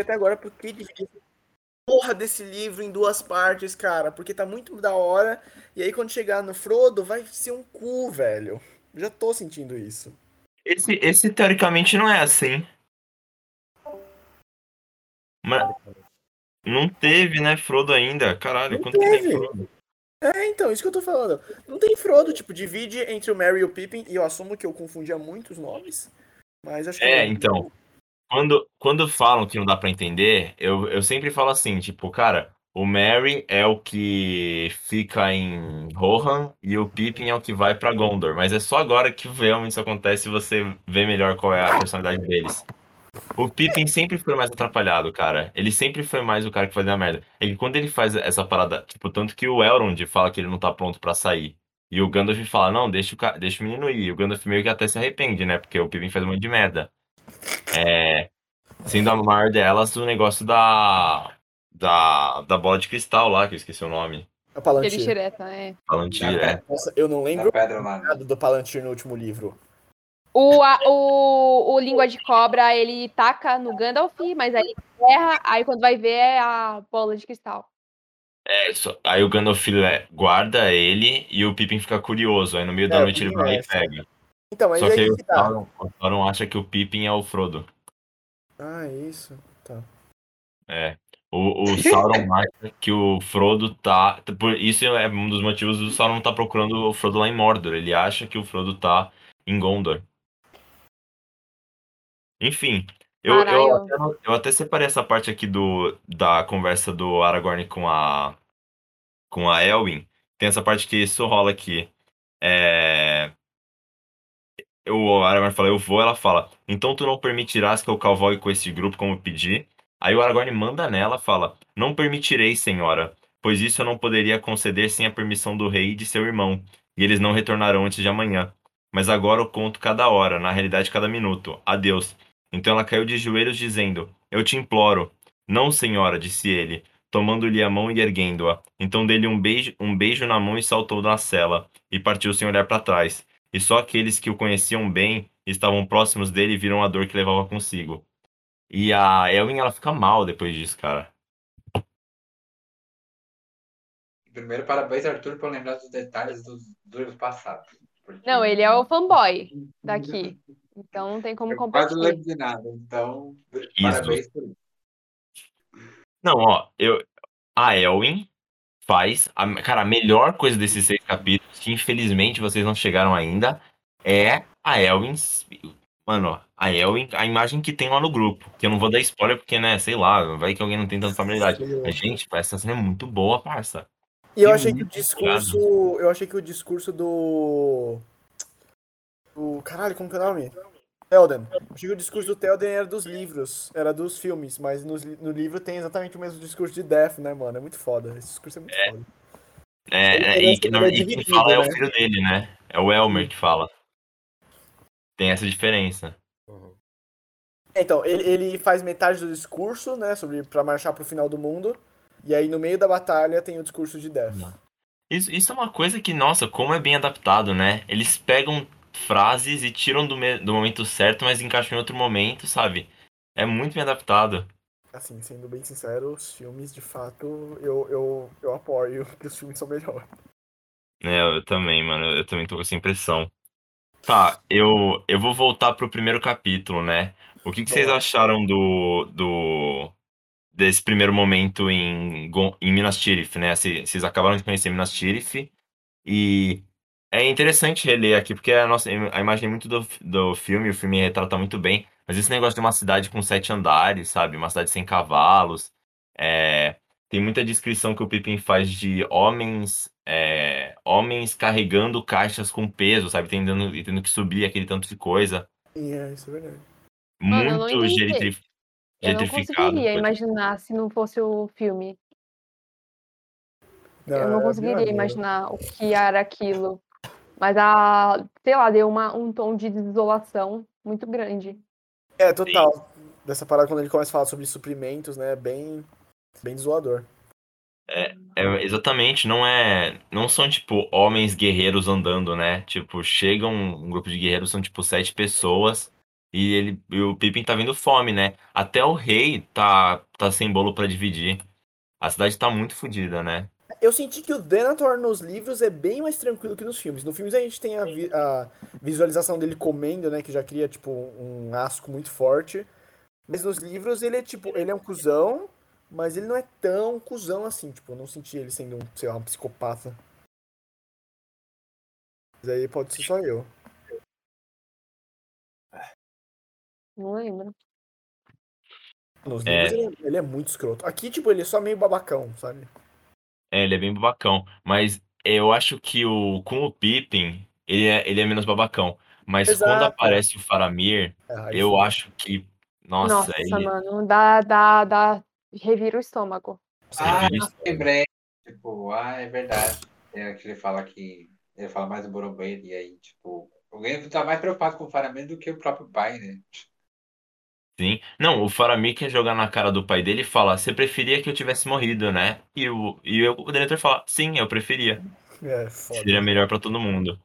até agora por que dividir porra desse livro em duas partes, cara. Porque tá muito da hora. E aí quando chegar no Frodo, vai ser um cu, velho. Já tô sentindo isso. Esse, esse teoricamente não é assim. Mas não teve, né, Frodo ainda? Caralho, Não quanto que teve. tem Frodo? É, então, isso que eu tô falando. Não tem Frodo, tipo, divide entre o Merry e o Pippin. E eu assumo que eu confundia muito os nomes. Mas acho que. É, então. Quando, quando falam que não dá pra entender, eu, eu sempre falo assim, tipo, cara, o Merry é o que fica em Rohan e o Pippin é o que vai pra Gondor. Mas é só agora que realmente isso acontece e você vê melhor qual é a personalidade deles. O Pippin sempre foi mais atrapalhado, cara. Ele sempre foi mais o cara que fazia merda. É que quando ele faz essa parada, tipo, tanto que o Elrond fala que ele não tá pronto pra sair. E o Gandalf fala, não, deixa o, ca- deixa o menino ir. E o Gandalf meio que até se arrepende, né? Porque o Pippin faz um monte de merda. É, sendo a maior delas o negócio da, da, da bola de cristal lá, que eu esqueci o nome. A Palantir. xereta, é. Palantir, é. Nossa, eu não Da lembro pedra nada do Palantir no último livro. O, a- o, o Língua de Cobra, ele taca no Gandalf, mas aí ele erra, aí quando vai ver é a bola de cristal. É, só- aí o Gandalf guarda ele e o Pippin fica curioso. Aí no meio da É, o noite ele vai e pega. Então, mas Só aí que aí que tá. Sauron, o Sauron acha que o Pippin é o Frodo. Ah, isso. Tá. É. O, o Sauron acha que o Frodo tá. Isso é um dos motivos do Sauron tá procurando o Frodo lá em Mordor. Ele acha que o Frodo tá em Gondor. Enfim, eu, eu, até, eu até separei essa parte aqui do, da conversa do Aragorn com a, com a Elwin. Tem essa parte que isso rola aqui. É, o Aragorn fala, eu vou, ela fala, então tu não permitirás que eu cavalgue com esse grupo como pedi? Aí o Aragorn manda nela, fala, não permitirei, senhora, pois isso eu não poderia conceder sem a permissão do rei e de seu irmão, e eles não retornarão antes de amanhã. Mas agora eu conto cada hora, na realidade cada minuto. Adeus. Então ela caiu de joelhos dizendo, eu te imploro. Não, senhora, disse ele, tomando-lhe a mão e erguendo-a. Então dei-lhe um beijo, um beijo na mão e saltou na cela, e partiu sem olhar para trás e só aqueles que o conheciam bem e estavam próximos dele viram a dor que levava consigo. E a Elwin, ela fica mal depois disso, cara. Primeiro, parabéns, Arthur, por lembrar dos detalhes dos livros passados. Porque Não, ele é o fanboy daqui. Então não tem como Eu quase não competir. lembro de nada, então, parabéns por isso. Não, ó, eu a Elwin faz a, cara, a melhor coisa desses seis capítulos, que infelizmente vocês não chegaram ainda, é a Elwin, mano, a Elwin, a imagem que tem lá no grupo, que eu não vou dar spoiler porque, né, sei lá, vai que alguém não tem tanta familiaridade. Mas, gente, essa cena é muito boa, parça. E eu achei que o discurso. Eu achei que o discurso do. Do. Caralho, como que é o nome? Telden. O discurso do Telden era dos livros, era dos filmes, mas li- no, livro tem exatamente o mesmo discurso de Death, né, mano? É muito foda. Esse discurso é muito foda. É, Ele- é, ele é- e, que, ele é e quem fala é o né? filho dele, né? É o Elmer que fala. Tem essa diferença. Então, ele, ele faz metade do discurso, né, sobre pra marchar pro final do mundo, e aí no meio da batalha tem o discurso de Death. Isso, isso é uma coisa que, nossa, como é bem adaptado, né? Eles pegam frases e tiram do, do momento certo, mas encaixam em outro momento, sabe? É muito bem adaptado. Assim, sendo bem sincero, os filmes, de fato, eu, eu, eu apoio que os filmes são melhores. É, eu também, mano. Eu também tô com essa impressão. Tá, eu, eu vou voltar pro primeiro capítulo, né? O que, que vocês acharam do, do desse primeiro momento em, em Minas Tirith, né? Cê- Vocês acabaram de conhecer Minas Tirith e é interessante reler aqui, porque a nossa a imagem é muito do, do filme, o filme retrata muito bem, mas esse negócio de uma cidade com sete andares, sabe? Uma cidade sem cavalos, é, tem muita descrição que o Pippin faz de homens, é, homens carregando caixas com peso, sabe? Tendo, e tendo que subir aquele tanto de coisa. E é, isso é verdade. Mano, eu não Muito geritrif- Eu não conseguiria coisa. imaginar se não fosse o filme. eu é não bem conseguiria imaginar o que era aquilo. Mas a, sei lá, deu uma, um tom de desolação muito grande. É, total. Dessa parada quando ele começa a falar sobre suprimentos, né? Bem, bem zoador. É, exatamente, não é. Não são, tipo, homens guerreiros andando, né? Tipo, chegam um grupo de guerreiros, são, tipo, sete pessoas. E ele e o Pippin tá vendo fome, né? Até o rei tá, tá sem bolo pra dividir. A cidade tá muito fodida, né? Eu senti que o Denethor nos livros é bem mais tranquilo que nos filmes. No filmes a gente tem a, vi- a visualização dele comendo, né? Que já cria, tipo, um asco muito forte. Mas nos livros ele é, tipo, ele é um cuzão, mas ele não é tão cuzão assim. Tipo, eu não senti ele sendo, um, sei lá, um psicopata. Mas aí pode ser só eu. Não lembro. Nos É. livros ele, é- ele é muito escroto. Aqui, tipo, ele é só meio babacão, sabe? É, ele é bem babacão. Mas eu acho que o, com o Pippin, ele é, ele é menos babacão. Mas quando Exato. aparece o Faramir, aí eu fudeu. acho que. Nossa, Nossa, ele. mano, dá, dá, dá. Revira o estômago. Ah, lembrei. Tipo, ah, é verdade. É que ele fala que. Ele fala mais do Boromir, e aí, tipo. O Gandalf tá mais preocupado com o Faramir do que o próprio pai, né? Sim. Não, o Faramir quer jogar na cara do pai dele e fala: Você preferia que eu tivesse morrido, né? E o, e eu- o diretor fala: Sim, eu preferia. É, foda. Seria melhor pra todo mundo.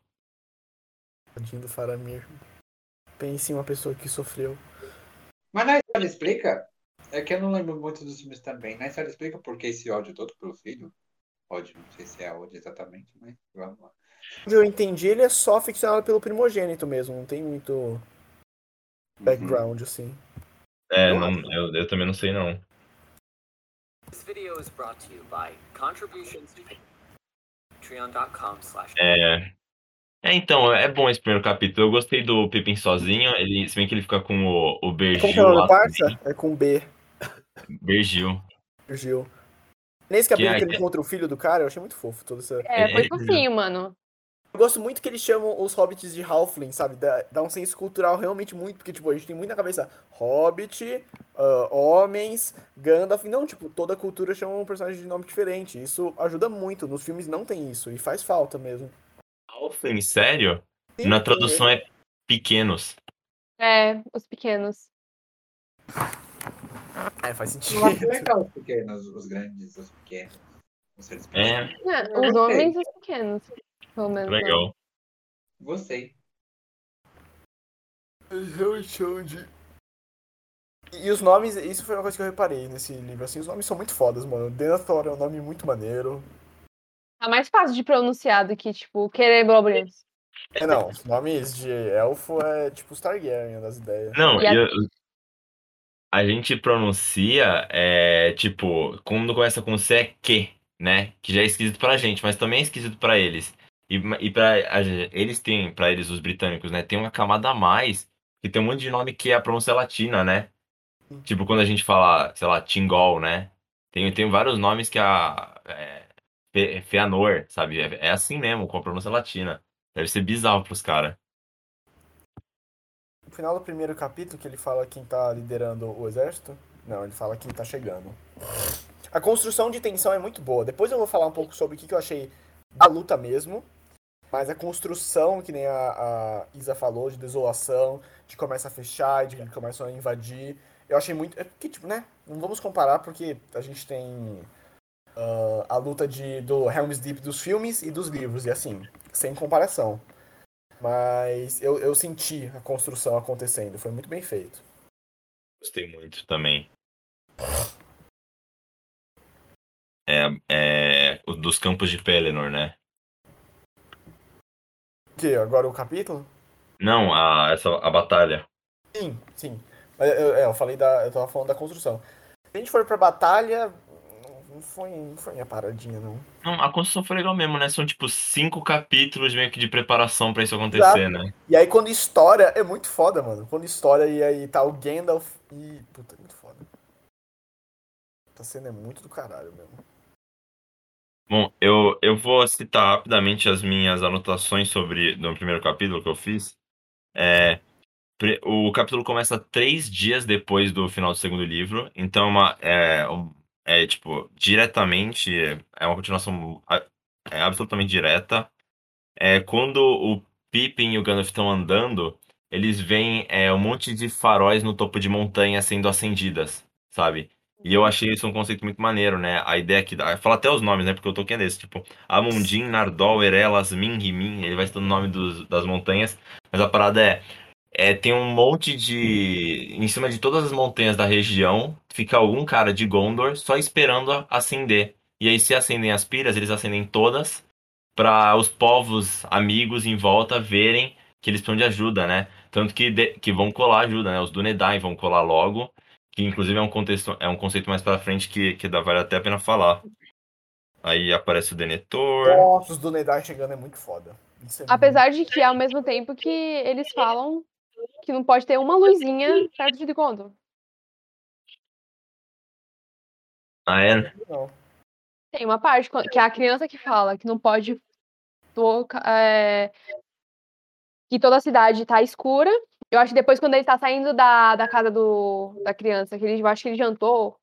Tadinho do Faramir. Pense em uma pessoa que sofreu. Mas na história explica. É que eu não lembro muito dos filmes também. Na história explica por que esse ódio todo pelo filho. Ódio, não sei se é ódio exatamente, mas vamos lá. Eu entendi, ele é só ficcionado pelo primogênito mesmo, não tem muito Uhum. background, assim. É, Eu não, eu, eu também não sei, não. This video is brought to you by contributions to patreon.com slash É. É, então, é bom esse primeiro capítulo. Eu gostei do Pippin sozinho. Ele, se bem que ele fica com o, o Como que é Bergil o nome lá do parça? É com B, Bergil. Gil. Nesse capítulo é- que ele encontra o filho do cara, eu achei muito fofo toda essa. É, foi É, fofinho, mano. Eu gosto muito que eles chamam os hobbits de Halfling, sabe? Dá, dá um senso cultural realmente muito, porque, tipo, a gente tem muito na cabeça hobbit, ah, homens, Gandalf. Não, tipo, toda cultura chama um personagem de nome diferente. Isso ajuda muito. Nos filmes não tem isso, e faz falta mesmo. Alfling, sério? Sim, Na tradução é pequenos. É, os pequenos. É, faz Eu sentido. acho legal os pequenos, os grandes, os pequenos. Os É. É, os homens e os pequenos. Pelo menos. legal. Gostei. Realmente onde. E os nomes, isso foi uma coisa que eu reparei nesse livro, assim, os nomes são muito fodas, mano. Denethor é um nome muito maneiro. Tá mais fácil de pronunciar do que, tipo, Cerebrobrians. É, não, os nomes de elfo é tipo os Targaryen das ideias. Não, E a- eu- a gente pronuncia, é, tipo, quando começa com C é que, né? Que já é esquisito pra gente, mas também é esquisito pra eles. E, e pra, a gen- eles têm, pra eles, os britânicos, né? Tem uma camada a mais, que tem um monte de nome que é a pronúncia latina, né? Tipo, quando a gente fala, sei lá, Tingol, né? Tem, tem vários nomes que a. É, Fe- Feanor, sabe? É, é assim mesmo, com a pronúncia latina. Deve ser bizarro pros caras. No final do primeiro capítulo, que ele fala quem tá liderando o exército. Não, ele fala quem tá chegando. A construção de tensão é muito boa. Depois eu vou falar um pouco sobre o que que eu achei da luta mesmo. Mas a construção, que nem a, a Isa falou, de desolação, de começa a fechar, de que começam a invadir. Eu achei muito. É porque, tipo, né? Não vamos comparar porque a gente tem ah, a luta de, do Helm's Deep dos filmes e dos livros, e assim, sem comparação. Mas eu, eu senti a construção acontecendo, foi muito bem feito. Gostei muito também. É, é dos campos de Pelennor, né? O que? Agora o capítulo? Não, a, essa, a batalha. Sim, sim. Mas eu, é, eu falei da. Eu tava falando da construção. Se a gente for pra batalha, não foi, não foi minha paradinha, não. Não, a construção foi legal mesmo, né? São tipo cinco capítulos meio que de preparação pra isso acontecer, Exato. né? E aí quando estoura, é muito foda, mano. Quando estoura e aí tá o Gandalf e. Puta, é muito foda. Essa cena é muito do caralho mesmo. Bom, eu, eu vou citar rapidamente as minhas anotações sobre no primeiro capítulo que eu fiz. É, o capítulo começa três dias depois do final do segundo livro, então é uma, é, é tipo diretamente é uma continuação é absolutamente direta. É quando o Pippin e o Gandalf estão andando, eles veem é, um monte de faróis no topo de montanha sendo acendidas, sabe? E eu achei isso um conceito muito maneiro, né? A ideia que. Fala até os nomes, né? Porque o Tolkien é desse, tipo, Amundin, Nardol, Erelas, Min, Rimin. Ele vai citando o nome dos, das montanhas. Mas a parada é. é, tem um monte de. Em cima de todas as montanhas da região, fica algum cara de Gondor só esperando acender. E aí, se acendem as piras, eles acendem todas para os povos amigos em volta verem que eles precisam de ajuda, né? Tanto que, de- que vão colar ajuda, né? Os Dúnedain vão colar logo, que inclusive é um contexto, é um conceito mais pra frente que, que dá, vale até a pena falar. Aí aparece o Denethor. Nossa, os do Nedai chegando é muito foda. É Apesar de que, ao mesmo tempo, que eles falam que não pode ter uma luzinha perto de Gondor. Ah, é? muito não. Tem uma parte que é a criança que fala que não pode tocar. é, que toda a cidade tá escura. Eu acho que depois, quando ele tá saindo da, da casa do, da criança, que ele, eu acho que ele jantou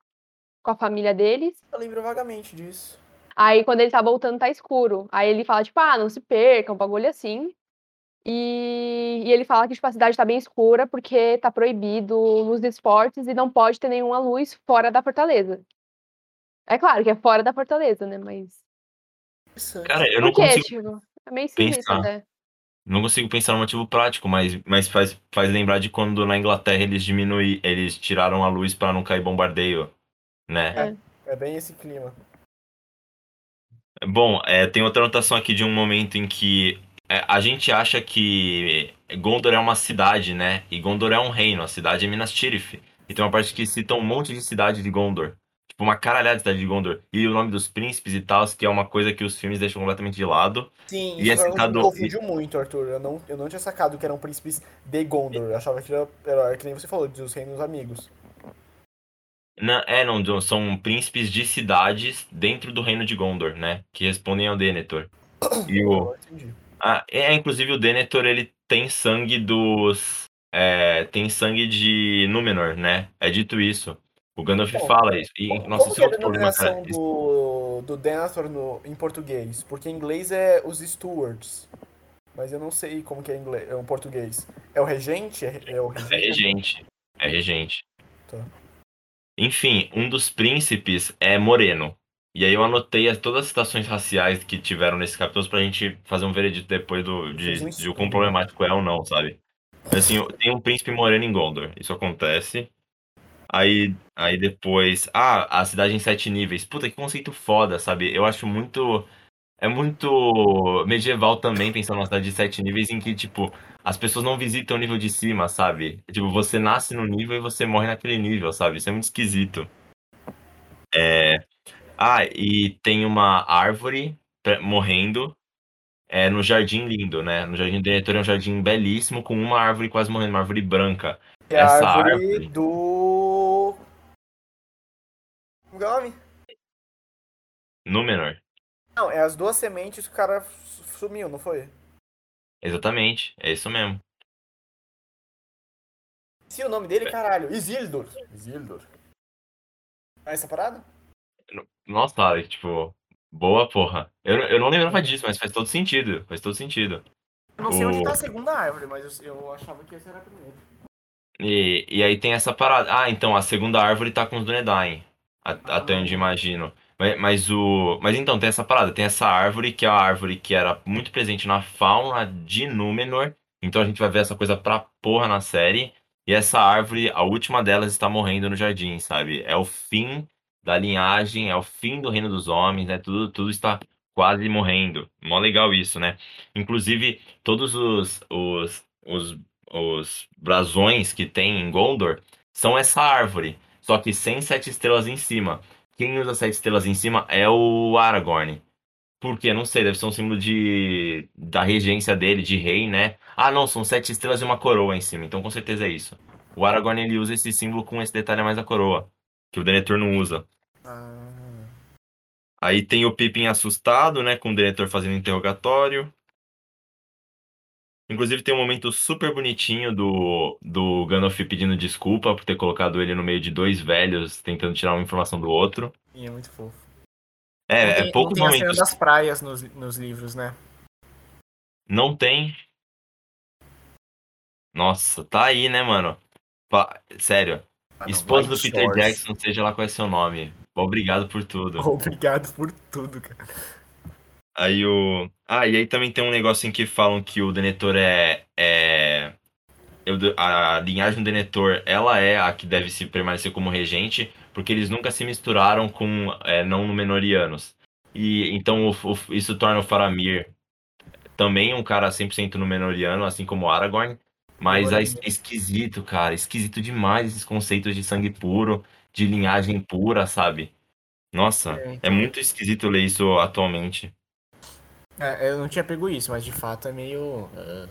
com a família deles. Eu lembro vagamente disso. Aí, quando ele tá voltando, tá escuro. Aí ele fala, tipo, ah, não se perca, um bagulho assim. E, e ele fala que tipo, a cidade tá bem escura porque tá proibido luz de esportes e não pode ter nenhuma luz fora da fortaleza. É claro que é fora da fortaleza, né? Mas. Cara, eu não Por quê, consigo, tipo? É meio sinistro pensar. até. Não consigo pensar no motivo prático, mas, mas faz, faz lembrar de quando na Inglaterra eles diminuíram, eles tiraram a luz para não cair bombardeio, né? É bem esse clima. Bom, é, tem outra anotação aqui de um momento em que é, a gente acha que Gondor é uma cidade, né? E Gondor é um reino, a cidade é Minas Tirith. E tem uma parte que cita um monte de cidade de Gondor. Tipo, uma caralhada de cidade de Gondor. E o nome dos príncipes e tal, que é uma coisa que os filmes deixam completamente de lado. Sim, E é isso é citado- me confundiu muito, Arthur. Eu não, eu não tinha sacado que eram príncipes de Gondor. Eu achava que era, era que nem você falou, dos reinos amigos. Não, é, não, são príncipes de cidades dentro do reino de Gondor, né? Que respondem ao Denethor. E o, ah, é, inclusive o Denethor, ele tem sangue dos... é, tem sangue de Númenor, né? É dito isso. O Gandalf Bom, fala isso. E, Como, nossa, que é é outro problema, cara. do, do Denethor no, em português? Porque em inglês é os stewards. Mas eu não sei como que é em, inglês, é em português. É o regente? É, é o É regente? regente. É regente. Tá. Enfim, um dos príncipes é moreno. E aí eu anotei as- todas as citações raciais que tiveram nesse capítulo pra gente fazer um veredito depois do, de, um de o quão problemático é ou não, sabe? Assim, tem um príncipe moreno em Gondor. Isso acontece. Aí, aí depois. Ah, a cidade em sete níveis. Puta, que conceito foda, sabe? Eu acho muito. É muito medieval também pensar numa cidade de sete níveis em que, tipo, as pessoas não visitam o nível de cima, sabe? Tipo, você nasce no nível e você morre naquele nível, sabe? Isso é muito esquisito. É... Ah, e tem uma árvore morrendo é, no Jardim Lindo, né? No Jardim do Diretor é um jardim belíssimo com uma árvore quase morrendo, uma árvore branca. É a árvore, árvore- do. Como é o nome? Númenor. Não, é as duas sementes que o cara su- sumiu, não foi? Exatamente, é isso mesmo. Sim, o nome dele, caralho. Isildur. Isildur. Ah, essa parada? Nossa, Alex, tipo, boa porra. Eu, eu não lembrava disso, mas faz todo sentido. Faz todo sentido. Eu não sei onde O- tá a segunda árvore, mas eu, eu achava que essa era a primeira. E, e aí tem essa parada. Ah, então a segunda árvore tá com os Dúnedain. a- Até onde imagino. Mas, mas o. Mas então, tem essa parada, tem essa árvore, que é a árvore que era muito presente na fauna de Númenor. Então a gente vai ver essa coisa pra porra na série. E essa árvore, a última delas, está morrendo no jardim, sabe? É o fim da linhagem, é o fim do reino dos homens, né? Tudo, tudo está quase morrendo. Mó legal isso, né? Inclusive, todos os, os, os, os brasões que tem em Gondor são essa árvore, só que sem sete estrelas em cima. Quem usa sete estrelas em cima é o Aragorn. Por quê? Não sei, deve ser um símbolo de, da regência dele, de rei, né? Ah, não, são sete estrelas e uma coroa em cima, então com certeza é isso. O Aragorn ele usa esse símbolo com esse detalhe a mais a coroa, que o Denethor não usa. Ah. Aí tem o Pippin assustado, né, com o Denethor fazendo interrogatório. Inclusive tem um momento super bonitinho do, do Gandalf pedindo desculpa por ter colocado ele no meio de dois velhos tentando tirar uma informação do outro. Sim, é muito fofo. É, não é tem, poucos não tem a momentos. das praias nos, nos livros, né? Não tem. Nossa, tá aí, né, mano? Pa- Sério. Ah, Esposa do Peter Shores. Jackson, seja lá qual é seu nome. Obrigado por tudo. Obrigado por tudo, cara. Aí o. Ah, e aí também tem um negócio em que falam que o Denethor é. é... eu- a linhagem do Denethor, ela é a que deve se permanecer como regente, porque eles nunca se misturaram com é, não Númenóreanos. E então o- o- isso torna o Faramir também um cara 100% Númenóreano, assim como o Aragorn. Mas é es- esquisito, cara, esquisito demais esses conceitos de sangue puro, de linhagem pura, sabe? Nossa, É, é então. muito esquisito ler isso atualmente. É, eu não tinha pego isso, mas de fato é meio. ah,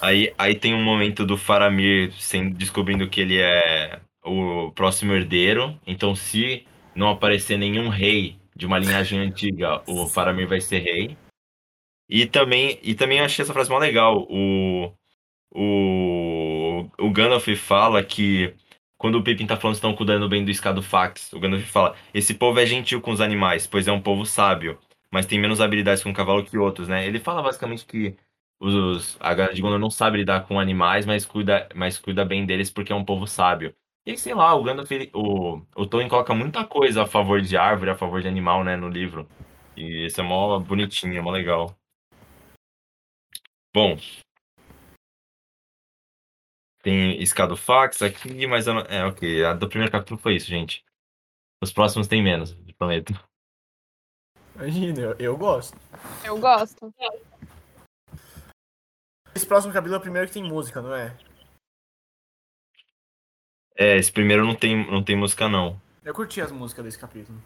Aí, aí tem um momento do Faramir sem, descobrindo que ele é o próximo herdeiro. Então, se não aparecer nenhum rei de uma linhagem antiga, o Faramir vai ser rei. E também, e também eu achei essa frase mó legal. O, o, o Gandalf fala que quando o Pippin tá falando que estão cuidando bem do Escadofax, o Gandalf fala: Esse povo é gentil com os animais, pois é um povo sábio, mas tem menos habilidades com o cavalo que outros, né? Ele fala basicamente que os, a galera de Gondor não sabe lidar com animais, mas cuida, mas cuida bem deles porque é um povo sábio. E sei lá, o Gandalf, o, o Tolkien coloca muita coisa a favor de árvore, a favor de animal, né, no livro. E isso é mó bonitinho, é mó legal. Bom, tem Escadofax aqui, mas eu. É, ok. A do primeiro capítulo foi isso, gente. Os próximos tem menos, prometo. Imagina, eu, eu gosto. Eu gosto. Esse próximo capítulo é o primeiro que tem música, não é? É, esse primeiro não tem, não tem música, não. Eu curti as músicas desse capítulo.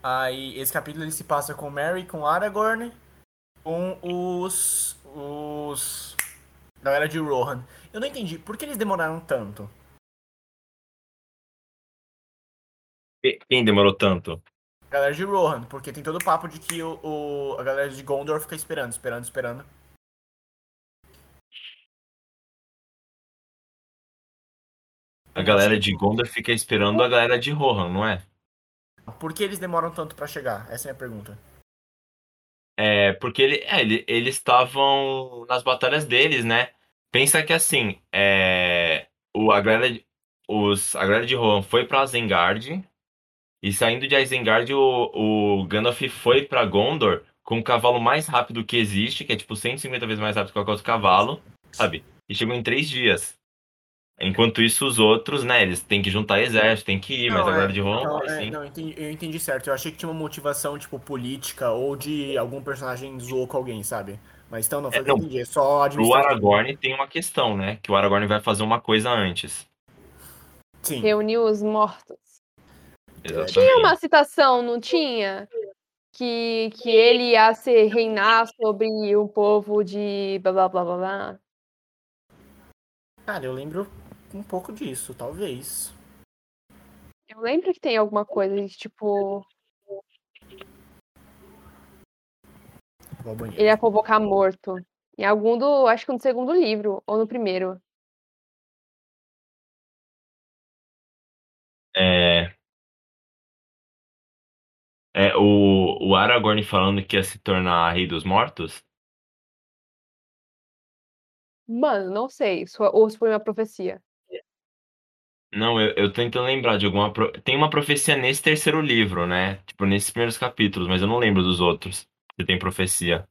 Aí, esse capítulo ele se passa com Mary, com Aragorn, com os. os. galera de Rohan. Eu não entendi, por que eles demoraram tanto? Quem demorou tanto? A galera de Rohan, porque tem todo o papo de que o, o- a galera de Gondor fica esperando, esperando, esperando. A galera de Gondor fica esperando a galera de Rohan, não é? Por que eles demoram tanto pra chegar? Essa é a minha pergunta. É, porque ele, é, ele- eles estavam nas batalhas deles, né? Pensa que assim, é, o, a galera, de- os, a galera de Rohan foi pra Isengard, e saindo de Isengard, o, o Gandalf foi pra Gondor com o cavalo mais rápido que existe, que é tipo 150 vezes mais rápido que qualquer outro cavalo, sabe? E chegou em três dias. Enquanto isso, os outros, né, eles têm que juntar exército, tem que ir, mas Não, a galera é, de Rohan não, vai é, não, eu entendi, eu entendi certo. Eu achei que tinha uma motivação, tipo, política ou de algum personagem zoou com alguém, sabe? Mas então não, foi É, o que eu não, entendi. É só administrativo. Aragorn tem uma questão, né? Que o Aragorn vai fazer uma coisa antes. Sim. Reuniu os mortos. Exatamente. Tinha uma citação, não tinha? Que, que ele ia ser reinar sobre o povo de blá blá blá blá blá. Cara, eu lembro um pouco disso, talvez. Eu lembro que tem alguma coisa de tipo. Ele ia convocar morto. Em algum do. Acho que no segundo livro, ou no primeiro. É, é o, o Aragorn falando que ia se tornar rei dos mortos? Mano, não sei. se foi- Ou se foi uma profecia. Não, eu, eu tô tentando lembrar de alguma. pro- Tem uma profecia nesse terceiro livro, né? Tipo, nesses primeiros capítulos, mas eu não lembro dos outros. Que tem profecia.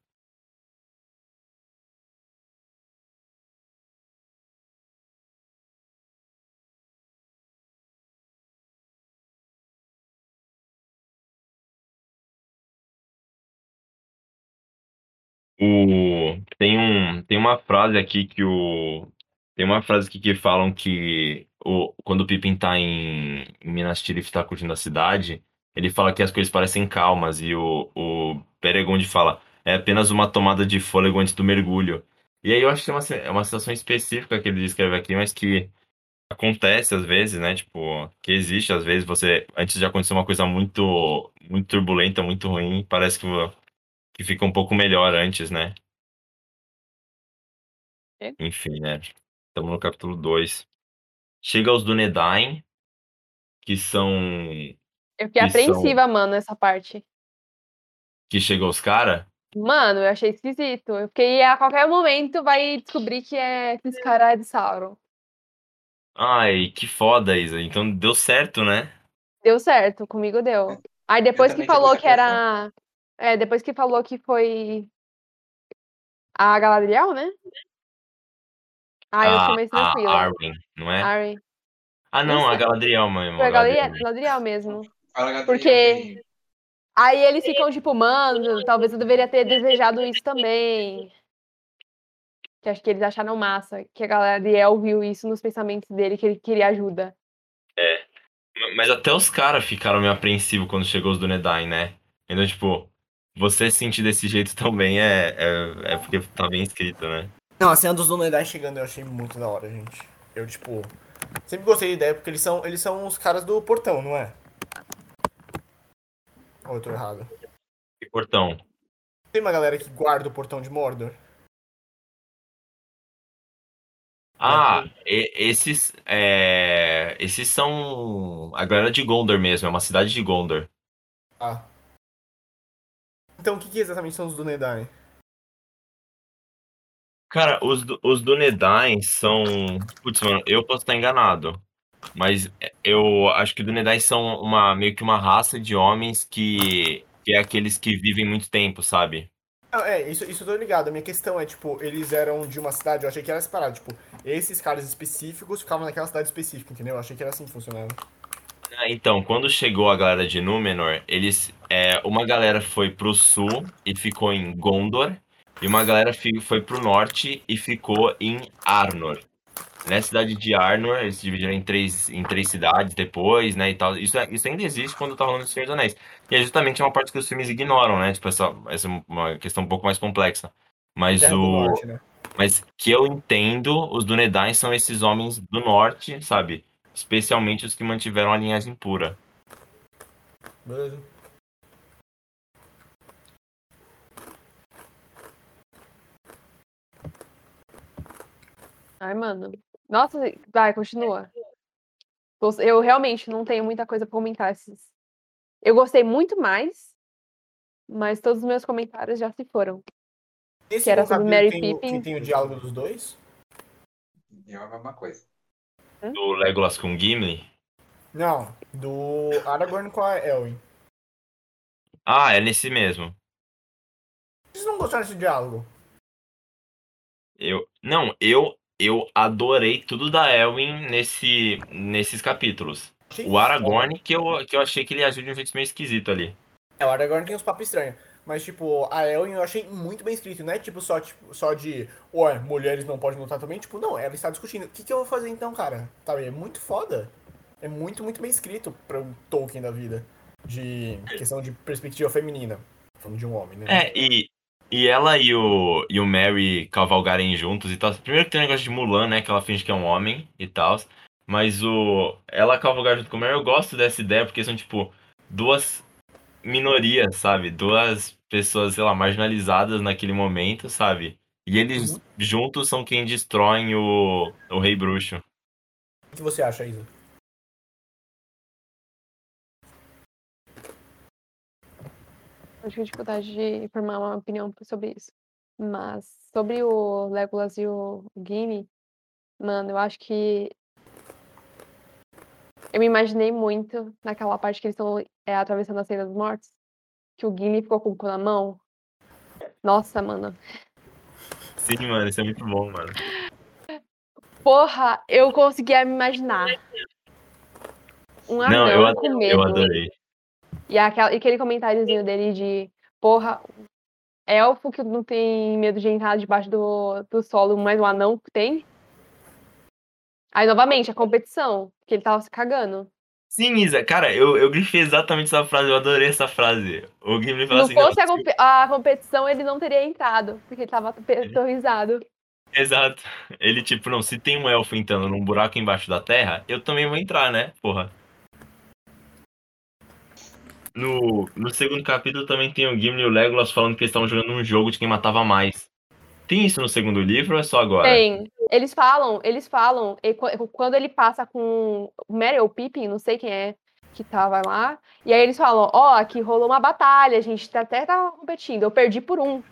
Tem um, uma frase aqui que o. Tem uma frase aqui que falam que o, quando o Pippin tá em, em Minas Tirith tá curtindo a cidade, ele fala que as coisas parecem calmas e o, o Peregonde fala é apenas uma tomada de fôlego antes do mergulho. E aí eu acho que é uma, é uma situação específica que ele descreve aqui, mas que acontece às vezes, né? Tipo, que existe às vezes você, antes de acontecer uma coisa muito, muito turbulenta, muito ruim, parece que que fica um pouco melhor antes, né? É. Enfim, né? Estamos no capítulo 2. Chega aos Dunedain, que são. Eu fiquei Que são- apreensiva, mano, nessa parte. Que chega aos cara. Mano, eu achei esquisito. Eu fiquei a qualquer momento vai descobrir que é que esse cara é de Sauron. Ai, que foda, Isa. Então deu certo, né? Deu certo, comigo deu. Aí depois que falou que era. É, depois que falou que foi. A Galadriel, né? Ah, eu a, fiquei mais a tranquila. Arwen, não é? Arwen. Ah, não a. Galadriel mesmo. Foi a a Galadriel, Galadriel. Mesmo. Porque-. Aí eles ficam tipo, mano, talvez eu deveria ter desejado isso também. Que acho que eles acharam massa, que a Galadriel viu isso nos pensamentos dele, que ele queria ajuda. Mas até os caras ficaram meio apreensivos quando chegou os Dunedain, né? Então, tipo, você se sentir desse jeito também é, é, é porque tá bem escrito, né? Não, a cena dos Dunedai chegando eu achei muito da hora, gente. Eu, tipo, sempre gostei da ideia porque eles são, eles são os caras do portão, não é? Ou eu tô errado? E portão. Tem uma galera que guarda o portão de Mordor? Ah, e- esses, é, esses são a galera de Gondor mesmo, é uma cidade de Gondor. Ah. Então, o que, que exatamente são os Dunedai? Cara, os, Du- os Dunedain são. Putz, mano, eu posso estar enganado. Mas eu acho que Dunedain são uma, meio que uma raça de homens que, que é aqueles que vivem muito tempo, sabe? É, isso, isso eu tô ligado. A minha questão é, tipo, eles eram de uma cidade, eu achei que era separado. Tipo, esses caras específicos ficavam naquela cidade específica, entendeu? Eu achei que era assim que funcionava. Ah, Então, quando chegou a galera de Númenor, eles, é, uma galera foi pro sul e ficou em Gondor, e uma galera foi pro norte e ficou em Arnor. Nessa cidade de Arnor, eles se dividiram em três, em três cidades depois, né, e tal. Isso, é- isso ainda existe quando tá falando do Senhor dos Anéis. E é justamente uma parte que os filmes ignoram, né? Tipo, essa, essa é uma questão um pouco mais complexa. Mas Terra o... Norte, né? Mas que eu entendo, os Dunedain são esses homens do norte, sabe? Especialmente os que mantiveram a linhagem pura. Beleza. Ai, mano. Nossa, vai, continua. Eu realmente não tenho muita coisa pra comentar. Esses... Eu gostei muito mais, mas todos os meus comentários já se foram. Esse Que era sobre Merry tem, o- Pippin. que tem o diálogo dos dois? É a mesma coisa. Do Legolas com Gimli. Não, do Aragorn com a Elwin. Ah, é nesse mesmo. Vocês não gostaram desse diálogo? Eu, não, eu eu adorei tudo da Elwin nesse nesses capítulos. Achei O Aragorn que eu, que eu achei que ele agiu de um jeito meio esquisito ali. É, o Aragorn tem uns papos estranhos. Mas, tipo, a Elwin eu achei muito bem escrito. Não é tipo só, tipo, só de, ué, mulheres não podem lutar também. Tipo, não, ela está discutindo. O que, que eu vou fazer então, cara? Sabe, é muito foda. É muito, muito bem escrito pra um Tolkien da vida. De questão de perspectiva feminina. Falando de um homem, né? É, e, e ela e o, e o Mary cavalgarem juntos e tal. Primeiro que tem o negócio de Mulan, né? Que ela finge que é um homem e tal. Mas o ela cavalgar junto com o Mary, eu gosto dessa ideia, porque são, tipo, duas minorias, sabe? Duas pessoas, sei lá, marginalizadas naquele momento, sabe? E eles juntos são quem destroem o, o Rei Bruxo. O que você acha, Isa? Eu tive dificuldade de formar uma opinião sobre isso. Mas sobre o Legolas e o Gimli, mano, eu acho que eu me imaginei muito naquela parte que eles estão é, atravessando a Cena dos Mortos, que o Gimli ficou com o cu na mão. Nossa, mano. Sim, mano, isso é muito bom, mano. Porra, eu conseguia me imaginar. Um anão Não, eu, com adorei, medo. eu adorei. E, aquele comentáriozinho dele de, porra, elfo que não tem medo de entrar debaixo do, do solo, mas o anão que tem. Aí, novamente, a competição, que ele tava se cagando. Sim, Isa, cara, eu, eu grifei exatamente essa frase, eu adorei essa frase. O Gimli Se não assim, fosse a, não, compe- a competição, ele não teria entrado, porque ele tava aterrorizado. Exato. Ele, tipo, não, se tem um elfo entrando num buraco embaixo da terra, eu também vou entrar, né? Porra. No, no segundo capítulo também tem o Gimli e o Legolas falando que eles estavam jogando um jogo de quem matava mais. Tem isso no segundo livro ou é só agora? Tem. Eles falam, eles falam, e qu- quando ele passa com o Merry ou Pippin, não sei quem é que tava lá, e aí eles falam, ó, aqui rolou uma batalha, a gente tá- até tava competindo, eu perdi por um.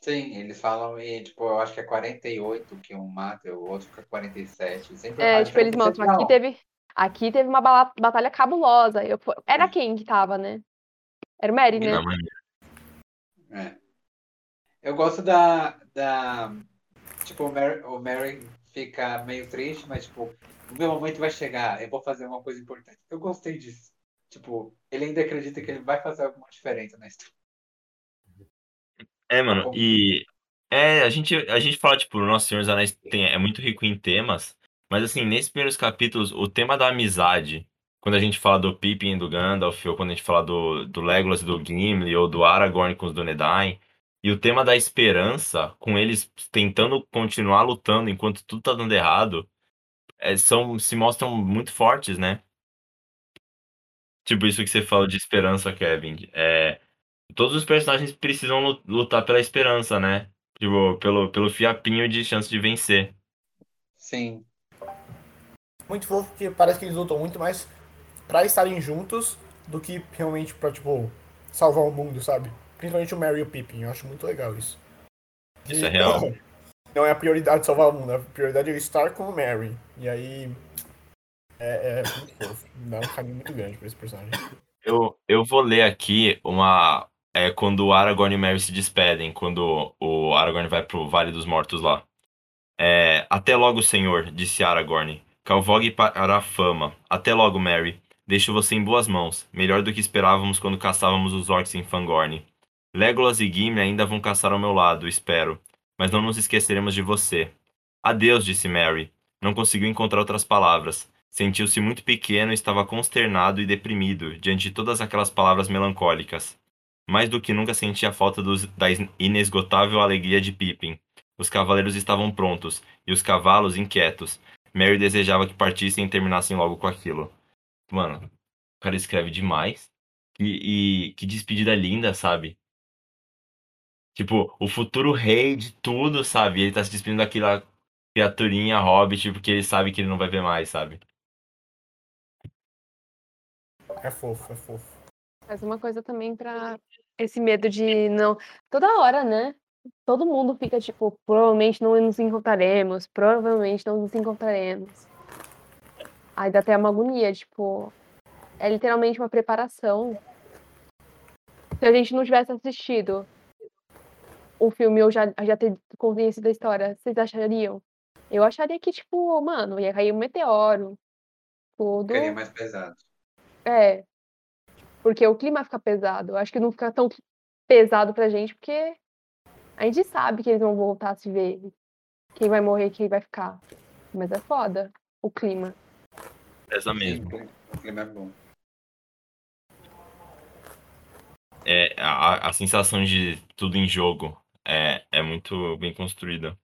Sim, eles falam e, tipo, eu acho que é 48 que um mata, o outro fica 47. Sempre É, tipo, eles mostram, aqui teve, aqui teve uma batalha cabulosa. Eu, era quem que tava, né? Era o Merry, né? É. Eu gosto da. da tipo, o Mary, o Mary fica meio triste, mas tipo, o meu momento vai chegar, eu vou fazer uma coisa importante. Eu gostei disso. Tipo, ele ainda acredita que ele vai fazer alguma diferença na história. É, mano, e. É, a gente, a gente fala, tipo, o Nosso Senhor dos Anéis tem, é muito rico em temas, mas assim, nesses primeiros capítulos, o tema da amizade, quando a gente fala do Pippin e do Gandalf, ou quando a gente fala do, do Legolas e do Gimli, ou do Aragorn com os Dúnedain, e o tema da esperança, com eles tentando continuar lutando enquanto tudo tá dando errado, é, são, se mostram muito fortes, né? Tipo, isso que você fala de esperança, Kevin. É, todos os personagens precisam lu- lutar pela esperança, né? Tipo, pelo, pelo fiapinho de chance de vencer. Sim. Muito fofo, porque parece que eles lutam muito mais pra estarem juntos do que realmente pra, tipo, salvar o mundo, sabe? Principalmente o Mary e o Pippin, eu acho muito legal isso. Isso é real. Não é a prioridade salvar o mundo, a prioridade é estar com o Mary. E aí. É, é muito fofo. Dá um caminho muito grande pra esse personagem. Eu, eu vou ler aqui uma. É quando o Aragorn e o Merry se despedem, quando o Aragorn vai pro Vale dos Mortos lá. É, Até logo, senhor, disse Aragorn. Calvogue para a fama. Até logo, Merry. Deixo você em boas mãos. Melhor do que esperávamos quando caçávamos os orcs em Fangorn. Legolas e Gimli ainda vão caçar ao meu lado, espero. Mas não nos esqueceremos de você. Adeus, disse Merry. Não conseguiu encontrar outras palavras. Sentiu-se muito pequeno e estava consternado e deprimido diante de todas aquelas palavras melancólicas. Mais do que nunca sentia a falta dos- da inesgotável alegria de Pippin. Os cavaleiros estavam prontos, e os cavalos inquietos. Mary desejava que partissem e terminassem logo com aquilo. Mano, o cara escreve demais. E, e que despedida linda, sabe? Tipo, o futuro rei de tudo, sabe? Ele tá se despedindo daquela criaturinha hobbit porque ele sabe que ele não vai ver mais, sabe? É fofo, é fofo. Mas uma coisa também pra esse medo de não. Toda hora, né? Todo mundo fica tipo, provavelmente não nos encontraremos, provavelmente não nos encontraremos. Aí dá até uma agonia, tipo. É literalmente uma preparação. Se a gente não tivesse assistido o filme ou já, já ter conhecido a história, vocês achariam? Eu acharia que, tipo, mano, ia cair um meteoro. Tudo. Ficaria mais pesado. É. Porque o clima fica pesado. Eu acho que não fica tão pesado pra gente, porque a gente sabe que eles vão voltar a se ver. Quem vai morrer, quem vai ficar. Mas é foda o clima. Essa mesmo. O clima é bom. É, a, a sensação de tudo em jogo é, é muito bem construída.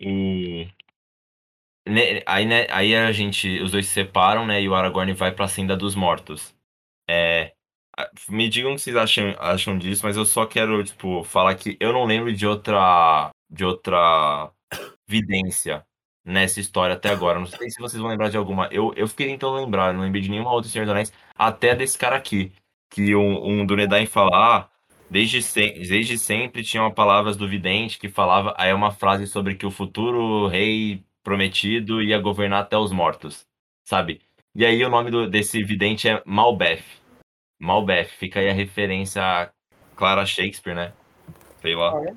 O... né, aí, né, aí a gente, os dois se separam, né, e o Aragorn vai pra Senda dos Mortos. É, me digam o que vocês acham, acham disso, mas eu só quero, tipo, falar que eu não lembro de outra, de outra vidência nessa história até agora. Não sei se vocês vão lembrar de alguma. Eu, eu fiquei tentando lembrar, não lembrei de nenhuma outra Senhor dos Anéis, até desse cara aqui, que um, um Dunedain fala, ah, desde, se- desde sempre tinham palavras do vidente que falava, aí é uma frase sobre que o futuro rei prometido ia governar até os mortos, sabe? E aí o nome do- desse vidente é Malbeth. Malbeth, fica aí a referência a Clara Shakespeare, né? Sei lá. Olha.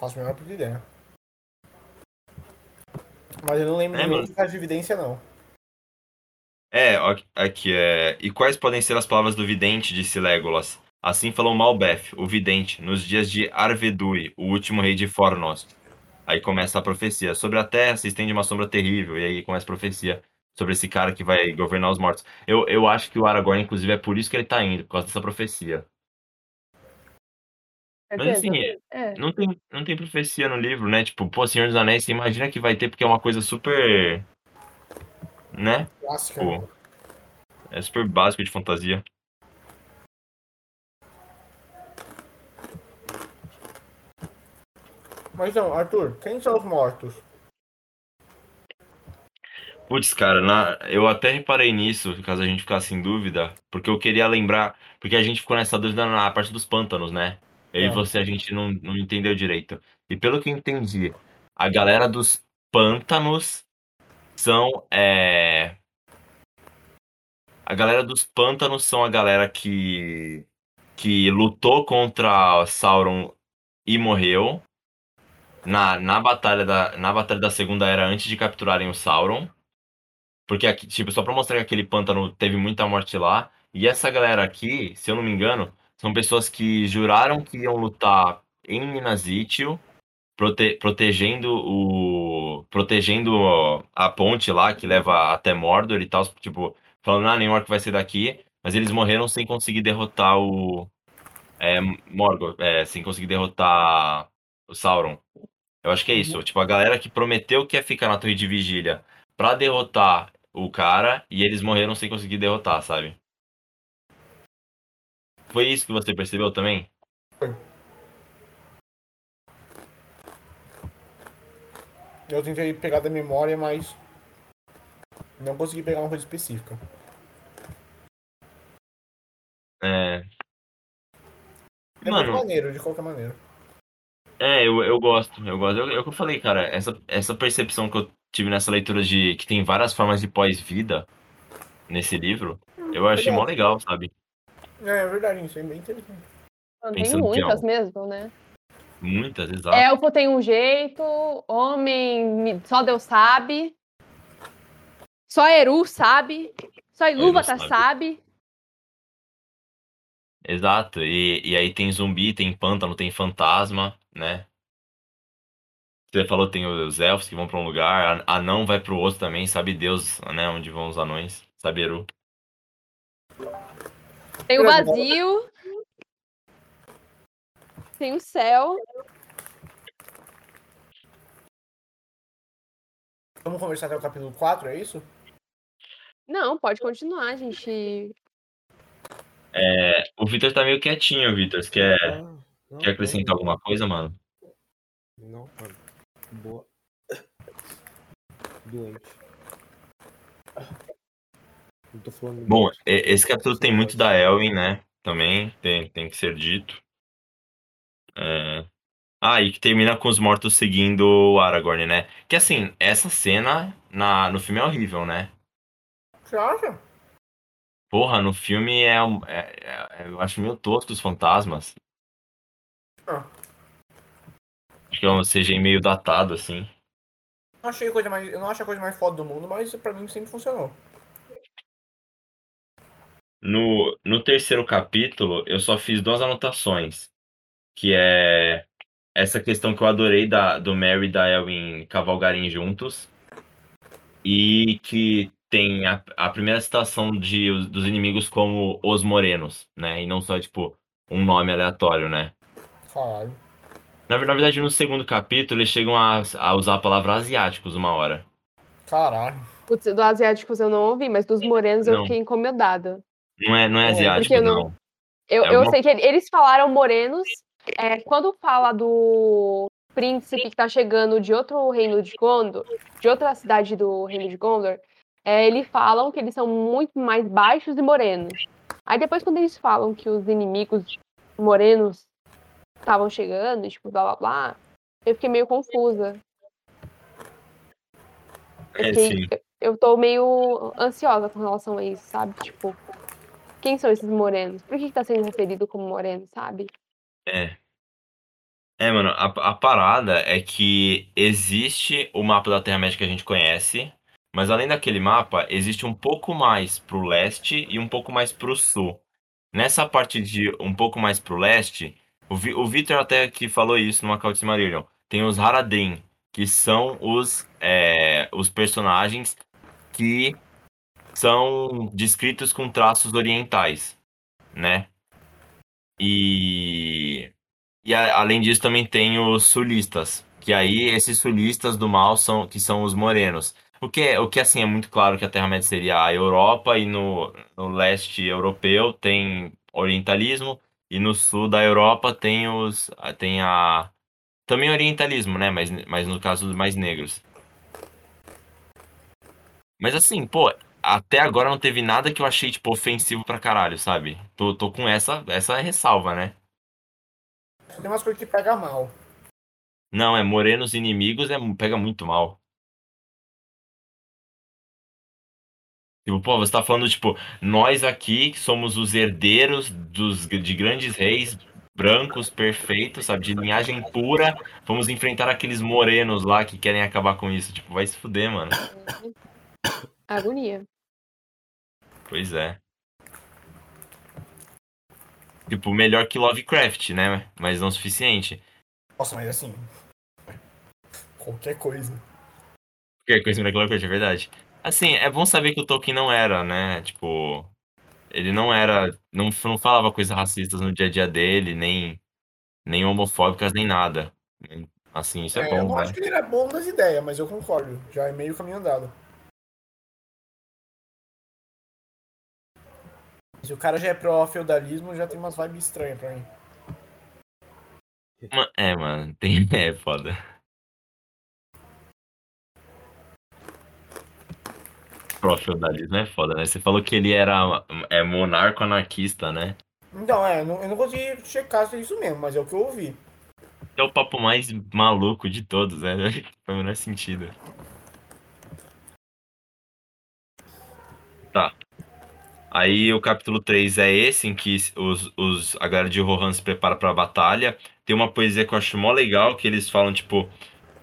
Faço a menor puta ideia. Mas eu não lembro É, de nenhum caso de evidência, não. É, aqui é. E quais podem ser as palavras do vidente? disse Legolas. Assim falou Malbeth, o vidente, nos dias de Arvedui, o último rei de Fornos. Aí começa a profecia. Sobre a terra se estende uma sombra terrível, e aí começa a profecia sobre esse cara que vai governar os mortos. Eu, eu acho que o Aragorn, inclusive, é por isso que ele tá indo, por causa dessa profecia. Mas assim, É. não tem, não tem profecia no livro, né? Tipo, pô, Senhor dos Anéis, você imagina que vai ter, porque é uma coisa super. Né? Clássica. Pô, é super básico de fantasia. Mas então, Arthur, quem são os mortos? Putz, cara, na- eu até reparei nisso, caso a gente ficasse em dúvida, porque eu queria lembrar, porque a gente ficou nessa dúvida na parte dos pântanos, né? Eu e É. você, a gente não, não entendeu direito. E pelo que eu entendi, a galera dos pântanos são, é... A galera dos pântanos são a galera que que lutou contra Sauron e morreu na, na batalha da na batalha da Segunda Era antes de capturarem o Sauron. Porque aqui, tipo, só pra mostrar que aquele pântano teve muita morte lá. E essa galera aqui, se eu não me engano, são pessoas que juraram que iam lutar em Minas Ithil, prote- protegendo o protegendo a ponte lá que leva até Mordor e tal, tipo, falando, ah, nenhum orc vai ser daqui, mas eles morreram sem conseguir derrotar o é, Morgoth, é, sem conseguir derrotar o Sauron. Eu acho que é isso, tipo, a galera que prometeu que ia ficar na Torre de Vigília pra derrotar o cara e eles morreram sem conseguir derrotar, sabe? Foi isso que você percebeu também? Eu tentei pegar da memória, mas não consegui pegar uma coisa específica. É, É Mano. maneiro, de qualquer maneira. É, eu, eu gosto, eu gosto. Eu- É que eu falei, cara, essa, essa percepção que eu tive nessa leitura de que tem várias formas de pós-vida nesse livro, eu achei mó legal, sabe? É, é verdade, isso é bem interessante. Tem Pensando que é muitas um- mesmo, né? Muitas, exato. Elfo tem um jeito, homem me- só Deus sabe. Só Eru sabe. Só Ilúvatar sabe. sabe. Exato. E, e aí tem zumbi, tem pântano, tem fantasma, né? Você falou tem os elfos que vão pra um lugar, a- anão vai pro outro também, sabe Deus, né, onde vão os anões, sabe Eru. Tem o vazio. Tem o céu. Vamos conversar até o capítulo 4, é isso? Não, pode continuar, gente. É, o Vitor tá meio quietinho, Vitor. Você quer, Ah, não, quer acrescentar não, alguma coisa, mano? Não, mano. Boa. Doente. Não tô falando Bom, muito. esse capítulo tem muito da Elwin, né? Também tem, tem que ser dito. É... Ah, e que termina com os mortos seguindo o Aragorn, né? Que assim, essa cena na, no filme é horrível, né? Você acha? Porra, no filme é, é- é- eu acho meio tosco os fantasmas. Ah. Acho que é um CGI meio datado, assim. Não achei coisa mais, eu não acho a coisa mais foda do mundo, mas pra mim sempre funcionou. No, no terceiro capítulo, eu só fiz duas anotações. Que é essa questão que eu adorei da, do Mary e da Elwin cavalgarem juntos. E que tem a, a primeira citação de, os- dos inimigos como os morenos, né? E não só, tipo, um nome aleatório, né? Caralho. Na, ver- na verdade, no segundo capítulo, eles chegam a, a usar a palavra asiáticos uma hora. Caralho. Putz, do asiáticos eu não ouvi, mas dos morenos eu Não. fiquei incomodada. Não é, não é É, asiático, porque eu não- não. Eu, É eu alguma- sei que ele- eles falaram morenos. é, quando fala do príncipe que tá chegando de outro reino de Gondor, de outra cidade do reino de Gondor, é, eles falam que eles são muito mais baixos e morenos. Aí depois, quando eles falam que os inimigos morenos estavam chegando, tipo, blá blá blá, eu fiquei meio confusa. Eu, É, fiquei- sim. eu tô meio ansiosa com relação a isso, sabe? Tipo, quem são esses morenos? Por que, que tá sendo referido como moreno, sabe? É. É, mano, a, a parada é que existe o mapa da Terra-média que a gente conhece, mas além daquele mapa, existe um pouco mais pro leste e um pouco mais pro sul. Nessa parte de um pouco mais pro leste, o, Vi- Victor até que falou isso no Macaulay Marillion, tem os Haradrim, que são os, é, os personagens que são descritos com traços orientais, né? E, e a- além disso também tem os sulistas, que aí esses sulistas do mal são que são os morenos. O que, é- o que assim é muito claro que a Terra-média seria a Europa e no, no leste europeu tem orientalismo e no sul da Europa tem os tem a também orientalismo, né? Mas, mas no caso dos mais negros. Mas assim, pô, até agora não teve nada que eu achei, tipo, ofensivo pra caralho, sabe? Tô, tô com essa, essa ressalva, né? Tem umas coisas que pega mal. Não, é morenos inimigos, é, pega muito mal. Tipo, pô, você tá falando, tipo, nós aqui que somos os herdeiros dos, de grandes reis brancos, perfeitos, sabe, de linhagem pura, vamos enfrentar aqueles morenos lá que querem acabar com isso. Tipo, vai se fuder, mano. Agonia. Pois é. Tipo, melhor que Lovecraft, né? Mas não o suficiente. Nossa, mas assim. Qualquer coisa. Qualquer coisa melhor que Lovecraft, é verdade. Assim, é bom saber que o Tolkien não era, né? Tipo, ele não era. Não, não falava coisas racistas no dia a dia dele, nem, nem homofóbicas, nem nada. Assim, isso é, É, eu bom, não né? acho que ele era bom nas ideias, mas eu concordo. Já é meio caminho andado. Se o cara já é pró-feudalismo, já tem umas vibes estranhas pra mim. É, mano, tem. É foda. Pró-feudalismo é foda, né? Você falou que ele era é, monarco anarquista, né? Então, é, eu não, eu não consegui checar se é isso mesmo, mas é o que eu ouvi. É o papo mais maluco de todos, né? Faz o menor sentido. Tá. Aí o capítulo 3 é esse, em que os, os, a galera de Rohan se prepara pra batalha. Tem uma poesia que eu acho mó legal, que eles falam, tipo,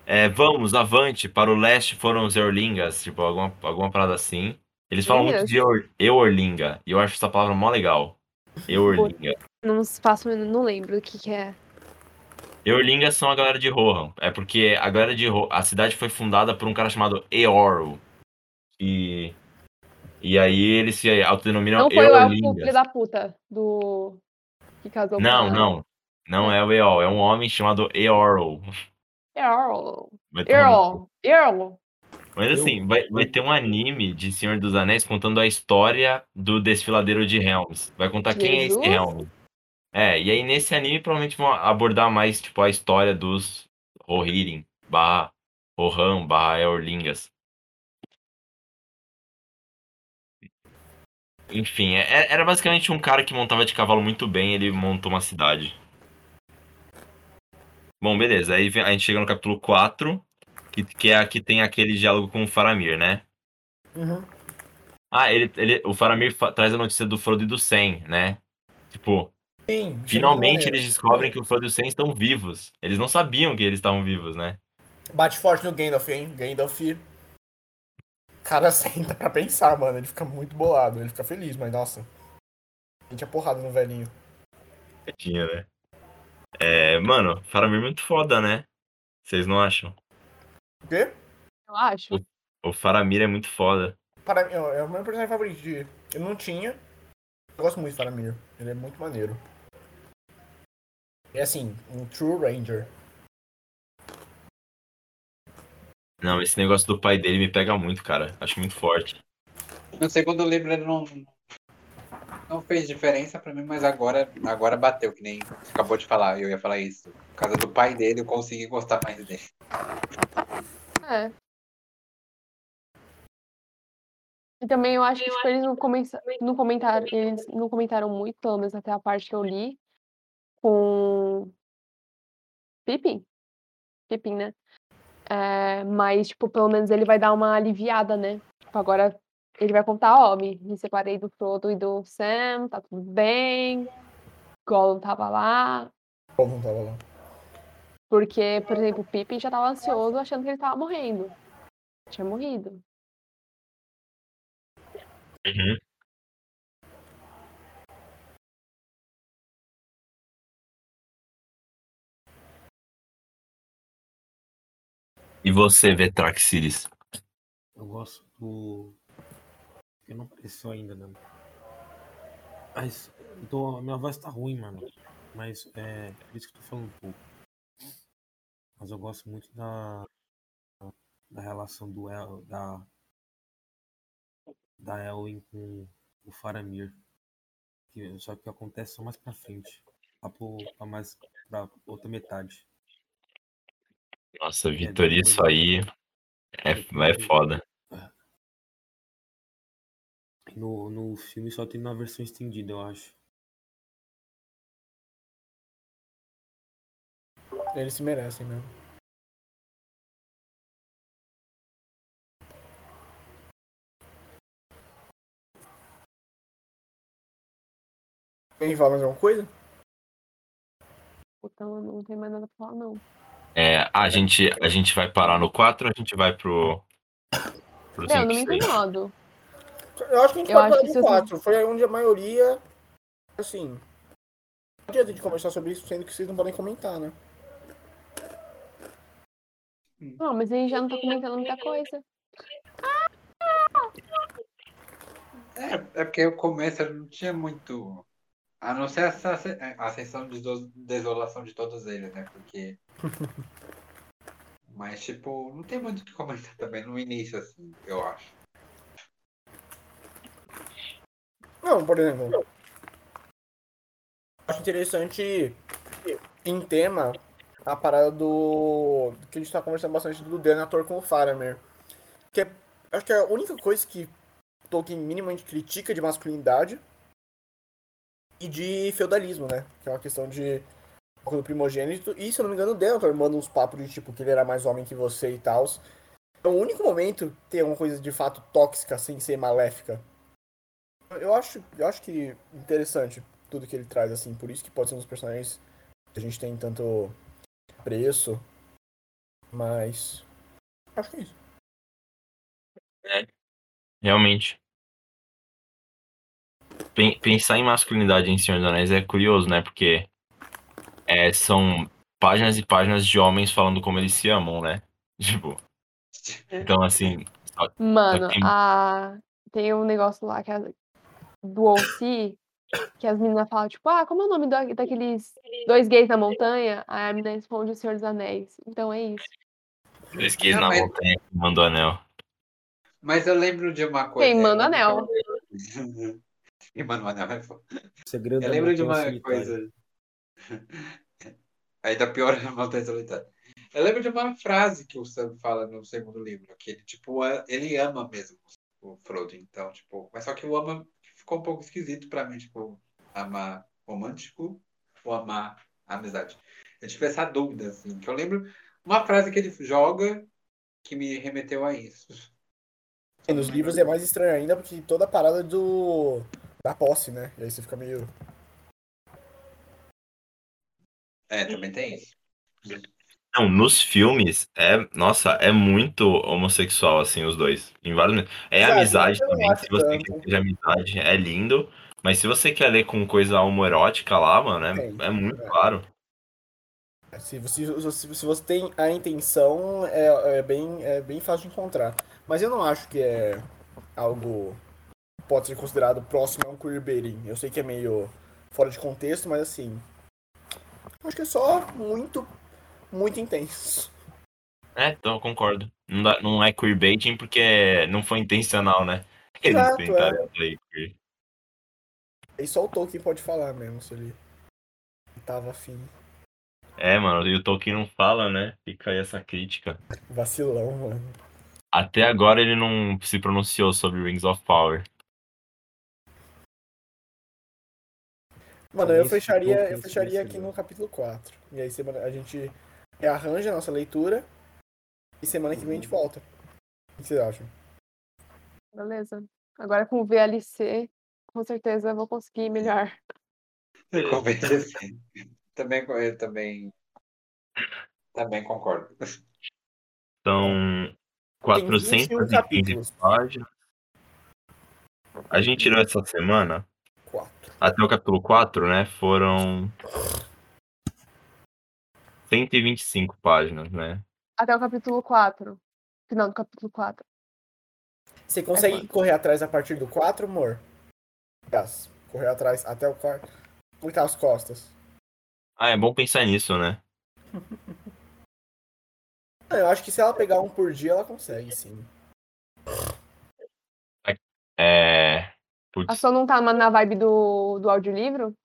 é, vamos, avante, para o leste foram os Eorlingas, tipo, alguma, alguma parada assim. Eles falam muito de Eor, Eorlinga, e eu acho essa palavra mó legal. Eorlinga. Não faço, não lembro o que, que é. Eorlingas são a galera de Rohan. É porque a galera de Rohan, a cidade foi fundada por um cara chamado Eorl. E, e aí eles se autodenominam Não foi o elfo Eorlingas. filho da puta do. Que casou Não, não. Não é o Eol, é um homem chamado Eorl. Earl. Earl. Earl. Mas assim, vai, vai ter um anime de Senhor dos Anéis contando a história do desfiladeiro de Helms. Vai contar quem é esse Jesus? Helm. É, e aí nesse anime provavelmente vão abordar mais, tipo, a história dos Rohirrim, barra Rohan, barra Eorlingas. Enfim, é- era basicamente um cara que montava de cavalo muito bem, ele montou uma cidade. Bom, beleza, aí a gente chega no capítulo 4, que, que é a que tem aquele diálogo com o Faramir, né? Uhum. Ah, ele, ele, o Faramir fa- traz a notícia do Frodo e do Sam, né? Tipo, Sim, finalmente eles descobrem que o Frodo e o Sam estão vivos. Eles não sabiam que eles estavam vivos, né? Bate forte no Gandalf, hein? Gandalf. O cara senta pra pensar, mano. Ele fica muito bolado. Ele fica feliz, mas nossa. Gente, a porrada no velhinho. Tinha, né? É, mano, Faramir é muito foda, né? Vocês não acham? O quê? Eu acho. O Faramir é muito foda. Para mim, ó, é o meu personagem favorito. De... Eu não tinha. Eu gosto muito de Faramir. Ele é muito maneiro. É assim, um True Ranger. Não, esse negócio do pai dele me pega muito, cara. Acho muito forte. No segundo livro ele não, não fez diferença pra mim, mas agora, agora bateu, que nem você acabou de falar, eu ia falar isso. Por causa do pai dele, eu consegui gostar mais dele. É. E também eu acho que tipo, eles não, comença- não comentaram, eles não comentaram muito, pelo menos até a parte que eu li, com Pippin. Pippin, né? É, mas, tipo, pelo menos ele vai dar uma aliviada, né? Tipo, agora ele vai contar, ó, me, me separei do Frodo e do Sam, tá tudo bem. Gollum tava lá. Não tava lá. Porque, por exemplo, o Pippin já tava ansioso achando que ele tava morrendo. Tinha morrido. Uhum. E você, Vetraxilis? Eu gosto do. Que não apareceu ainda, né? Mas. A minha voz tá ruim, mano. Mas é. Por isso que eu tô falando um pouco. Mas eu gosto muito da. Da relação do El. Da. Da Elwin com o Faramir. Que, só que acontece só mais pra frente. Lá pro, pra mais. pra outra metade. Nossa, Vitor, isso aí é, é foda. No, no filme só tem na versão estendida, eu acho. Eles se merecem mesmo. Quem fala mais alguma coisa? Então não tem mais nada pra falar, não. É, a gente, a gente vai parar no 4 ou a gente vai pro. pro não, 5, não me incomodo. Eu acho que a gente Eu pode falar que do se eu- 4. Foi onde a maioria. Assim. Não adianta de conversar sobre isso, sendo que vocês não podem comentar, né? Não, mas aí já não tá comentando muita coisa. É, é porque o começo não tinha muito. A não ser essa a sessão de deso- desolação de todos eles, né? Porque. Mas, tipo, não tem muito o que comentar também no início, assim, eu acho. Não, por exemplo. Acho interessante em tema a parada do. que a gente tá conversando bastante do Denethor com o Faramir. Que é, acho que é a única coisa que Tolkien minimamente critica de masculinidade e de feudalismo, né? Que é uma questão de do primogênito. E se eu não me engano, o Denethor manda uns papos de tipo que ele era mais homem que você e tal. É o único momento que tem alguma coisa de fato tóxica sem ser maléfica. Eu acho, eu acho que interessante tudo que ele traz, assim. Por isso que pode ser um dos personagens que a gente tem tanto preço. Mas. Acho que é isso. Realmente. Pen- Pensar em masculinidade em Senhor dos Anéis é curioso, né? Porque é, são páginas e páginas de homens falando como eles se amam, né? Tipo. Então, assim. Mano, tem- a... tem um negócio lá que é do OC, que as meninas falam, tipo, ah, como é o nome da- daqueles dois gays na montanha? Aí a menina responde o Senhor dos Anéis. Então é isso. Dois gays na mas- montanha que mandou anel. Mas eu lembro de uma coisa. Quem manda anel. Quem manda o anel é foda. Segredo Eu lembro de Montanha uma Solitária. coisa. Ainda pior a Montanha Solitária. Eu lembro de uma frase que o Sam fala no segundo livro, que ele, tipo, é- ele ama mesmo o Frodo, então, tipo, mas só que o ama ficou um pouco esquisito pra mim, tipo, amar romântico ou amar amizade. Eu tive essa dúvida, assim, que eu lembro uma frase que ele joga que me remeteu a isso. E nos livros é mais estranho ainda, porque toda a parada do. da posse, né? E aí você fica meio. É, também tem isso. Não, nos filmes, é, nossa, é muito homossexual, assim, os dois. Em vários momentos. É Sabe, amizade também, se você tanto. quer que seja amizade, é lindo. Mas se você quer ler com coisa homoerótica lá, mano, é, Tem, é muito é. claro. Se você, se, se você tem a intenção, é, é bem, é bem fácil de encontrar. Mas eu não acho que é algo que pode ser considerado próximo a um queerbaiting. Eu sei que é meio fora de contexto, mas assim. Acho que é só muito, muito intenso. É, então eu concordo. Não, dá- não é queerbaiting porque não foi intencional, né? Eles Exato, tentaram play queer. E só o Tolkien pode falar mesmo, se ele tava afim. É, mano, e o Tolkien não fala, né? Fica aí essa crítica. Vacilão, mano. Até agora ele não se pronunciou sobre Rings of Power. Mano, eu fecharia, eu fecharia aqui no capítulo 4. E aí semana, a gente rearranja a nossa leitura. E semana que vem a gente volta. O que vocês acham? Beleza. Agora com o VLC, com certeza eu vou conseguir melhor. Eu convenci assim. Também, eu também, também concordo. São Tem 21 415 capítulos. páginas. A gente tirou essa semana, 4. até o capítulo 4, né? Foram 125 páginas, né? Até o capítulo 4. Final do capítulo 4. Você consegue quanto? correr atrás a partir do 4, amor? Yes. Correr atrás até o 4. Clicar as costas. Ah, é bom pensar nisso, né? Eu acho que se ela pegar um por dia, ela consegue, sim. É. A Putz, sua não tá na- vibe do, do audiolivro?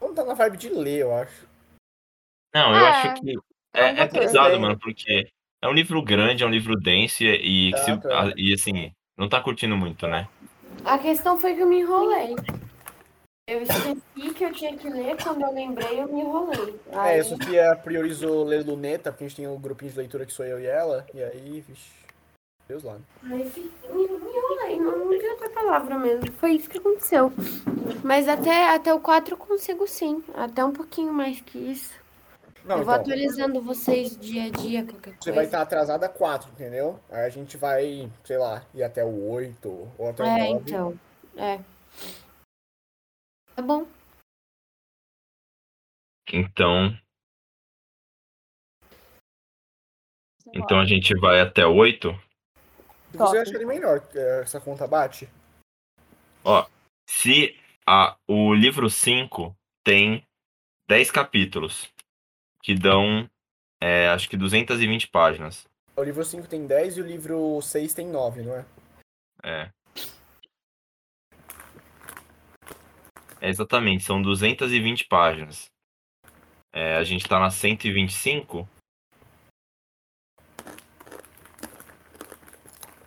Vamos tá na vibe de ler, eu acho. Não, eu É, acho que é é, é pesado, mano, porque é um livro grande, é um livro denso e, e, se- é. a- e assim, não tá curtindo muito, né? A questão foi que eu me enrolei. Eu esqueci que eu tinha que ler, quando eu lembrei, eu me enrolei. Aí, É, a Sofia priorizou ler Luneta, porque a gente tem um grupinho de leitura que sou eu e ela. E aí, vixi. Deus lá. aí me enrolei. me enrolei, não, não tem outra palavra mesmo. Foi isso que aconteceu. Mas até, até o 4 eu consigo sim. Até um pouquinho mais que isso. Não, eu vou então, atualizando vocês dia a dia, qualquer coisa. você vai estar atrasada 4, entendeu? Aí a gente vai, sei lá, ir até o 8 ou até o É, 9. então. É. Tá bom. Então, então a gente vai até o 8. Se você Top. acharem melhor, é, essa conta bate. Se a, o livro 5 tem 10 capítulos, que dão, é, acho que 220 páginas. O livro 5 tem 10 e o livro 6 tem 9, não é? É. É, exatamente, são 220 páginas. É, a gente tá na 125.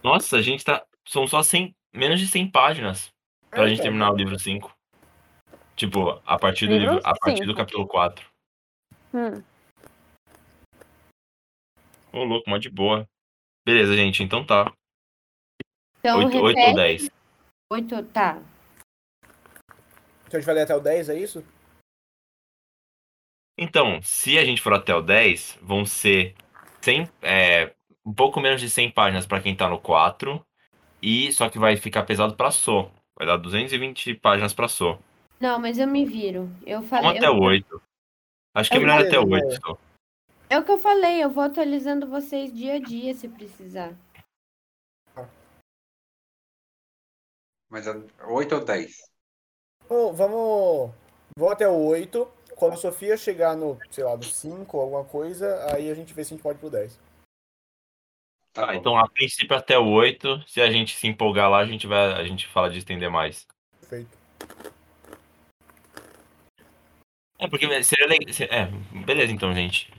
Nossa, a gente tá. São só 100, menos de 100 páginas pra É, gente então. terminar o livro 5. Tipo, a partir do Livro livro, a partir do capítulo 4. Hum, Ô, louco, mó de boa. Beleza, gente, então tá. Então, 8, 8 ou repete. 10. 8, tá. Então a gente vai ler até o 10, é isso? Então, se a gente for até o 10, vão ser 100, é, um pouco menos de 100 páginas para quem tá no 4, e só que vai ficar pesado pra So. Vai dar 220 páginas pra So. Não, mas eu me viro. Eu Vamos falei. até eu- o 8. Acho que é É melhor até o beleza, 8 só. É o que eu falei, eu vou atualizando vocês dia a dia se precisar. Mas é 8 ou 10? Ô, vamos. Vou até o 8. Quando a Sofia chegar no, sei lá, do 5 ou alguma coisa, aí a gente vê se a gente pode ir pro 10. Tá Tá, então a princípio até o 8. Se a gente se empolgar lá, a gente vai, a gente fala de estender mais. Perfeito. É, porque seria legal. É, beleza então, gente.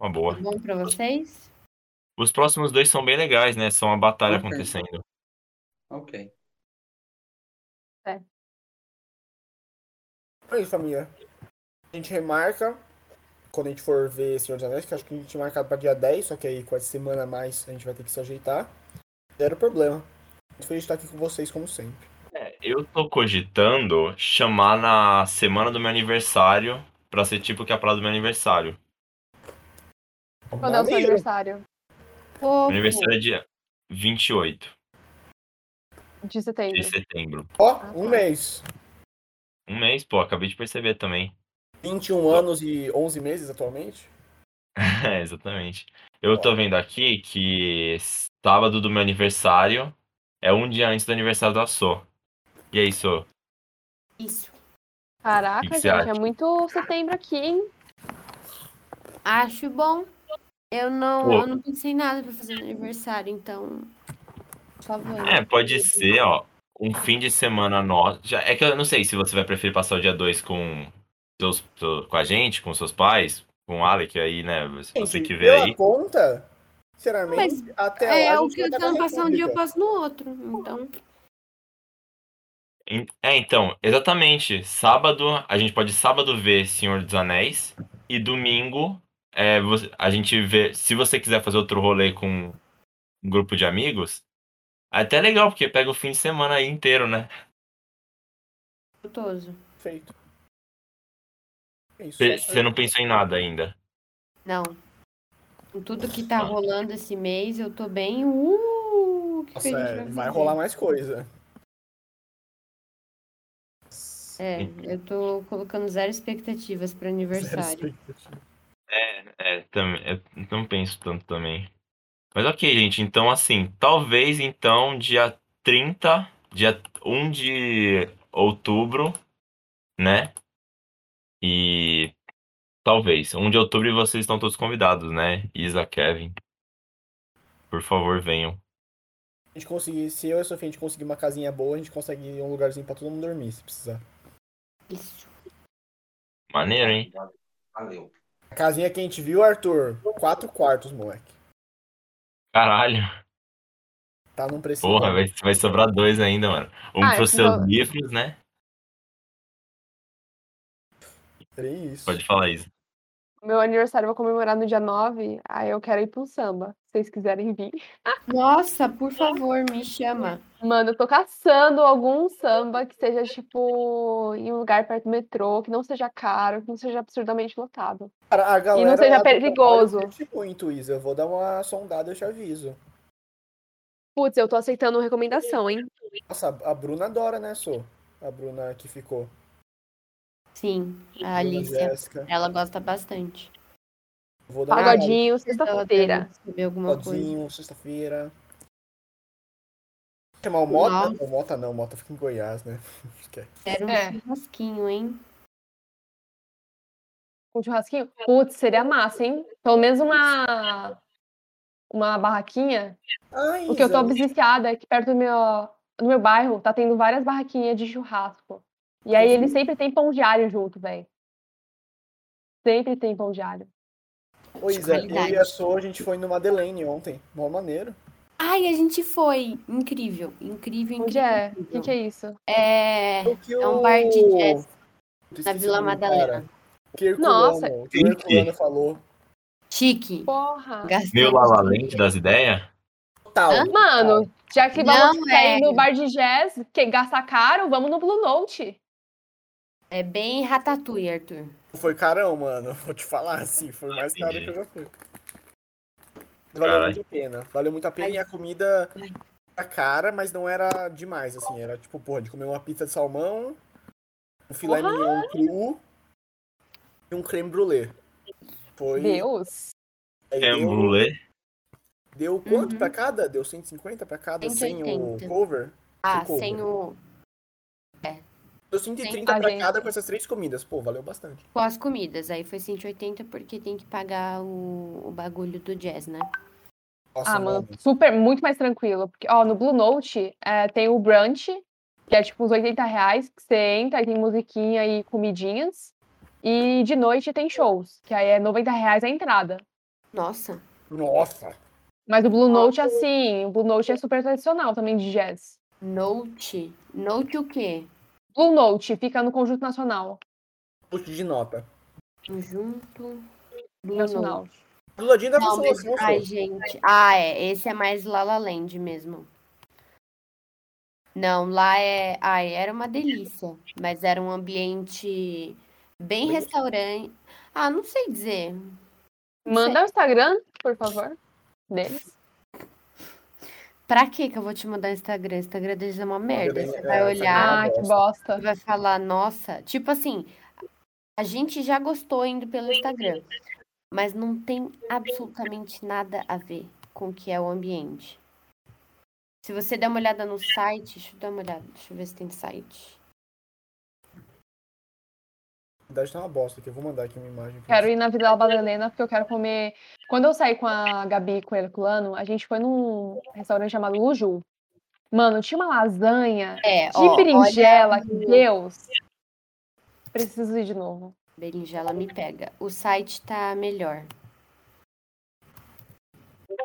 Uma boa. Tá bom pra vocês? Os próximos dois são bem legais, né? São uma batalha Ok. acontecendo. Ok. É isso, família. A gente remarca quando a gente for ver Senhor dos Anéis, que acho que a gente tinha marcado pra dia 10, só que aí com essa semana a mais a gente vai ter que se ajeitar. Zero problema. Muito feliz de estar aqui com vocês, como sempre. É, eu tô cogitando chamar na semana do meu aniversário pra ser tipo que a parada do meu aniversário. quando é o seu aniversário? Meu aniversário é dia 28 De setembro. de setembro. Ó, Ah, um tá. mês. Um mês, pô, acabei de perceber também. 21 anos e 11 meses atualmente. É, exatamente. Eu tô vendo aqui que sábado do meu aniversário é um dia antes do aniversário da So. E aí, So? Isso. Caraca, que você gente, é acha? muito setembro aqui, hein? Acho bom. Eu não, Pô. eu não pensei em nada pra fazer no aniversário, então. Por favor. É, pode ser, ó, um fim de semana nosso. Já, é que eu não sei se você vai preferir passar o dia 2 com, seus, com a gente, com seus pais, com o Alec aí, né? Se você que vê aí. conta, sinceramente, até lá É, o que eu na passar um dia, eu passo no outro. Então. É, então, exatamente. Sábado, a gente pode sábado ver Senhor dos Anéis e domingo é, a gente vê. Se você quiser fazer outro rolê com um grupo de amigos, é até legal, porque pega o fim de semana aí inteiro, né? Gostoso. Feito. É isso. Você você não pensou em nada ainda. Não. Com tudo que tá Ah. rolando esse mês, eu tô bem. Uh, que Nossa, é, vai rolar mais coisa. É, eu tô colocando zero expectativas pro Zero aniversário. expectativa. É, também, eu não penso tanto também. Mas ok, gente, então assim, talvez então dia 30, dia 1 de outubro, né? E talvez, 1 de outubro e vocês estão todos convidados, né? Isa, Kevin. Por favor, venham. A gente conseguir, se eu e a Sofia a gente conseguir uma casinha boa, a gente consegue um lugarzinho pra todo mundo dormir, se precisar. Isso. Maneiro, hein? Valeu. A casinha que a gente viu, Arthur, quatro quartos, moleque. Caralho. Tá num preço Porra, vai, vai sobrar dois ainda, mano. Um Ah, pros seus livros, né? É isso. Pode falar isso. Meu aniversário eu vou comemorar no dia 9, aí eu quero ir pro samba. Se vocês quiserem vir. Nossa, por favor, me chama. Mano, eu tô caçando algum samba que seja, tipo, em um lugar perto do metrô, que não seja caro, que não seja absurdamente lotado. Cara, a galera seja lá do perigoso. muito, Isa. Eu vou dar uma sondada, eu te aviso. Putz, eu tô aceitando recomendação, hein? Nossa, a Bruna adora, né, Sô? A Bruna que ficou. Sim, a Alicia. Jéssica. Ela gosta bastante. Vou dar uma Pagodinho, sexta-feira. Podinho, sexta-feira. Chamar o Mota? Nossa. O Mota não, o Mota fica em Goiás, né? Quero um É. churrasquinho, hein? Um churrasquinho? Putz, seria massa, hein? Pelo menos uma. Uma barraquinha. Ai, O que eu tô viciada é que perto do meu, do meu bairro tá tendo várias barraquinhas de churrasco. E aí ele sempre tem pão de alho junto, velho. Sempre tem pão de alho. Ô, Isa, eu e a Sô, a gente foi no Madeleine ontem. Mó maneiro. Ai, a gente foi. Incrível, incrível, incrível. Onde é? O que, que é isso? É, O que é um bar de jazz na Vila Madalena. cara. O que Herculano, Nossa. o que o Herculano falou. Chique. Porra. Gastei Meu Lala Land das ideias? Total. Hã? Mano, já que Não, vamos é. no bar de jazz, que gasta caro, vamos no Blue Note. É bem ratatouille, Arthur. Foi carão, mano. Vou te falar, assim, foi mais caro que eu já fui. Valeu Caralho. muito a pena. Valeu muito a pena e a comida era cara, mas não era demais, assim. Era tipo, porra, de comer uma pizza de salmão, um filé Porra! mignon cru e um creme brulee. Foi. Deus. aí É deu, brulé. deu quanto Uhum. pra cada? Deu 150 pra cada sem o 180. cover? Ah, Sem sem o. Deu 130 Ah, pra gente. cada com essas três comidas. Pô, valeu bastante. Com as comidas. Aí foi 180 porque tem que pagar o, o bagulho do jazz, né? Nossa, Ah, mano, super, muito mais tranquilo. Porque, ó, no Blue Note é, tem o brunch, que é tipo uns 80 reais, que você entra, aí tem musiquinha e comidinhas. E de noite tem shows, que aí é 90 reais a entrada. Nossa. Nossa. Mas o Blue Note, assim, o Blue Note é super tradicional também de jazz. Note. Note o quê? Blue Note fica no Conjunto Nacional. Puxa de nota. Junto. Blue Nacional. Note. Do ladinho da Não, mas... Ai, só. gente. Ah, é. Esse é mais La La Land mesmo. Não, lá é. Ai, era uma delícia. Mas era um ambiente bem Bem- restaurante. Ah, não sei dizer. Manda o Instagram, por favor, deles. Pra que que eu vou te mandar o Instagram? O Instagram deles é uma merda. Você é, vai olhar Ah, que bosta. e vai falar, nossa. Tipo assim, a gente já gostou indo pelo Instagram. Mas não tem absolutamente nada a ver com o que é o ambiente. Se você der uma olhada no site, deixa eu dar uma olhada, deixa eu ver se tem site. A cidade tá uma bosta aqui. Eu vou mandar aqui uma imagem. Quero ir na Vila Madalena porque eu quero comer. Quando eu saí com a Gabi e com o Herculano, a gente foi num restaurante chamado Luju. Mano, tinha uma lasanha É, de ó, berinjela, olha, que Deus. Preciso ir de novo. berinjela me pega. O site tá melhor.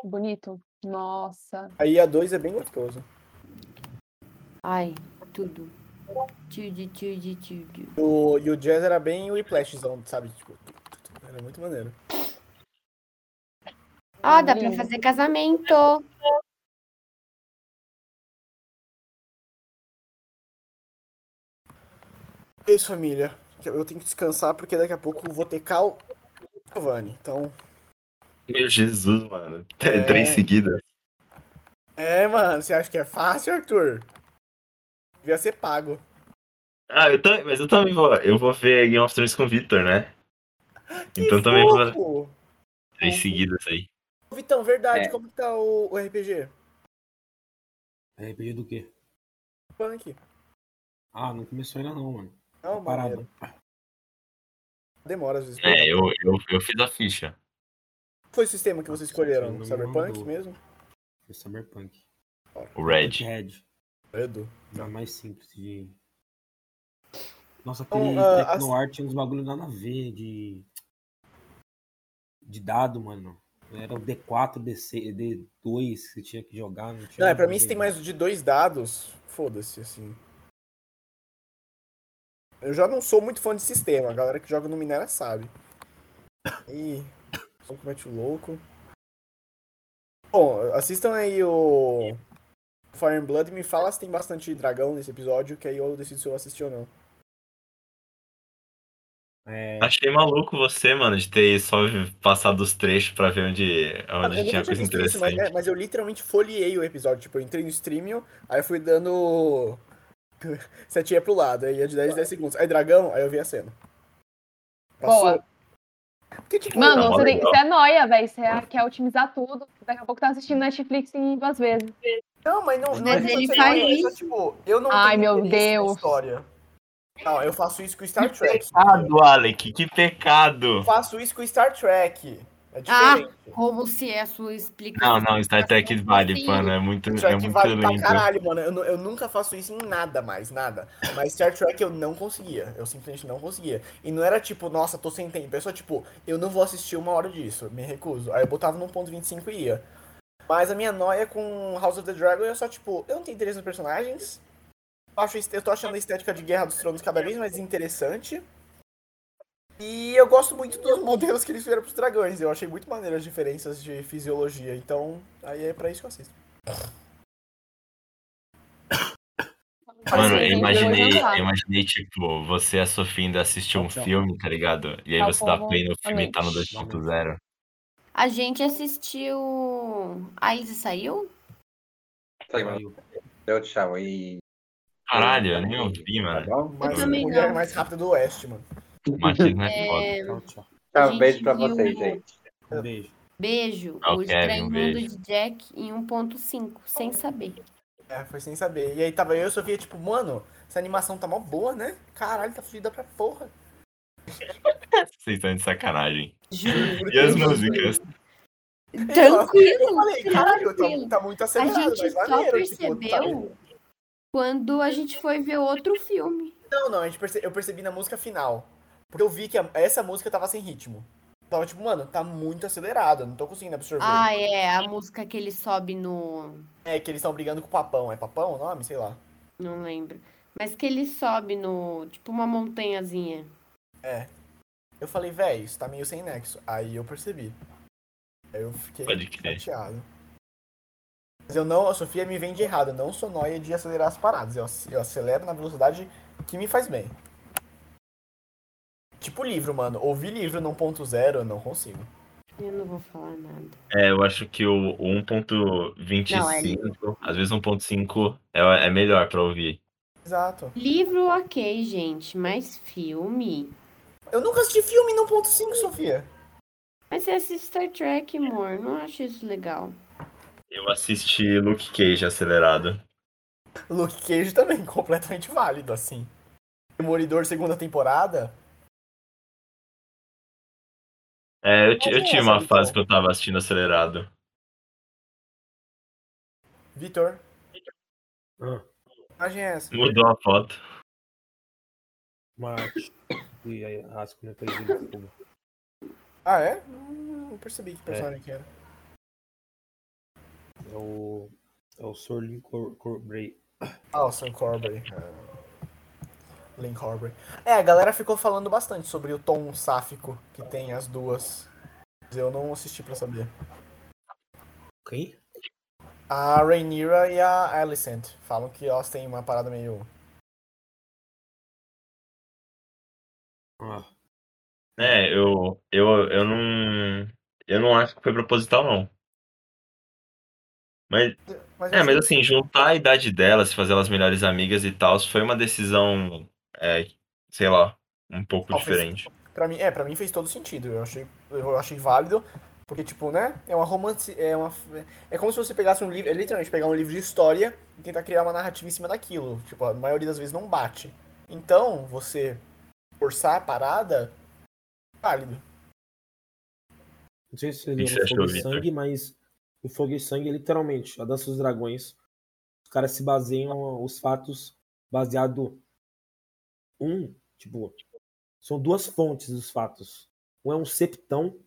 Bonito. Nossa. Aí a 2 é bem gostoso. Ai, tudo. O, e o jazz era bem whiplashzão, sabe? Tipo, era muito maneiro. Ah, dá pra fazer casamento. É isso, família. Eu tenho que descansar porque daqui a pouco eu vou ter cal. Giovanni. Então. Meu Jesus, mano. É. Três seguidas. É, mano. Você acha que é fácil, Arthur? Devia ser pago. Ah, eu também, mas eu também vou. Eu vou ver Game of Thrones com o Victor, né? Que Então também vou fofo! três seguidas aí. Vitão, verdade. É. Como que tá o, o RPG? RPG do quê? Punk. Ah, não começou ainda não, mano. Não, Parado. maneiro. Demora às vezes. É, eu, eu, eu fiz a ficha. Foi o sistema que vocês escolheram? Cyberpunk mesmo? Foi Cyberpunk. O Red. Red. Edu. É mais simples de. Nossa, Então, aquele as- Tecnoart tinha uns bagulho nada a ver de. De dado, mano. Era o D4, DC, D2 que você tinha que jogar. Não, tinha Não, é pra mim se tem mano. mais de dois dados, foda-se, assim. Eu já não sou muito fã de sistema, a galera que joga no Minera sabe. Ih, só comete o louco. Bom, assistam aí o Fire and Blood me fala se tem bastante dragão nesse episódio, que aí eu decido se eu assisti ou não. É, Achei maluco você, mano, de ter só passado os trechos pra ver onde, Mano, onde eu tinha coisa visto isso, mas, interessante. é, mas eu literalmente folhei o episódio. Tipo, eu entrei no Streamio, aí eu fui dando setinha pro lado, aí ia de 10 em 10 segundos. Aí dragão, aí eu vi a cena. Boa. Porque, tipo, Mano, Tá você, tem, você é noia, velho. Você é- quer otimizar tudo. Daqui a pouco tá assistindo Netflix em duas vezes. Não, mas não, não Mas é ele faz isso. é tipo, eu não Ai, meu Deus. história. Não, eu faço isso com Star Trek. Pecado, Alec, que pecado! Eu faço isso com Star Trek. É Ah, diferente. como se é a sua explicação. Não, não, Star Trek vale, Sim. mano, é muito, Star é Trek muito vale pra lindo. caralho, mano. Eu, eu nunca faço isso em nada mais, nada. Mas Star Trek eu não conseguia. Eu simplesmente não conseguia. E não era tipo, nossa, tô sem tempo. É só tipo, eu não vou assistir uma hora disso. Me recuso. Aí eu botava no ponto 25 e ia. Mas a minha noia com House of the Dragon é só tipo, eu não tenho interesse nos personagens. Eu, acho, eu tô achando a estética de Guerra dos Tronos cada vez mais interessante. E eu gosto muito dos modelos que eles fizeram pros dragões. Eu achei muito maneiro as diferenças de fisiologia. Então, aí é pra isso que eu assisto. Mano, eu imaginei, eu imaginei, tipo, você e a Sofia indo assistir um filme, tá ligado? E aí Tchau, você dá play no filme e tá no Boa 2.0. A gente assistiu. A Ilse saiu? saiu. Deu tchau e. Caralho, eu nem ouvi, Tá mano. bom? Mas também mulher não. mais rápida do Oeste, mano. Machismo é foda. É, Tchau, tchau. Tchau, gente beijo pra viu vocês, gente. Um beijo. Beijo, Ah, o o Estranho um Mundo de Jack em 1.5, sem saber. É, foi sem saber. E aí tava eu e Sofia, tipo, mano, essa animação tá mó boa, né? Caralho, tá fodida pra porra. Vocês estão de sacanagem. Juro. E as músicas? Eu Tranquilo. falei, caralho, tranquilo. tá, tá muito A acelerado, gente mas só maneiro, tipo, tá- percebeu quando a gente foi ver outro filme. Não, não, a gente perce- eu percebi na música final. Porque eu vi que a- essa música tava sem ritmo. Tava tipo, mano, tá muito acelerado, eu não tô conseguindo absorver. Ah, é, a música que ele sobe no. É que eles estão brigando com o Papão. É Papão o nome? Sei lá. Não lembro. Mas que ele sobe no. Tipo uma montanhazinha. É. Eu falei, véi, isso tá meio sem nexo. Aí eu percebi. Aí eu fiquei chateado. Mas eu não, a Sofia me vende errado. Eu não sou noia de acelerar as paradas. Eu, eu acelero na velocidade que me faz bem. Tipo livro, mano. Ouvir livro no ponto zero, eu não consigo. Eu não vou falar nada. É, eu acho que o, o 1.25, às vezes 1.5 é, é melhor pra ouvir. Exato. Livro, ok, gente, mas filme. Eu nunca assisti filme no ponto 5, Sofia. Mas você assiste Star Trek, amor. Não acho isso legal. Eu assisti Luke Cage acelerado. Luke Cage também, completamente válido, assim. Demolidor segunda temporada. É, eu, eu Mas é tinha essa, uma fase que eu tava assistindo acelerado. Vitor, Ah, imagem é essa? Mudou a foto. Marte. E aí, rasco no de fogo. Ah, é? Não percebi que personagem que era. É o. É o Sorlin Cor Corbray. Ah, o Sam Corbry. É. Lynn Corbry. É, a galera ficou falando bastante sobre o tom sáfico que tem as duas. Eu não assisti pra saber. Quem? A Rhaenyra e a Alicent falam que elas têm uma parada meio. É, eu, eu, eu não. Eu não acho que foi proposital, não. Mas, Mas é, mas achei- assim, juntar a idade delas, fazer elas melhores amigas e tal, foi uma decisão, é, sei lá, um pouco Ah, fez- diferente. Pra mim, é, pra mim fez todo sentido. Eu achei, eu achei válido, porque, tipo, né? É uma romance. É, uma, é como se você pegasse um livro. É literalmente pegar um livro de história e tentar criar uma narrativa em cima daquilo. Tipo, a maioria das vezes não bate. Então, você forçar a parada, válido. não sei se você no achou, Fogo e? Sangue, mas o Fogo e Sangue é literalmente a Dança dos Dragões. Os caras se baseiam os fatos baseado um, tipo, são duas fontes dos fatos. Um é um septão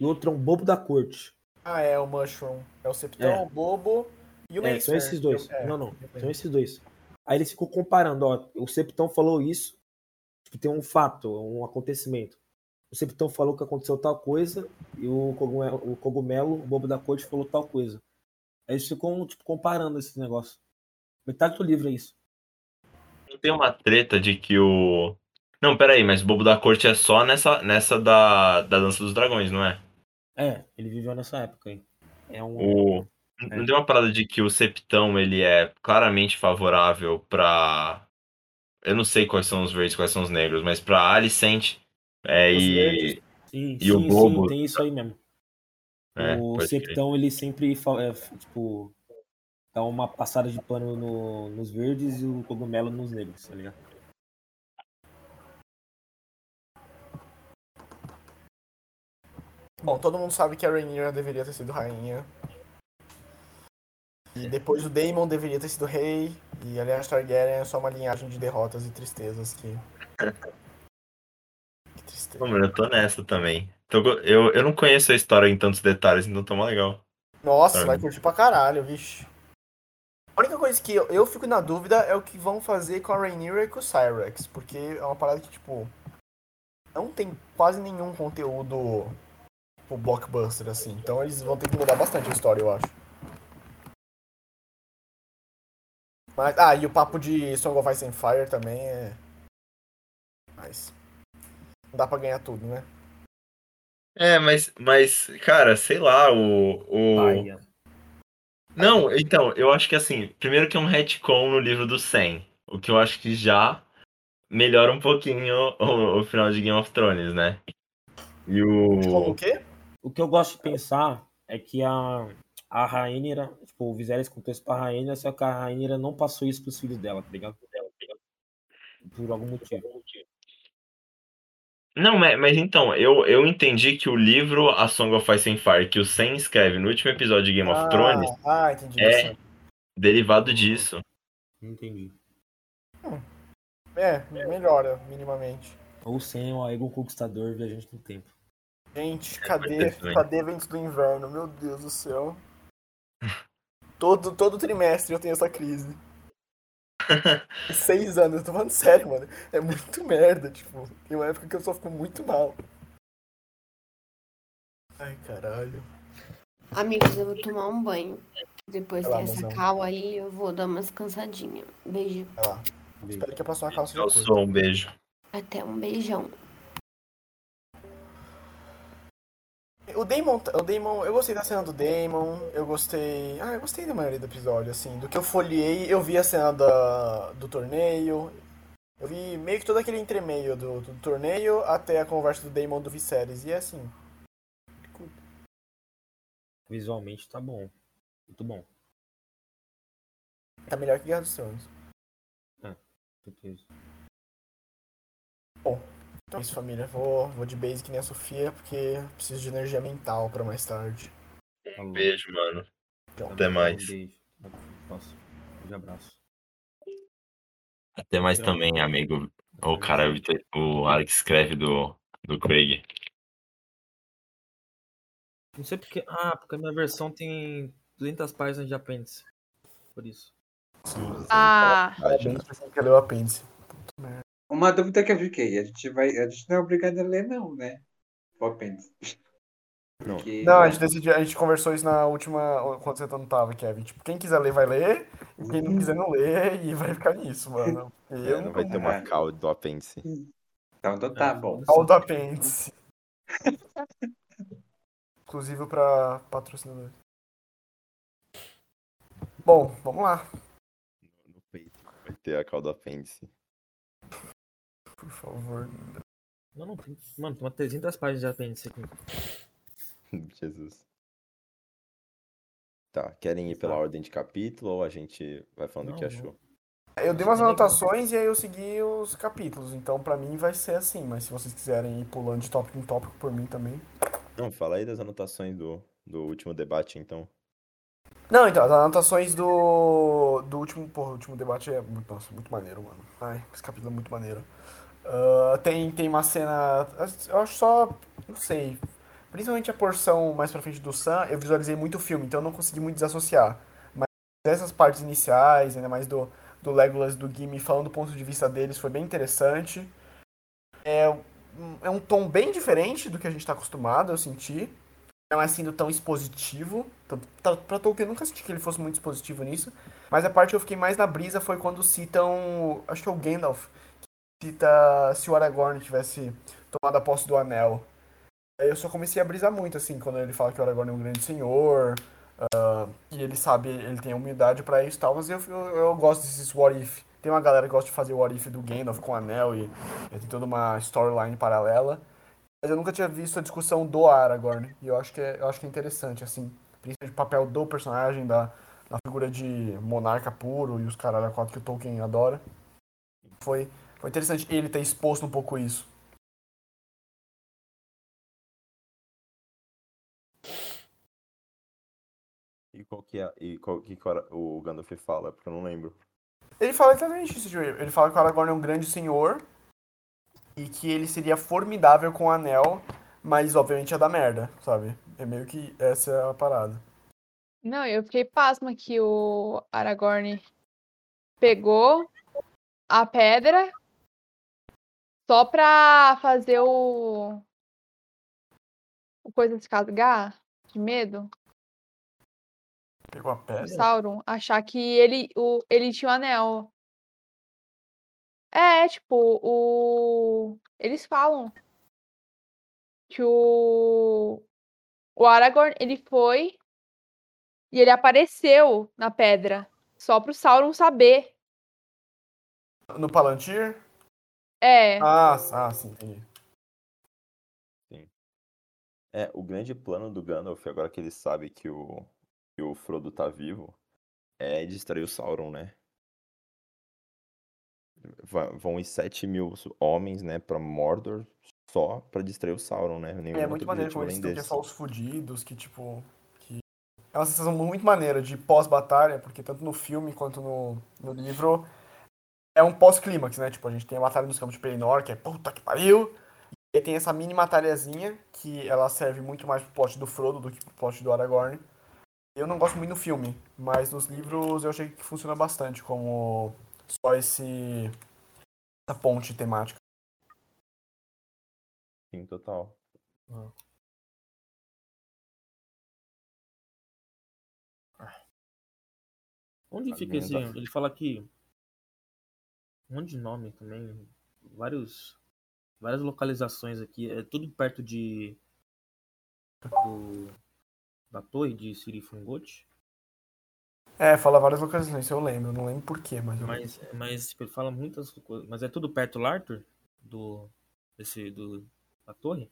e o outro é um bobo da corte. Ah, é o Mushroom. É o Septão, É. o Bobo e o É, são esses dois. Eu- é, não, não. São esses dois. Aí eles ficam comparando, ó. O Septão falou isso. Tipo, tem um fato, um acontecimento. o Septão falou que aconteceu tal coisa e o cogumelo, o, cogumelo, o bobo da corte, falou tal coisa. Aí eles ficam, tipo, comparando esse negócio. Metade do livro é isso. Não tem uma treta de que o. Não, peraí, mas o bobo da corte é só nessa, nessa da, da dança dos dragões, não é? É, ele viveu nessa época aí. É um. O... Não tem uma parada de que o Septão ele é claramente favorável pra. Eu não sei quais são os verdes, quais são os negros, mas pra Alicent é, Os e. Sim, E o sim, bobo? sim, tem isso aí mesmo. É, o. Septão, ele sempre, é, tipo, dá uma passada de pano no- nos verdes e o cogumelo nos negros, tá ligado? Bom, todo mundo sabe que a Rhaenyra deveria ter sido rainha. E depois o Daemon deveria ter sido rei. E aliás, Targaryen é só uma linhagem de derrotas e tristezas que. Que tristeza. Pô, mano, eu tô nessa também. Tô eu, eu não conheço a história em tantos detalhes, então tá mó legal. Nossa, Ah. vai curtir pra caralho, vixe. A única coisa que eu, eu fico na dúvida é o que vão fazer com a Rhaenyra e com o Cyrex. Porque é uma parada que, tipo. Não tem quase nenhum conteúdo. Tipo, blockbuster, assim. Então eles vão ter que mudar bastante a história, eu acho. Mas, ah, e o papo de Song of Ice and Fire também é. Mas. Não dá pra ganhar tudo, né? É, mas, mas cara, sei lá, o. o... Paia. Não, então, eu acho que assim, primeiro que é um retcon no livro do 100, o que eu acho que já melhora um pouquinho o, o final de Game of Thrones, né? E o. o quê? O que eu gosto de pensar é que a, a Rainha, tipo, o Viserys contou isso pra Rainha, só que a Rainha não passou isso pros filhos dela, tá ligado? Por algum motivo. Não, mas, mas então, eu, eu entendi que o livro A Song of Ice and Fire, que o 100 escreve no último episódio de Game of ah, Thrones, Ah, entendi. é derivado disso. Não entendi. É, melhora, minimamente. Ou sem o Aegon Conquistador, viajante no tempo. Gente, pode cadê, cadê eventos do inverno? Meu Deus do céu. Todo, todo trimestre eu tenho essa crise. Seis anos, eu tô falando sério, mano. É muito merda, tipo. Tem uma época que eu só fico muito mal. Ai, caralho. Amigos, eu vou tomar um banho. Depois Vai lá, tem essa mozão. cal aí, eu vou dar umas cansadinhas. Beijo. Vai lá. Beijo. Espero que a próxima calça Eu sou um beijo. Até um beijão. O Damon, o Damon, eu gostei da cena do Damon, eu gostei. Ah, eu gostei da maioria do episódio, assim. Do que eu folhei, eu vi a cena da, do torneio. Eu vi meio que todo aquele entremeio do, do torneio até a conversa do Damon do Viserys. E é assim. Visualmente tá bom. Muito bom. Tá melhor que Guerra dos Tronos. com certeza. Então é isso, família. Vou, vou de base que nem a Sofia, porque preciso de energia mental pra mais tarde. Falou. Beijo, mano. Então, Até mais. Um beijo. Nossa, um grande abraço. Até mais também, amigo. O cara, o Alex escreve do, do Craig. Não sei porque. Ah, porque a minha versão tem 200 páginas de apêndice. Por isso. Ah, parabéns pra quem leu o apêndice. Uma dúvida que eu fiquei, a gente vai, a gente não é obrigado a ler não, né? O apêndice. Não. Porque- Não, a gente decidiu, a gente conversou isso na última. Quando você não tava, Kevin. Tipo, quem quiser ler, vai ler. E quem não quiser, não lê. E vai ficar nisso, mano. É, Eu não vai ter uma cal do apêndice. Então, então tá bom. Pau do apêndice. Exclusivo pra patrocinador. Bom, vamos lá. No peito vai ter a cal do apêndice. Por favor. Não, não tem. Mano, tem umas 300 páginas de apêndice aqui. Jesus. Tá, querem ir pela ordem de capítulo ou a gente vai falando o que Não, achou? Eu dei umas anotações e aí eu segui os capítulos. Então, pra mim, vai ser assim. Mas se vocês quiserem ir pulando de tópico em tópico por mim também. Não, fala aí das anotações do, do último debate, então. Não, então, as anotações do, do último, porra, o último debate é muito, nossa, muito maneiro, mano. Ai, esse capítulo é muito maneiro. Ah, tem, tem uma cena, eu acho só, não sei, principalmente a porção mais pra frente do Sam, eu visualizei muito o filme, então eu não consegui muito desassociar. Mas essas partes iniciais, ainda mais do, do Legolas do Gimli falando do ponto de vista deles, foi bem interessante. É, é um tom bem diferente do que a gente tá acostumado, eu senti. Não é sendo tão expositivo. Pra, pra Tolkien, eu nunca senti que ele fosse muito expositivo nisso. Mas a parte que eu fiquei mais na brisa foi quando citam. Acho que é o Gandalf. Cita se o Aragorn tivesse tomado a posse do anel. Aí eu só comecei a brisar muito, assim, quando ele fala que o Aragorn é um grande senhor. ah, e ele sabe, ele tem humildade pra isso e tal. Mas eu, eu, eu gosto desses what if. Tem uma galera que gosta de fazer o what if do Gandalf com o anel e, e tem toda uma storyline paralela. Mas eu nunca tinha visto a discussão do Aragorn. E eu acho que é, eu acho que é interessante, assim. Principalmente o papel do personagem, da, da figura de monarca puro e os caralho a quatro que o Tolkien adora. Foi, foi interessante ele ter exposto um pouco isso. E qual que é. E qual que o Gandalf fala? Porque eu não lembro. Ele fala exatamente isso, Joey. Ele fala que o Aragorn é um grande senhor e que ele seria formidável com o anel, mas obviamente ia dar merda, sabe? É meio que essa é a parada. Não, eu fiquei pasma que o Aragorn pegou a pedra só pra fazer o. O coisa se casgar de medo. Pegou a O pedra. Sauron achar que ele, o, ele tinha o anel. É, tipo, o. Eles falam que o. O Aragorn, ele foi e ele apareceu na pedra. Só pro Sauron saber. No Palantir? É. Ah, ah, sim, entendi. É, o grande plano do Gandalf, agora que ele sabe que o, que o Frodo tá vivo, é distrair o Sauron, né? Vão os 7 mil homens, né, pra Mordor só pra distrair o Sauron, né? Nenhum É muito maneiro como eles é desse. só os fudidos, que tipo. Que... É uma sensação muito maneira de pós-batalha, porque tanto no filme quanto no, no livro é um pós-clímax, né? Tipo, a gente tem a Batalha dos Campos de Pelennor, que é puta que pariu. E aí tem essa mini batalhazinha, que ela serve muito mais pro plot do Frodo do que pro plot do Aragorn. Eu não gosto muito no filme, mas nos livros eu achei que funciona bastante como só esse essa ponte temática. Sim, total. Onde A fica esse. tá- Ele fala que. Um monte de nome também. Vários. Várias localizações aqui. É tudo perto de. Do, da torre de Sirifungote. É, fala várias localizações, eu lembro, não lembro porquê, mas eu lembro. Mas, mas tipo, ele fala muitas coisas. Mas é tudo perto do Arthur? Do. Desse. Do, da torre?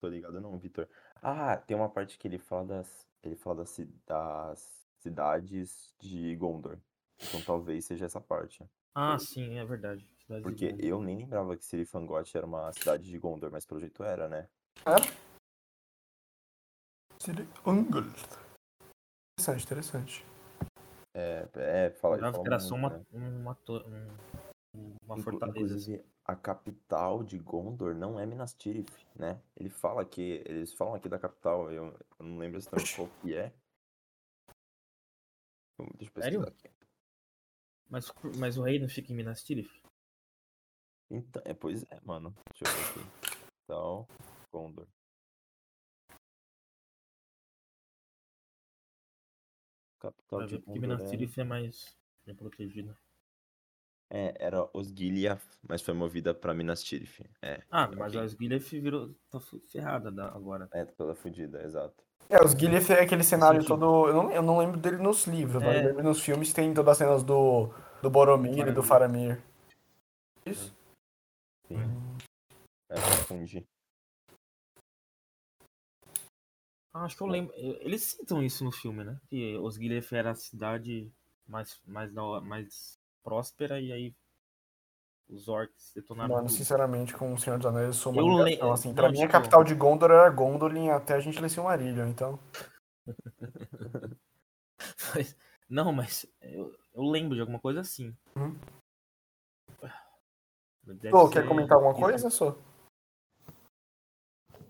Tô ligado não, Vitor. Ah, tem uma parte que ele fala das. Ele fala das, das cidades de Gondor. Então talvez seja essa parte. Ah, sim, é verdade. Cidade de Porque Gondor. eu nem lembrava que Sirifangote era uma cidade de Gondor, mas pelo jeito era, né? Ungol. Interessante, interessante. É, é fala, Eu fala que era só uma, né? uma, um- uma Inclu- fortaleza. Inclusive, a capital de Gondor não é Minas Tirith, né? Ele fala que. Eles falam aqui da capital, eu, eu não lembro exatamente qual que é. Vamos- Deixa eu Sério? pesquisar aqui. Mas, mas o rei não fica em Minas Tirith? Então, é, pois é, mano. Deixa eu ver aqui. Então, Gondor. Capital de Gondor Minas é... Tirith é mais é protegida. É, era Osgiliath, mas foi movida pra Minas Tirith. É, Ah, mas a Sgilef virou. tá ferrada da- agora. é toda fodida, exato. É, os Gilith é aquele cenário Sim, sim. todo. Eu não, eu não lembro dele nos livros, mas É. eu lembro nos filmes tem todas as cenas do, do Boromir e do Faramir. Isso? Sim. É, confundi. Ah, acho que eu lembro. e- Eles citam isso no filme, né? Que Osgiliath era a cidade mais, mais, mais próspera e aí os orcs detonaram Mano, tudo. sinceramente, com o Senhor dos Anéis, eu sou uma Eu le- negação, assim. Pra não, mim, a tipo- capital de Gondor era Gondolin até a gente ler Silmarillion, então... Mas- não, mas eu, eu lembro de alguma coisa assim. Uhum. Pô, quer ser- comentar alguma coisa, Sô?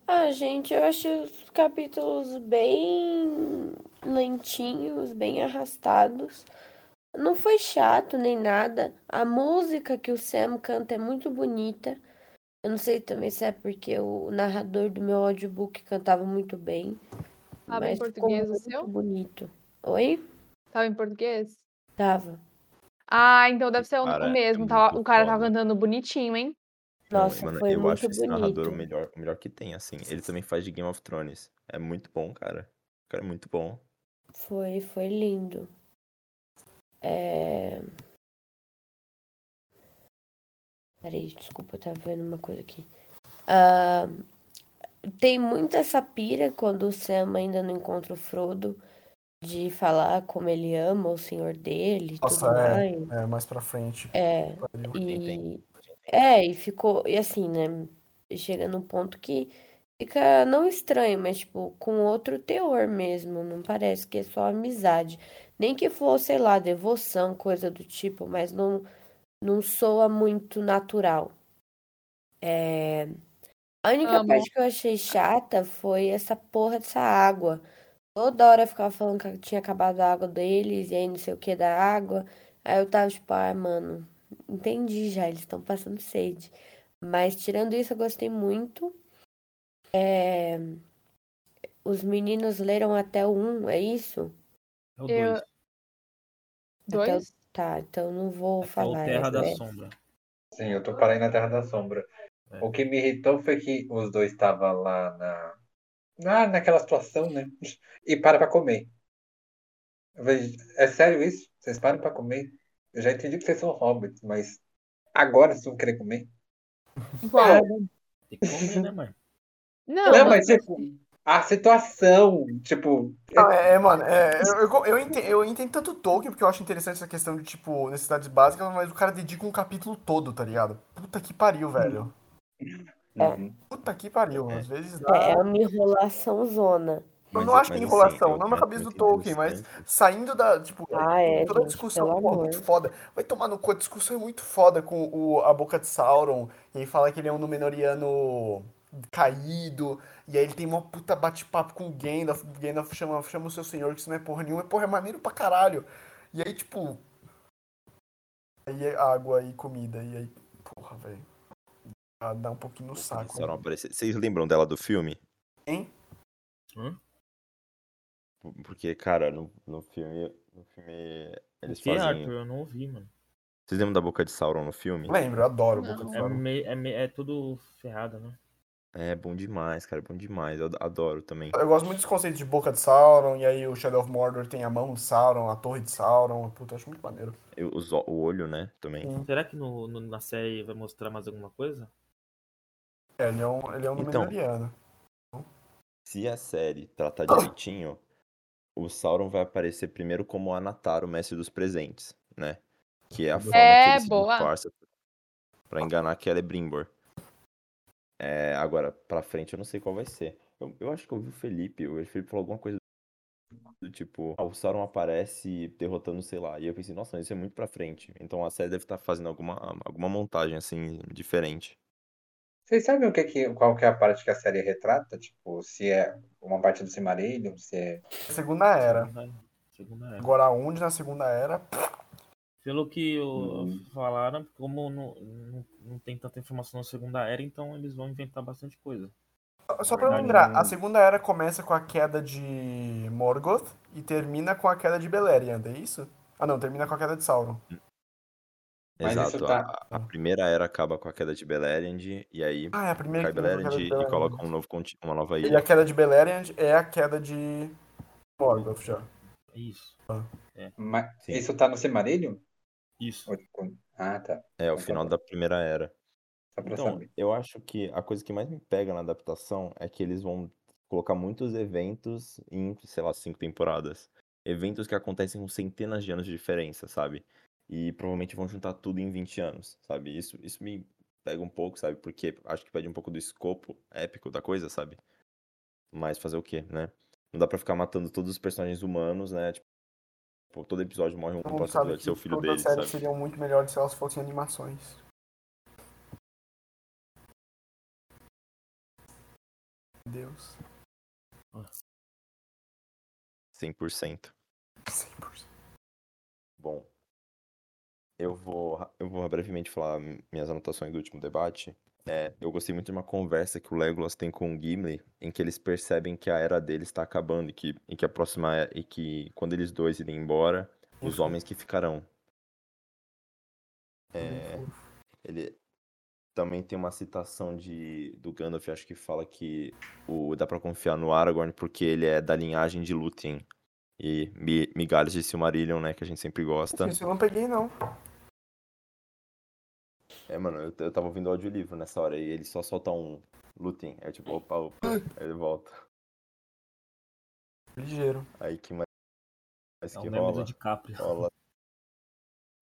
Ah, gente, eu acho os capítulos bem lentinhos, bem arrastados. Não foi chato nem nada. A música que o Sam canta é muito bonita. Eu não sei também se é porque o narrador do meu audiobook cantava muito bem. Tava em mas ficou português o muito seu? bonito. Oi? Tava em português? Tava. Ah, então deve ser o, Cara, o é mesmo. Tava, muito o cara tava cantando bonitinho, hein? Não, Nossa, mano, foi eu muito acho esse narrador o bonito. melhor, o melhor que tem, assim. Ele também faz de Game of Thrones. É muito bom, cara. O cara é muito bom. Foi, foi lindo. É... Peraí, desculpa, eu tava vendo uma coisa aqui. Ah, tem muita essa pira quando o Sam ainda não encontra o Frodo de falar como ele ama o senhor dele Nossa, tudo é, mais. é, mais pra frente. É, e é, e ficou, e assim, né? Chega num ponto que fica não estranho, mas tipo, com outro teor mesmo. Não parece que é só amizade. Nem que for, sei lá, devoção, coisa do tipo, mas não, não soa muito natural. É, A única parte que eu achei chata foi essa porra dessa água. Toda hora eu ficava falando que tinha acabado a água deles, e aí não sei o que da água. Aí eu tava tipo, ah, mano, entendi já, eles estão passando sede. Mas tirando isso, eu gostei muito. É, Os meninos leram até o 1, é isso? É o Eu- 2. Até o- Dois? Tá, então não vou É o falar. Terra é- da é- Sombra. Sim, eu tô parando na Terra da Sombra. É. O que me irritou foi que os dois estavam lá na, na, naquela situação, né? E para pra comer. Eu falei, é sério isso? Vocês param pra comer? Eu já entendi que vocês são hobbits, mas agora vocês vão querer comer? Igual. Tem que comer, né, mãe? Não, Não, mas tipo, a situação, tipo, Não, é, é, mano, é, eu, eu, eu, entendo, eu entendo tanto o Tolkien, porque eu acho interessante essa questão de, tipo, necessidades básicas, mas o cara dedica um capítulo todo, tá ligado? Puta que pariu, velho. uhum. Puta que pariu. Às vezes É, dá. é uma enrolação zona. Eu Mas não é- acho que é enrolação, assim, não na cabeça do entender Tolkien, mas tempos. saindo da, tipo, Ah, é, toda a discussão, pô, muito foda. Vai tomar no cu, a discussão é muito foda com o, a boca de Sauron, e fala que ele é um Númenoriano caído, e aí ele tem uma puta bate-papo com o Gandalf, o Gandalf chama, chama o seu senhor, que isso não é porra nenhuma, porra, é maneiro pra caralho. E aí, tipo, aí é água e comida, e aí, porra, velho, dá- dá um pouquinho no saco. A aparecer. Vocês lembram dela do filme? Hein? Porque, cara, no, no filme. No filme. Eles que, fazem. Arthur? Eu não ouvi, mano. Vocês lembram da boca de Sauron no filme? Lembro, eu adoro Não. boca de É, Sauron. meio, é, meio- é tudo ferrado, né? É bom demais, cara. É bom demais. Eu adoro também. Eu gosto muito dos conceitos de boca de Sauron, e aí o Shadow of Mordor tem a mão de Sauron, a torre de Sauron. Puta, eu acho muito maneiro. Eu- o o olho, né? Também. Sim. Será que no, no- na série vai mostrar mais alguma coisa? É, ele é um, ele é um Então. Se a série tratar direitinho, o Sauron vai aparecer primeiro como Anatar, o mestre dos presentes, né? Que é a forma É, que ele se boa. disfarça pra enganar que ela é Brimbor. É, agora, pra frente eu não sei qual vai ser. Eu, eu acho que eu ouvi o Felipe, o Felipe falou alguma coisa do tipo, ah, o Sauron aparece derrotando, sei lá. E eu pensei, nossa, isso é muito pra frente. Então a série deve estar fazendo alguma, alguma montagem, assim, diferente. Vocês sabem o que que, qual que é a parte que a série retrata? Tipo, se é uma parte do Silmarillion, se é... Segunda era. Segunda, segunda era. Agora onde na segunda era. Pelo que o- Hum. falaram, como não, não, não tem tanta informação na segunda era, então eles vão inventar bastante coisa. Só pra verdade, lembrar, não- a segunda era começa com a queda de Morgoth e termina com a queda de Beleriand, é isso? Ah não, termina com a queda de Sauron. Mas isso Exato. tá- A, a primeira era acaba com a queda de Beleriand, e aí Ah, é a primeira cai Beleriand queda e, Beleriand. coloca um novo, uma nova E a ilha. queda de Beleriand é a queda de Morgoth já. É Isso. Mas Sim. isso tá no Silmarillion? Isso. Ah, tá. É, o Então tá final da primeira era. Só pra Então, saber. eu acho que a coisa que mais me pega na adaptação é que eles vão colocar muitos eventos em, sei lá, cinco temporadas. Eventos que acontecem com centenas de anos de diferença, sabe? E provavelmente vão juntar tudo em 20 anos, sabe? Isso, isso me pega um pouco, sabe? Porque acho que pede um pouco do escopo épico da coisa, sabe? Mas fazer o quê, né? Não dá pra ficar matando todos os personagens humanos, né? Tipo, pô, todo episódio morre um, Todo mundo sabe que ser o filho dele, sabe? seriam muito melhores se elas fossem animações. Deus. 100%. 100%. Bom, eu vou, eu vou brevemente falar minhas anotações do último debate. É, eu gostei muito de uma conversa que o Legolas tem com o Gimli, em que eles percebem que a era deles está acabando e que, e que a próxima é- e que quando eles dois irem embora, os Enfim. homens que ficarão. É, ele também tem uma citação de do Gandalf, acho que fala que o dá pra confiar no Aragorn porque ele é da linhagem de Lúthien e mi- migalhas de Silmarillion, né, que a gente sempre gosta. Isso eu não peguei, não. É, mano, eu, eu tava ouvindo o audiolivro nessa hora e ele só solta um Lúthien, é tipo, opa, opa, aí ele volta. Ligeiro. Aí que mais, mais É que do rola? DiCaprio. rola.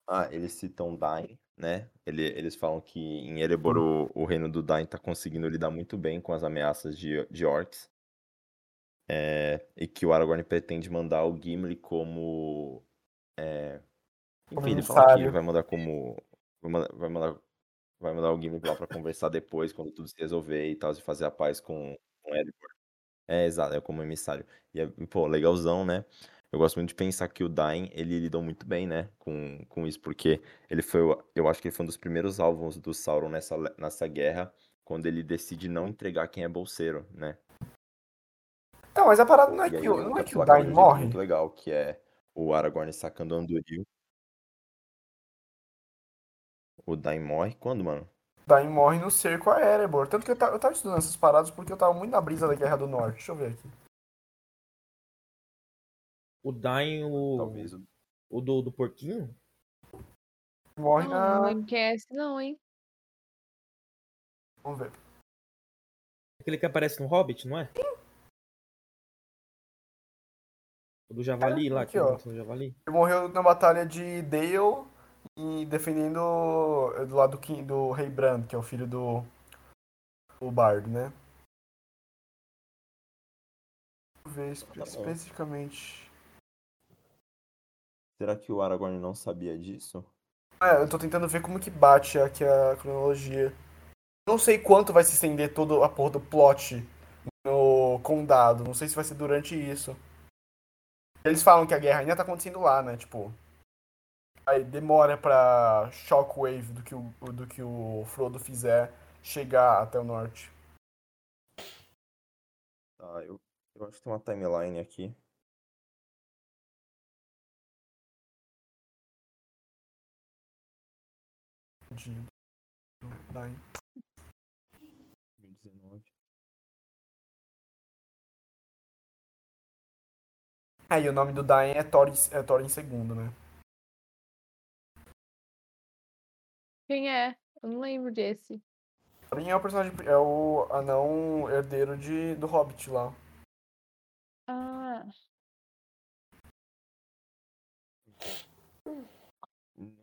Ah, eles citam Dain, né? Ele, eles falam que em Erebor o, o reino do Dain tá conseguindo lidar muito bem com as ameaças de, de orcs. É, e que o Aragorn pretende mandar o Gimli como. É, enfim, ele fala que vai mandar como. Vai mandar, vai mandar, vai mandar o Gimli lá pra conversar depois, quando tudo se resolver e tal, e fazer a paz com, com Erebor. É, exato, é como emissário. E, é, pô, legalzão, né? Eu gosto muito de pensar que o Dain, ele lidou muito bem, né, com, com isso, porque ele foi, eu acho que ele foi um dos primeiros alvos do Sauron nessa, nessa guerra, quando ele decide não entregar quem é bolseiro, né? Não, mas a parada não é aí que, não é que o de Dain jeito morre. muito legal, que é o Aragorn sacando o Anduril. O Dain morre quando, mano? Dain morre no cerco a Erebor. Tanto que eu, eu tava estudando essas paradas porque eu tava muito na brisa da Guerra do Norte. Deixa eu ver aqui. O Dain, o, Talvez o do, do porquinho? Morre Não, não na. é esse, não, hein? Vamos ver. Aquele que aparece no Hobbit, não é? O do Javali lá, aqui, que ó. no Javali. Ele morreu na batalha de Dale e defendendo do lado do, do Rei Brand, que é o filho do, do Bardo, né? Deixa eu ver espe- Tá bom. especificamente. Será que o Aragorn não sabia disso? É, eu tô tentando ver como que bate aqui a cronologia. Não sei quanto vai se estender toda a porra do plot no condado. Não sei se vai ser durante isso. Eles falam que a guerra ainda tá acontecendo lá, né? Tipo. Aí demora pra Shockwave do que o, do que o Frodo fizer chegar até o norte. Tá, eu, eu acho que tem uma timeline aqui. De, Dain. 2019. É, e o nome do Dain é Thorin, é Thorin II, né? Quem é? Eu não lembro desse. Thorin é o personagem. É o anão herdeiro de, do Hobbit lá. Ah, n-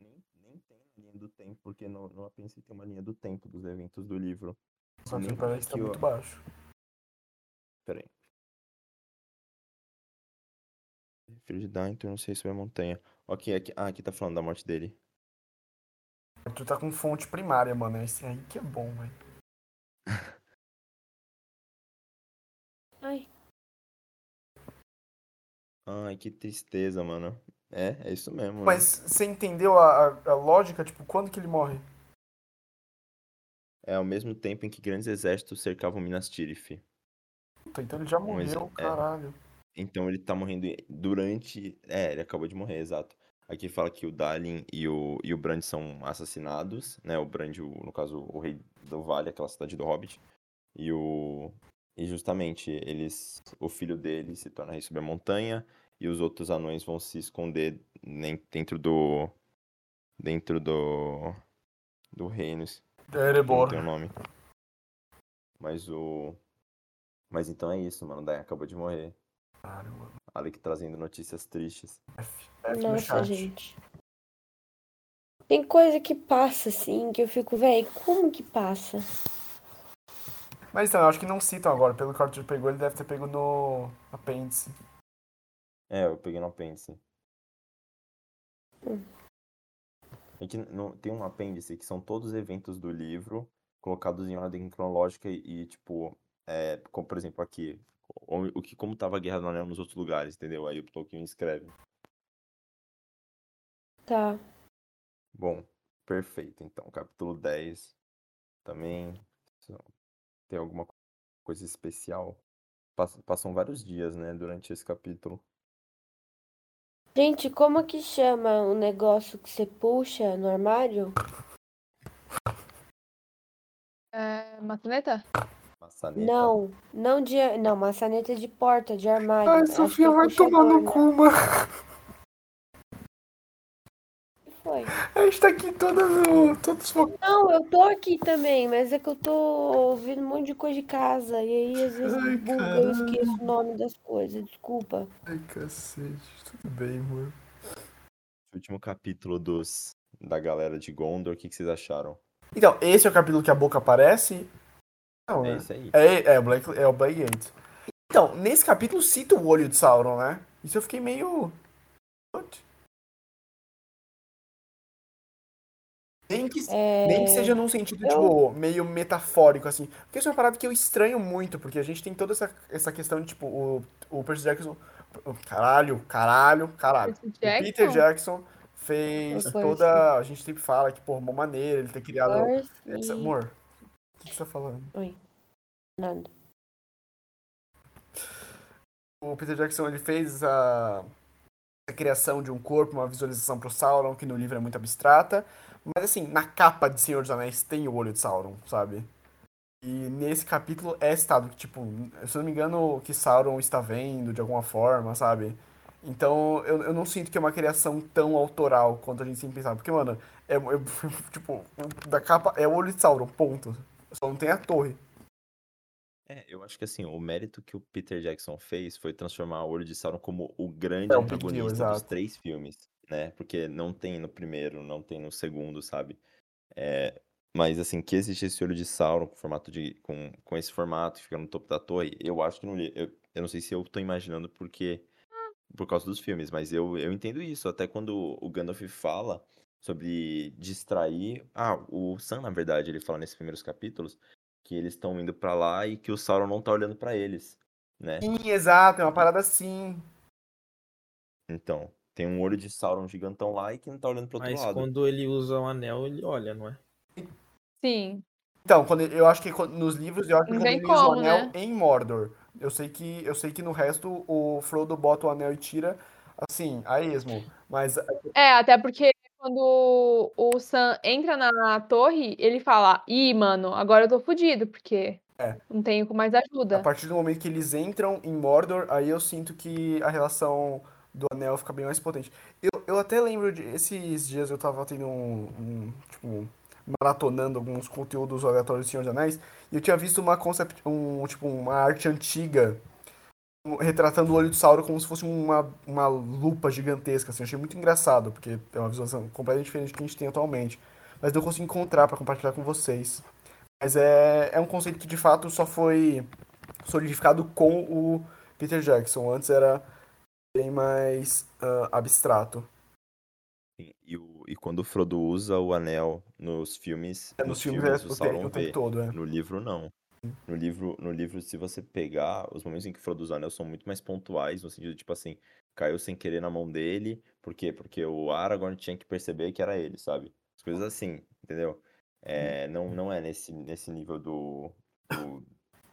Nem, nem tem linha do tempo, porque no, no Apêndice tem uma linha do tempo dos eventos do livro. Só que parece que tá muito baixo. Peraí. Filho de Dainton, não sei sobre a montanha. Ok, aqui, ah, aqui tá falando da morte dele. Tu tá com fonte primária, mano. Esse aí que é bom, velho. Ai, Ai, que tristeza, mano. É, é isso mesmo. né? Mas você entendeu a, a, a lógica? Tipo, quando que ele morre? É ao mesmo tempo em que grandes exércitos cercavam Minas Tirith. Puta, então ele já Um morreu, exe- é. caralho. Então ele tá morrendo durante. É, ele acabou de morrer, exato. Aqui fala que o Dalin e o, e o Brand são assassinados, né? O Brand, o- no caso, o rei do Vale, aquela cidade do Hobbit. E o. E justamente eles. O filho dele se torna rei sobre a montanha. E os outros anões vão se esconder dentro do. Dentro do. Do reino. que Não Erebor. tem o nome. Mas o. Mas então é isso, mano. Daí acabou de morrer. Mano. Alec trazendo notícias tristes. Nossa, gente. Tem coisa que passa assim, que eu fico, velho, como que passa? Mas então, eu acho que não citam agora. Pelo que o Arthur pegou, ele deve ter pego no apêndice. É, eu peguei no apêndice. Hum. É que no- tem um apêndice que são todos os eventos do livro colocados em ordem cronológica e, e, tipo, é, como por exemplo aqui, o, o que como tava a Guerra do Anel nos outros lugares, entendeu? Aí o Tolkien escreve. Tá. Bom, perfeito. Então, capítulo 10. também tem alguma coisa especial. Pass- Passam vários dias, né, durante esse capítulo. Gente, como que chama o negócio que você puxa no armário? É, maçaneta? Maçaneta. Não, não de. Não, maçaneta de porta, de armário. Ai, Sofia vai tomar no cu, mano. Foi. A gente tá aqui todas, todos focados. Não, eu tô aqui também, mas é que eu tô ouvindo um monte de coisa de casa. E aí, às vezes, Ai, buga, eu esqueço o nome das coisas. Desculpa. Ai, cacete. Tudo bem, mano. Esse último capítulo dos da galera de Gondor, o que, que vocês acharam? Então, esse é o capítulo que a boca aparece? Não, É né? isso aí. É, é, o Black, é o Black. Então, nesse capítulo cita o olho de Sauron, né? Isso eu fiquei meio. What? Nem que, É, nem que seja num sentido, eu- tipo, meio metafórico, assim. Porque isso é uma parada que eu estranho muito, porque a gente tem toda essa, essa questão de, tipo, o, o Percy Jackson. Caralho, caralho, caralho. Percy O Peter Jackson fez toda. A gente sempre fala que, pô, uma maneira ele ter criado. Percy- Essa- Amor, que que você tá falando? Oi. Nada. O Peter Jackson ele fez a, a criação de um corpo, uma visualização pro Sauron, que no livro é muito abstrata. Mas assim, na capa de Senhor dos Anéis tem o olho de Sauron, sabe? E nesse capítulo é citado que, tipo, se eu não me engano, que Sauron está vendo de alguma forma, sabe? Então eu, eu não sinto que é uma criação tão autoral quanto a gente sempre pensava. Porque, mano, é, é- tipo, da capa é o olho de Sauron, ponto. Só não tem a torre. É, eu acho que assim, o mérito que o Peter Jackson fez foi transformar o Olho de Sauron como o grande É, antagonista dos três filmes, né? Porque não tem no primeiro, não tem no segundo, sabe? É, mas assim, que existe esse Olho de Sauron com formato de com, com esse formato que fica no topo da torre, eu acho que não li- eu, eu não sei se eu tô imaginando porque por causa dos filmes, mas eu, eu entendo isso, até quando o Gandalf fala sobre distrair, ah, o Sam, na verdade, ele fala nesses primeiros capítulos que eles estão indo pra lá e que o Sauron não tá olhando pra eles, né? Sim, exato, é uma parada assim. Então, tem um olho de Sauron gigantão lá e que não tá olhando pro outro Mas lado. quando ele usa o anel, ele olha, não é? Sim. Então, quando ele- eu acho que nos livros, eu acho que quando ele usa o como, anel né? em Mordor. Eu sei que eu sei que no resto o Frodo bota o anel e tira assim, a esmo. Mas É, até porque quando o Sam entra na torre, ele fala: Ih, mano, agora eu tô fudido, porque É. não tenho mais a ajuda. partir do momento que eles entram em Mordor, aí eu sinto que a relação do anel fica bem mais potente. Eu, eu até lembro de esses dias eu tava tendo um, um, tipo maratonando alguns conteúdos aleatórios do Senhor dos Anéis e eu tinha visto uma concept, um tipo uma arte antiga retratando o olho de Sauron como se fosse uma, uma lupa gigantesca, assim. Eu achei muito engraçado, porque é uma visualização completamente diferente do que a gente tem atualmente. Mas não consigo encontrar para compartilhar com vocês. Mas é, é um conceito que de fato só foi solidificado com o Peter Jackson. Antes era bem mais ah, abstrato. E, o, e quando o Frodo usa o anel nos filmes, É, nos filmes é o o, Sauron tempo vê. todo, é. No livro, não. No livro, no livro, se você pegar, os momentos em que Frodo usa o anel são muito mais pontuais, no sentido, tipo assim, caiu sem querer na mão dele. Por quê? Porque o Aragorn tinha que perceber que era ele, sabe? As coisas assim, entendeu? É, não, não é nesse, nesse nível do. do-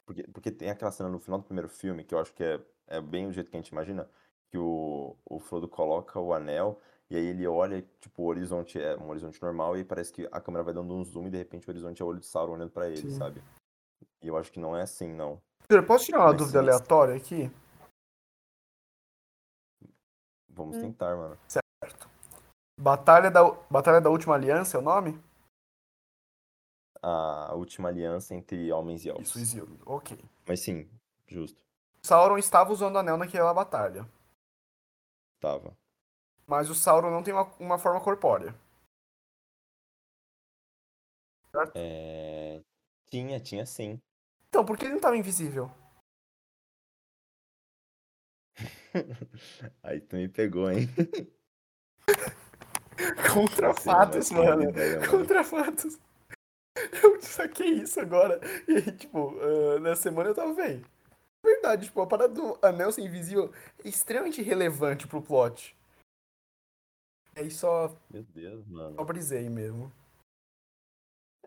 porque, porque tem aquela cena no final do primeiro filme que eu acho que é, é bem o jeito que a gente imagina, que o, o Frodo coloca o anel e aí ele olha, tipo, o horizonte é um horizonte normal e parece que a câmera vai dando um zoom e de repente o horizonte é o olho de Sauron olhando pra ele, Sim. sabe? E eu acho que não é assim, não. Pedro, posso tirar uma dúvida aleatória aqui? Vamos Hum. tentar, mano. Batalha da, Batalha da Última Aliança é o nome? A última aliança entre homens e elfos. Isso, Isildur. Ok. Mas sim, justo. Sauron estava usando o anel naquela batalha. Tava. Mas o Sauron não tem uma, uma forma corpórea. É... Tinha, tinha sim. Então, por que ele não estava invisível? Aí tu me pegou, hein? Contra Nossa, fatos, mano. ideia, mano. Contra fatos. Eu saquei isso agora. E aí, tipo, ah, na semana eu tava vendo. Verdade, tipo, a parada do anel ser invisível é extremamente relevante pro plot. Aí só, Meu Deus, mano. só brisei mesmo.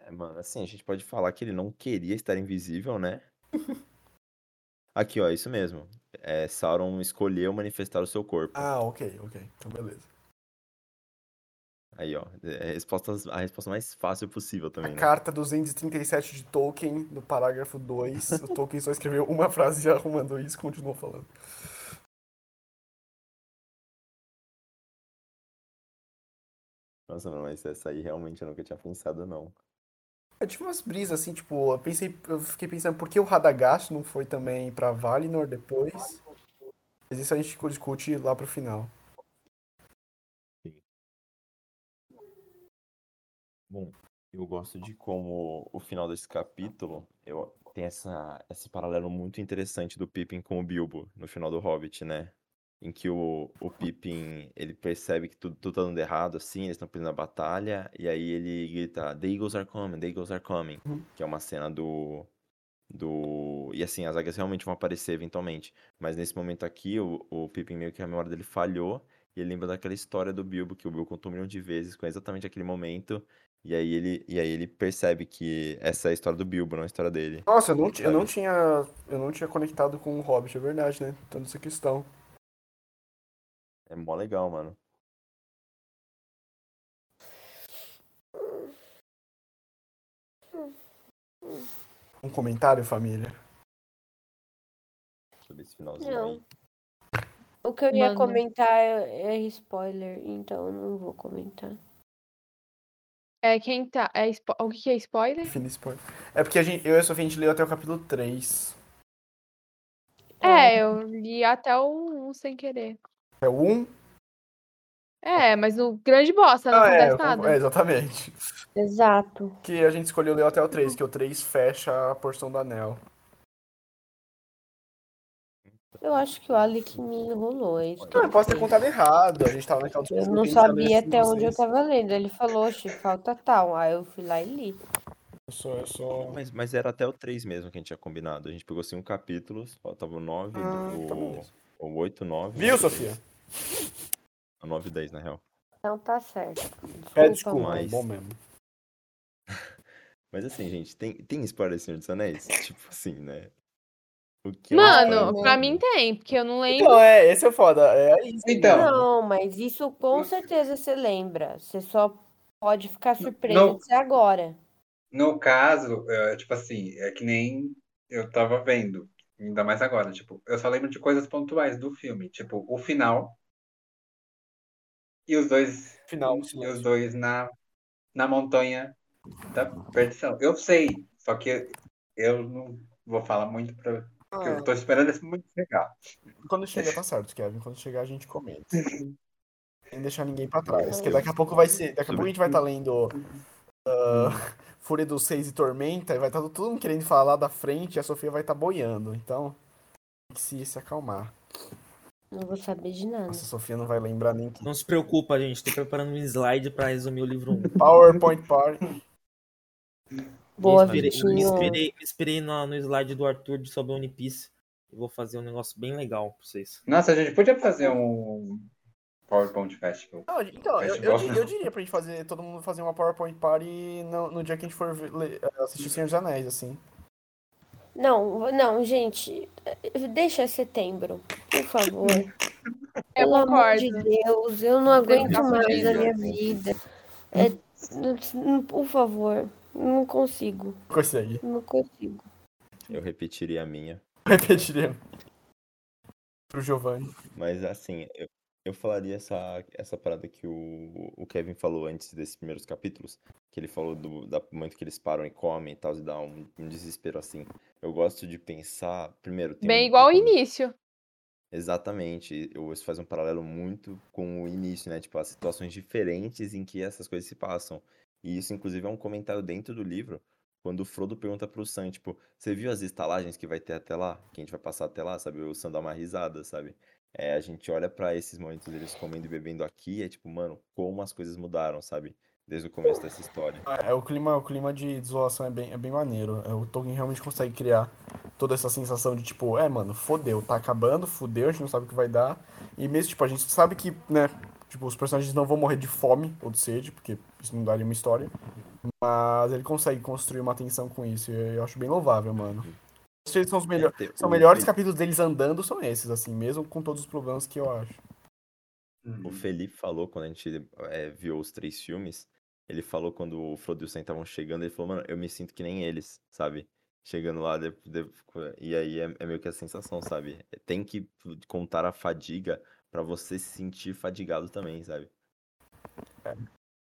É, mano, assim, a gente pode falar que ele não queria estar invisível, né? Aqui, ó, isso mesmo. É, Sauron escolheu manifestar o seu corpo. Ah, ok, ok. Então beleza. Aí, ó. É a resposta, a resposta mais fácil possível também, A né? carta 237 de Tolkien, do parágrafo 2. o Tolkien só escreveu uma frase e arrumando isso continuou falando. Nossa, mano, mas essa aí realmente eu nunca tinha pensado, não. Eu tive umas brisas assim, tipo, eu pensei, eu fiquei pensando por que o Radagast não foi também pra Valinor depois. Mas isso a gente discute lá pro final. Bom, eu gosto de como o final desse capítulo eu, tem essa, esse paralelo muito interessante do Pippin com o Bilbo no final do Hobbit, né? Em que o, o Pippin, ele percebe que tudo, tudo tá dando errado, assim, eles estão perdendo a batalha, e aí ele grita, The Eagles are coming, the Eagles are coming, que é uma cena do... do... E assim, as águias realmente vão aparecer eventualmente, mas nesse momento aqui, o, o Pippin meio que a memória dele falhou, e ele lembra daquela história do Bilbo, que o Bilbo contou um milhão de vezes, com exatamente aquele momento, e aí ele, e aí ele percebe que essa é a história do Bilbo, não a história dele. Nossa, eu não, eu não tinha. Eu não tinha conectado com o Hobbit, é verdade, né? Toda essa questão. É mó legal, mano. Um comentário, família? Sobre esse finalzinho Não. aí. O que eu ia Manda. comentar é é spoiler, então eu não vou comentar. É quem tá. É spo- O que que é spoiler? Fina spoiler. É porque a gente, eu e a Sofia a gente leu até o capítulo 3. É, eu li até o 1 sem querer. É o 1? É, mas o grande bosta, não Ah, é, acontece eu concordo- nada. é, exatamente. Exato. Que a gente escolheu ler até o 3, que o 3 fecha a porção do anel. Eu acho que o Alec me enrolou. É isso que Não, eu posso ter contado errado. A gente tava naquela Eu não que sabia até onde eu vocês. tava lendo. Ele falou, "Oxe, falta tal. Aí eu fui lá e li. Eu sou, eu sou... Mas, mas era até o 3 mesmo que a gente tinha combinado. A gente pegou assim um capítulo, faltava o 9, Ah, tá o, beleza. o 8, 9. Viu, Sofia? O 9 e 10, na real. Então tá certo. É, Desculpa, desculpa, mãe. é mas- bom mesmo. Mas assim, gente, tem, tem spoiler do Senhor dos Anéis? Tipo assim, né? O que é Mano, pra mim tem, porque eu não lembro. Então, é, esse é foda. É isso. Então. Não, mas isso com certeza você lembra. Você só pode ficar surpreso Não. de ser agora. No caso, é, tipo assim, é que nem eu tava vendo, ainda mais agora, tipo, eu só lembro de coisas pontuais do filme, tipo, o final e os dois Final, e os dois na, na montanha da perdição. Eu sei, só que eu não vou falar muito pra, porque eu tô esperando esse muito chegar. Quando chega, tá certo, Kevin. Quando chegar, a gente comenta. Sem deixar ninguém pra trás. Porque daqui a pouco vai ser. Daqui a pouco a gente vai estar lendo ah, Fúria dos Seis e Tormenta e vai estar todo mundo querendo falar lá da frente e a Sofia vai estar boiando. Então, tem que se, se acalmar. Não vou saber de nada. Nossa, a Sofia não vai lembrar nem que. Não se preocupa, gente. Tô preparando um slide pra resumir o livro 1. PowerPoint Party. Boa, me inspirei, me inspirei, me inspirei no, no slide do Arthur de sobre One Piece. Eu vou fazer um negócio bem legal pra vocês. Nossa, a gente podia fazer um PowerPoint Festival. Não, então, eu, eu, Festival. di- eu diria pra gente fazer, todo mundo fazer uma PowerPoint Party no, no dia que a gente for ver- ler- assistir Senhor dos Anéis, assim. Não, não, gente. Deixa setembro, por favor. Eu Pelo amor concordo. de Deus, eu não aguento Tá mais a minha vida. É, não- por favor, não consigo, Consegue. não consigo. Eu repetiria a minha. Repetiria. Pro Giovanni. Mas assim, eu, eu falaria essa, essa parada que o, o Kevin falou antes desses primeiros capítulos, que ele falou do da momento que eles param e comem e tal, e dá um, um desespero assim. Eu gosto de pensar, primeiro, tem Bem um- igual ao início. Exatamente. Eu- Isso faz um paralelo muito com o início, né? Tipo, as situações diferentes em que essas coisas se passam. E isso, inclusive, é um comentário dentro do livro, quando o Frodo pergunta pro Sam, tipo, você viu as estalagens que vai ter até lá? Que a gente vai passar até lá, sabe? O Sam dá uma risada, sabe? É, a gente olha pra esses momentos deles comendo e bebendo aqui, é tipo, mano, como as coisas mudaram, sabe? Desde o começo dessa história. É, o clima, o clima de desolação é bem, é bem maneiro. É, o Tolkien realmente consegue criar toda essa sensação de tipo, é, mano, fodeu, tá acabando, fodeu, a gente não sabe o que vai dar. E mesmo, tipo, a gente sabe que, né, Tipo, os personagens não vão morrer de fome ou de sede, porque isso não daria uma história. Mas ele consegue construir uma tensão com isso. E eu acho bem louvável, mano. Esses são os melhores. É, São melhores Felipe- capítulos deles andando, são esses, assim, mesmo com todos os problemas que eu acho. O Felipe falou quando a gente é, viu os três filmes, ele falou quando o Frodo e o Sam estavam chegando, ele falou, mano, eu me sinto que nem eles, sabe? Chegando lá, de- de- e aí é, é meio que a sensação, sabe? Tem que contar a fadiga pra você se sentir fadigado também, sabe?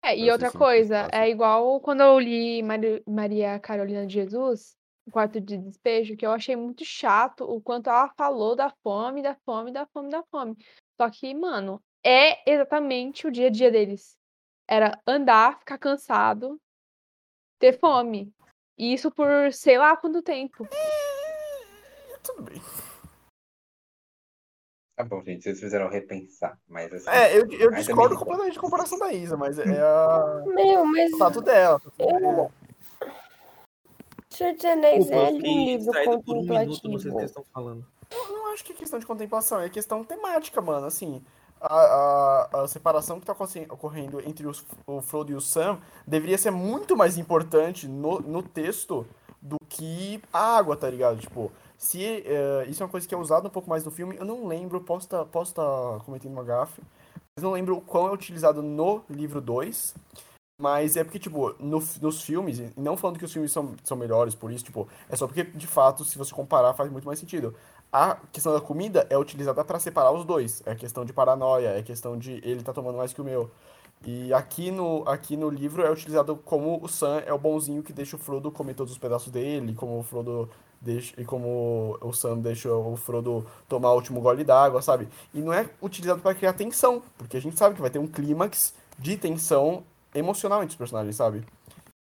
É, e Pra outra coisa, fácil. é igual quando eu li Mari- Maria Carolina de Jesus, o quarto de despejo, que eu achei muito chato o quanto ela falou da fome, da fome, da fome, da fome. Só que, mano, é exatamente o dia a dia deles. Era andar, ficar cansado, ter fome. E isso por sei lá quanto tempo. Tudo bem. Tá bom, gente, vocês fizeram repensar, mas assim. É, eu, eu ainda discordo me- completamente da comparação da Isa, mas é a... Meu, mas o fato dela. eu... Senhor dos Anéis é distraído por um minuto, não sei o que contemplativo. vocês estão falando. Eu não acho que é questão de contemplação, é questão temática, mano. Assim, a, a, a separação que tá ocorrendo entre os, o Frodo e o Sam deveria ser muito mais importante no, no texto do que a água, tá ligado? Tipo, se eh, isso é uma coisa que é usada um pouco mais no filme, eu não lembro, posso estar posso tá cometendo uma gafe, mas não lembro o quão é utilizado no livro 2. Mas é porque, tipo, no- nos filmes, não falando que os filmes são, são melhores por isso, tipo, é só porque, de fato, se você comparar, faz muito mais sentido. A questão da comida é utilizada pra separar os dois. É questão de paranoia, é questão de ele tá tomando mais que o meu. E aqui no, aqui no livro é utilizado como o Sam é o bonzinho que deixa o Frodo comer todos os pedaços dele, como o Frodo deixa, e como o Sam deixa o Frodo tomar o último gole d'água, sabe? E não é utilizado pra criar tensão, porque a gente sabe que vai ter um clímax de tensão emocional entre os personagens, sabe?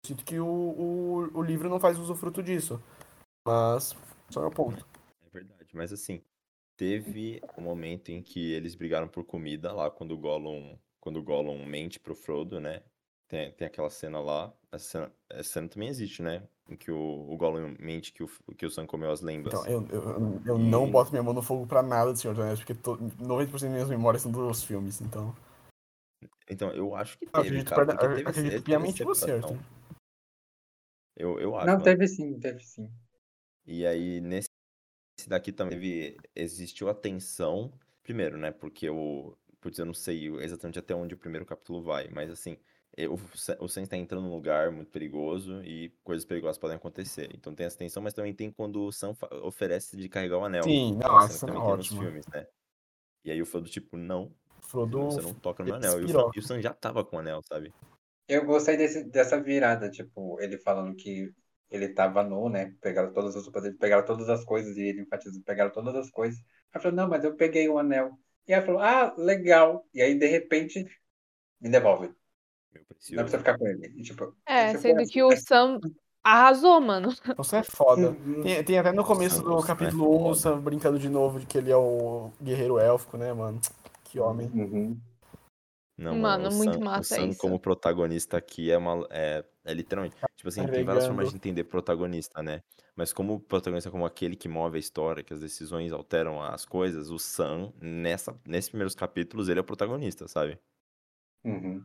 Sinto que o, o, o livro não faz usufruto disso. Mas, só é o ponto. É verdade, mas assim, teve um momento em que eles brigaram por comida lá quando o Gollum, quando o Gollum mente pro Frodo, né? Tem, tem aquela cena lá, essa cena, essa cena também existe, né? Em que o, o Gollum mente que o, que o Sam comeu as lembas. Então, eu, eu, eu E- não boto minha mão no fogo pra nada do Senhor dos Anéis, porque to, 90% das minhas memórias são dos filmes, então. Então, eu acho que Eu teve, acredito, cara, eu teve, acredito piamente em você. Arthur. Eu, eu acho, Não, mano. teve sim, teve sim. E aí, nesse daqui também teve, existiu a tensão, primeiro, né, porque o, putz, eu não sei exatamente até onde o primeiro capítulo vai, mas assim, o, Sam- o Sam está entrando num lugar muito perigoso e coisas perigosas podem acontecer. Então tem essa tensão, mas também tem quando o Sam oferece de carregar o anel. Sim, é também tem nos filmes, né? E aí o Frodo, tipo, não, Frodo. você não toca no anel. E o, Sam, e o Sam já tava com o anel, sabe? Eu gostei desse, dessa virada, tipo, ele falando que ele tava nu, né? Pegaram todas as roupas dele, pegaram todas as coisas, e ele enfatizou, pegaram todas as coisas. Ela falou, não, mas eu peguei o anel. E ela falou, ah, legal. E aí, de repente, me devolve. Meu Não precisa ficar com ele. E, tipo, É, sendo que o Sam arrasou, mano. Você é foda. Uhum. Tem, tem até no começo do é capítulo 1 o. Sam brincando de novo de que ele é o guerreiro élfico, né, mano? Que homem. Uhum. Não, Mano, mano, o muito Sam, o massa Sam isso. como protagonista aqui é uma, é, é literalmente, tipo assim, tem várias formas Carregando. de entender protagonista, né? Mas como protagonista como aquele que move a história, que as decisões alteram as coisas, o Sam, nessa, nesses primeiros capítulos, ele é o protagonista, sabe? Uhum.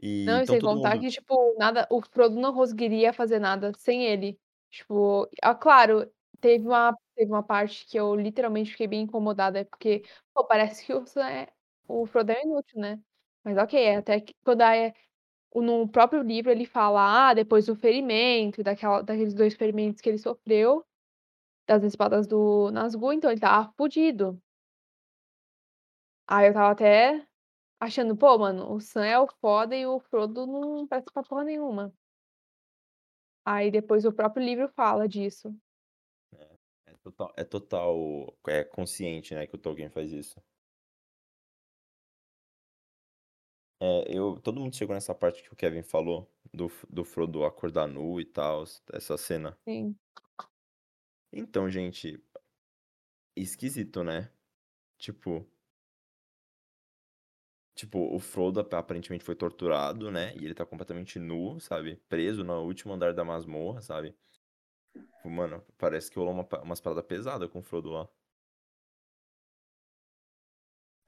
E Não, e então sem contar mundo, que, tipo, nada, o Frodo não conseguiria fazer nada sem ele. Tipo, ah, claro, teve uma, teve uma parte que eu literalmente fiquei bem incomodada, é porque, pô, parece que o, Sam é- o Frodo é inútil, né? Mas ok, até que quando é, no próprio livro ele fala, ah, depois do ferimento, daquela, daqueles dois ferimentos que ele sofreu, das espadas do Nazgûl, então ele tava fudido. Aí eu tava até achando, pô, mano, o Sam é o foda e o Frodo não presta pra porra nenhuma. Aí depois o próprio livro fala disso. É total, é total, é consciente, né, que o Tolkien faz isso. É, eu, todo mundo chegou nessa parte que o Kevin falou, do, do Frodo acordar nu e tal, essa cena. Sim. Então, gente, esquisito, né? Tipo, tipo, o Frodo ap- aparentemente foi torturado, né? E ele tá completamente nu, sabe? Preso no último andar da masmorra, sabe? Mano, parece que rolou uma, umas paradas pesadas com o Frodo lá.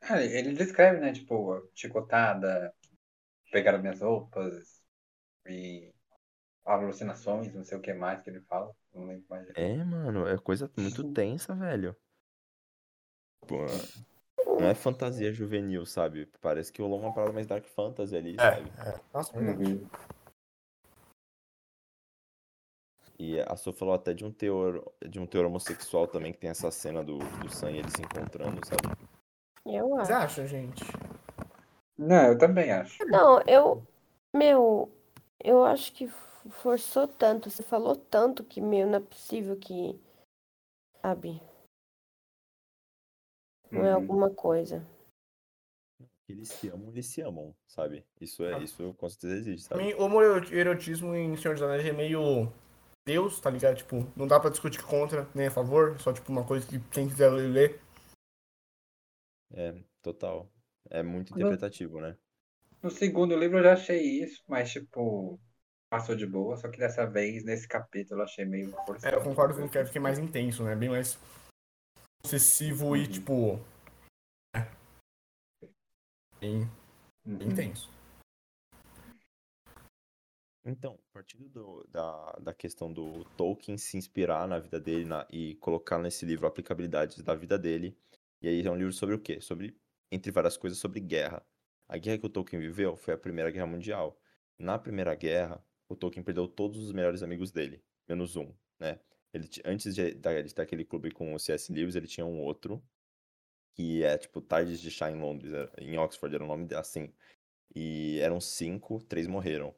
Ah, ele descreve, né? Tipo, chicotada, pegaram minhas roupas e alucinações, não sei o que mais que ele fala. Não lembro mais. É, mano, é coisa muito tensa, velho. Pô, não é fantasia juvenil, sabe? Parece que rolou uma parada mais dark fantasy ali, sabe? É, Nossa. Uhum. E a Sô falou até de um teor, de um teor homossexual também, que tem essa cena do, do Sam e eles se encontrando, sabe? Eu Vocês acho. acham, gente? Não, eu também acho. Não, eu. Meu, eu acho que forçou tanto. Você falou tanto que, meu, não é possível que. Sabe? Não é Uhum. alguma coisa. Eles se amam, eles se amam, sabe? Isso é, isso com certeza existe, Pra sabe? mim, o homoerotismo em Senhor dos Anéis é meio Deus, tá ligado? Tipo, não dá pra discutir contra nem a favor, só tipo uma coisa que quem quiser ler, lê. É, total. É muito interpretativo, né? No segundo livro eu já achei isso, mas tipo, passou de boa, só que dessa vez, nesse capítulo, eu achei meio É, forçado. eu concordo com o Kevin que é mais intenso, né? Bem mais possessivo e, Uhum. tipo. é, Bem, Uhum. bem intenso. Então, partindo do- da, da questão do Tolkien se inspirar na vida dele na- e colocar nesse livro aplicabilidades da vida dele, e aí é um livro sobre o quê? Sobre, entre várias coisas, sobre guerra. A guerra que o Tolkien viveu foi a Primeira Guerra Mundial. Na Primeira Guerra, o Tolkien perdeu todos os melhores amigos dele, menos um, né? Ele, antes de, da- de ter aquele clube com o C.S. Lewis, ele tinha um outro, que é tipo Tardes de Chá em Londres, em Oxford era o nome assim. E eram cinco, três morreram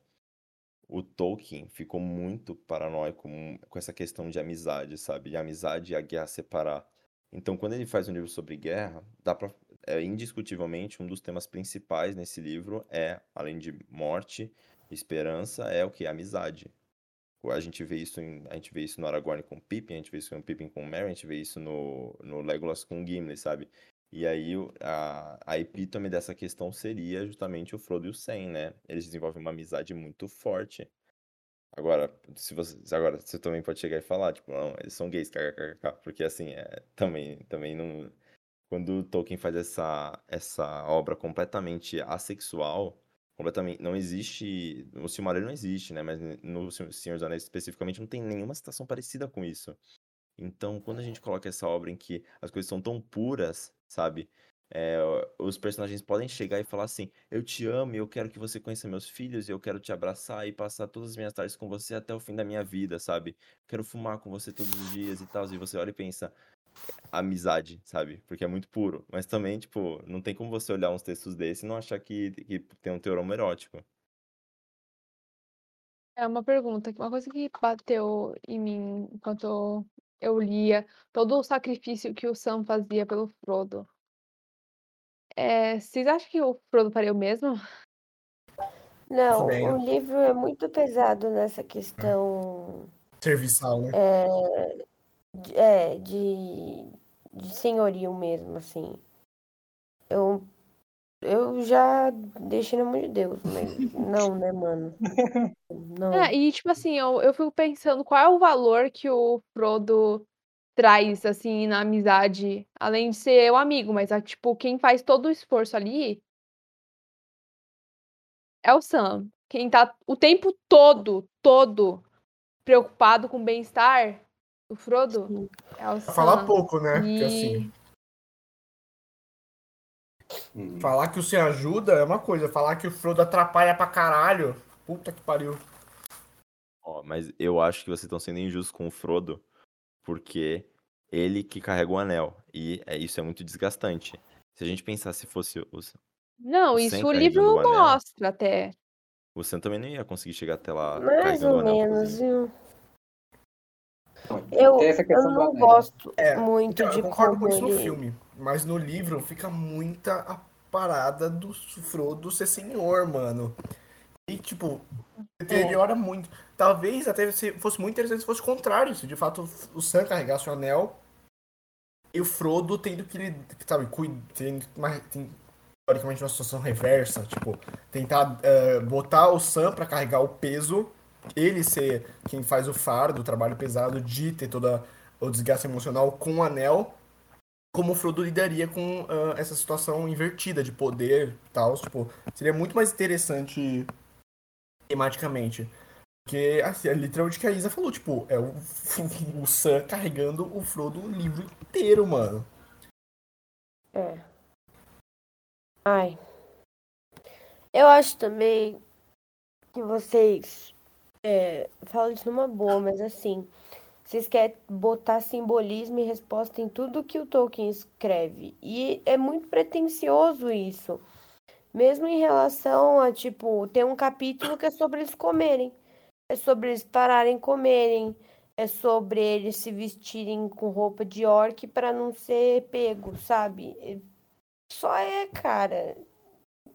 o Tolkien ficou muito paranoico com essa questão de amizade, sabe? De amizade e a guerra separar. Então, quando ele faz um livro sobre guerra, dá pra, é, indiscutivelmente um dos temas principais nesse livro é, além de morte, esperança, é o que? Amizade. A gente vê isso em, a gente vê isso no Aragorn com Pippin, a gente vê isso no Pippin com Merry, a gente vê isso no, no Legolas com Gimli, sabe? E aí o- a, a epítome dessa questão seria justamente o Frodo e o Sam, né? Eles desenvolvem uma amizade muito forte. Agora, se você, agora você também pode chegar e falar, tipo, não, eles são gays, kkkk, porque assim, é, também, também não, quando o Tolkien faz essa, essa obra completamente assexual, completamente, não existe, no Silmarillion não existe, né, mas no Sen- Senhor dos Anéis especificamente não tem nenhuma citação parecida com isso. Então, quando a gente coloca essa obra em que as coisas são tão puras, sabe? é, os personagens podem chegar e falar assim: Eu te amo eu quero que você conheça meus filhos eu quero te abraçar e passar todas as minhas tardes com você até o fim da minha vida, sabe? Quero fumar com você todos os dias e tal. E você olha e pensa: Amizade, sabe? Porque é muito puro. Mas também, tipo, não tem como você olhar uns textos desses e não achar que, que tem um teor homoerótico. É uma pergunta, uma coisa que bateu em mim enquanto eu lia todo o sacrifício que o Sam fazia pelo Frodo. É, vocês acham que o Frodo faria o mesmo? Não, bem, o livro é muito pesado nessa questão Serviçal, né? de, é, de, de senhorio mesmo, assim. Eu, eu já deixei no amor de Deus, mas não, né, mano? Não. É, e tipo assim, eu, eu fico pensando qual é o valor que o Frodo traz, assim, na amizade, além de ser o amigo, mas, ah, tipo, quem faz todo o esforço ali é o Sam. Quem tá o tempo todo, todo preocupado com o bem-estar do Frodo Sim. é o Pra falar Sam. pouco, né? Porque E- assim, Uhum. falar que o Sam ajuda é uma coisa, falar que o Frodo atrapalha pra caralho. Puta que pariu. Ó, mas eu acho que vocês estão sendo injustos com o Frodo, porque ele que carrega o anel. E é, isso é muito desgastante. Se a gente pensar se fosse o, Não, o isso o livro o anel, mostra até. o Sam também não ia conseguir chegar até lá Mais ou menos, viu? Eu, eu não anel. gosto É, muito Então, de eu concordo com isso no filme, mas no livro fica muita a parada do Frodo ser senhor, mano. E, tipo, deteriora muito. Talvez até se- fosse muito interessante se fosse o contrário, se de fato o Sam carregasse o anel e o Frodo tendo que, sabe, tendo uma, teoricamente uma situação reversa, tipo, tentar eh, botar o Sam pra carregar o peso, ele ser quem faz o fardo, o trabalho pesado de ter toda o desgaste emocional com o anel, como o Frodo lidaria com ah, essa situação invertida de poder e tal. Tipo, seria muito mais interessante tematicamente. Porque, assim, é literalmente que a Isa falou, tipo, é o, o Sam carregando o Frodo o livro inteiro, mano. É. Ai. Eu acho também que vocês é, falam isso numa boa, mas assim, vocês querem botar simbolismo e resposta em tudo que o Tolkien escreve. E é muito pretensioso isso. Mesmo em relação a, tipo, tem um capítulo que é sobre eles comerem. É sobre eles pararem comerem. É sobre eles se vestirem com roupa de orc para não ser pego, sabe? É- Só é, cara.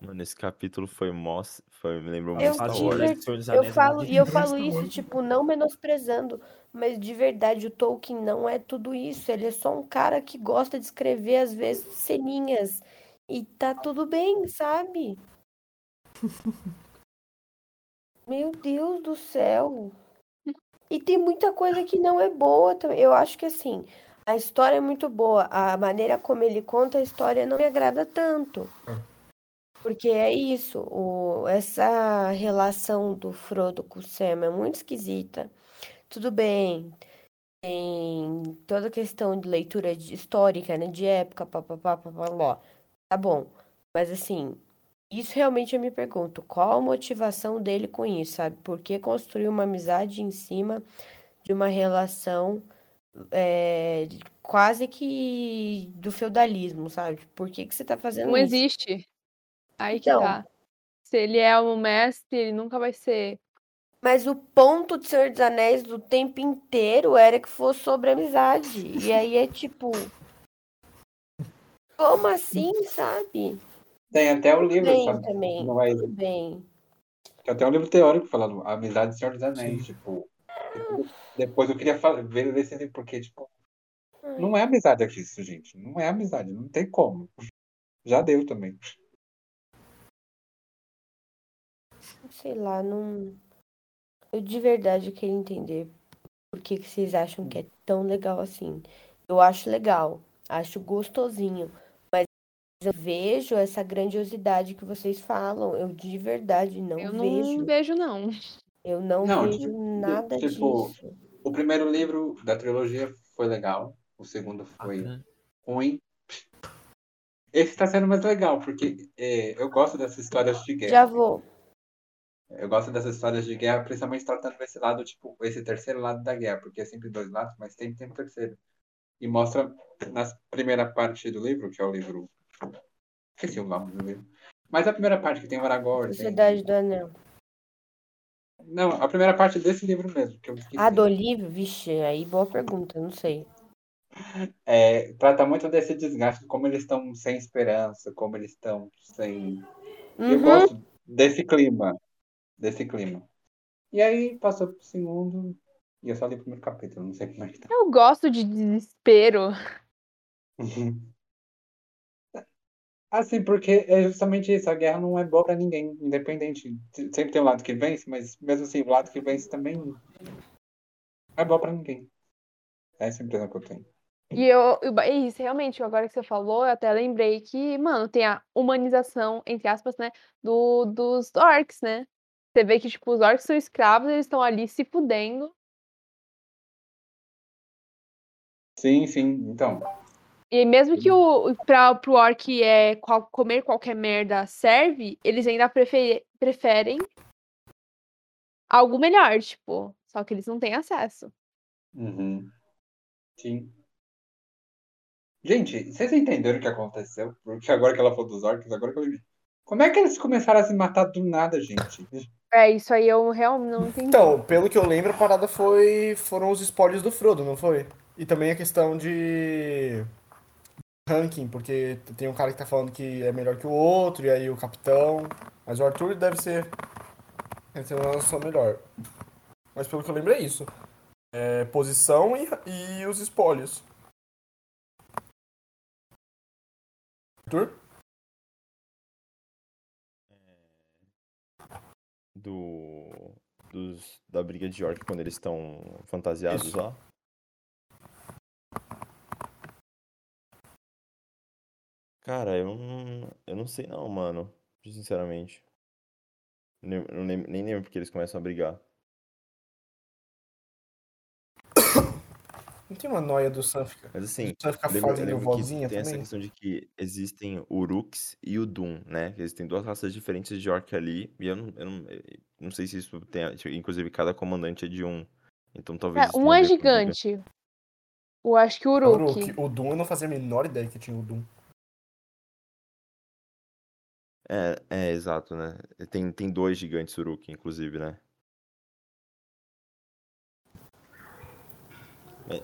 Mano, esse capítulo foi mó. Foi, me lembrou muito Star Wars. ver- Eu é falo, e eu falo isso, tipo, não menosprezando, mas de verdade, o Tolkien não é tudo isso. Ele é só um cara que gosta de escrever, às vezes, ceninhas. E tá tudo bem, sabe? Meu Deus do céu. E tem muita coisa que não é boa também. Eu acho que, assim, a história é muito boa. A maneira como ele conta a história não me agrada tanto. Porque é isso, o, essa relação do Frodo com o Sam é muito esquisita. Tudo bem, tem toda a questão de leitura de- histórica, né, de época, papapá, papapá, tá bom. Mas assim, isso realmente eu me pergunto, qual a motivação dele com isso, sabe? Por que construir uma amizade em cima de uma relação é, quase que do feudalismo, sabe? Por que que você tá fazendo Não isso? existe. Aí que Então. tá. Se ele é um mestre, ele nunca vai ser. Mas o ponto de Senhor dos Anéis do tempo inteiro era que fosse sobre amizade. E aí é tipo. Como assim, sabe? Tem até o livro, Bem sabe? também. Não é, bem. tem até um livro teórico falando a amizade do Senhor dos Anéis, tipo. Depois eu queria ver esse livro, porque, tipo, não é amizade aqui isso, gente. Não é amizade, não tem como. Já deu também. Sei lá, não. Eu de verdade queria entender por que, que vocês acham que é tão legal assim. Eu acho legal, acho gostosinho, mas eu vejo essa grandiosidade que vocês falam. Eu de verdade não eu não vejo. vejo, não. Eu não Não, vejo tipo, nada tipo, disso. O primeiro livro da trilogia foi legal, o segundo foi Bacana. ruim. Esse tá sendo mais legal, porque é, eu gosto dessas histórias de guerra. Já vou. Eu gosto dessas histórias de guerra, principalmente tratando desse lado, tipo, esse terceiro lado da guerra, porque é sempre dois lados, mas tem, tem um terceiro. E mostra na primeira parte do livro, que é o livro. Esqueci o nome do livro. Mas a primeira parte que tem o Aragorn. tem- Sociedade do Anel. Não, a primeira parte desse livro mesmo, que eu esqueci. Ah, do livro? Vixe, aí boa pergunta, não sei. É, trata muito desse desgaste, como eles estão sem esperança, como eles estão sem. Eu Uhum. gosto desse clima. Desse clima. E aí passou pro segundo. E eu só li o primeiro capítulo, não sei como é que tá. Eu gosto de desespero. Assim, porque é justamente isso, a guerra não é boa pra ninguém, independente. Sempre tem um lado que vence, mas mesmo assim, o lado que vence também não é bom pra ninguém. É essa a impressão que eu tenho. E eu, eu- isso, realmente, agora que você falou, eu até lembrei que, mano, tem a humanização, entre aspas, né, do, dos orcs, né? Você vê que, tipo, os orcs são escravos, eles estão ali se fudendo. Sim, sim, então. E mesmo que o, pra, pro orc é qual- comer qualquer merda serve, eles ainda prefe- preferem algo melhor, tipo, só que eles não têm acesso. Uhum. Sim. Gente, vocês entenderam o que aconteceu? Porque agora que ela falou dos orcs, agora que eu. Como é que eles começaram a se matar do nada, gente? É, isso aí eu realmente não entendi. Então, pelo que eu lembro, a parada foi. Foram os spoilers do Frodo, não foi? E também a questão de. ranking, porque tem um cara que tá falando que é melhor que o outro, e aí o capitão. Mas o Arthur deve ser. Deve ter uma noção melhor. Mas pelo que eu lembro é isso. É posição e, e os espólios. Arthur? Do. Dos, da briga de York quando eles estão fantasiados Isso. lá. Cara, eu não, eu não sei não, mano. Sinceramente. Nem, eu nem, nem lembro porque eles começam a brigar. Não tem uma noia do Sam ficar, Mas assim, do Sam ficar lembra, fazendo vozinha tem essa também? questão de que existem o Uruks e o Doom, né? Existem duas raças diferentes de orc ali. E eu não, eu não, eu não sei se isso tem. Inclusive, cada comandante é de um. Então talvez É, um é gigante. Eu acho que o O Uruk. Uruk. O Doom eu não fazia a menor ideia que tinha o Doom. É, é, exato, né? Tem, tem dois gigantes Uruk, inclusive, né?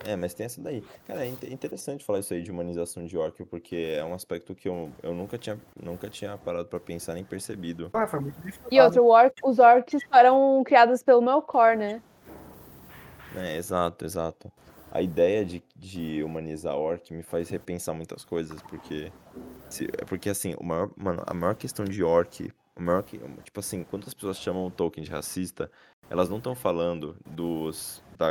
É, mas tem essa daí. Cara, é inte- interessante falar isso aí de humanização de orc, porque é um aspecto que eu, eu nunca tinha, nunca tinha parado pra pensar nem percebido. Ah, foi muito bem E outro, orc, os orcs foram criados pelo Melkor, né? É, exato, exato. A ideia de, de humanizar orc me faz repensar muitas coisas, porque se- é porque assim, o maior, mano, a maior questão de orc, o maior que, tipo assim, quando as pessoas chamam o Tolkien de racista, elas não estão falando dos da,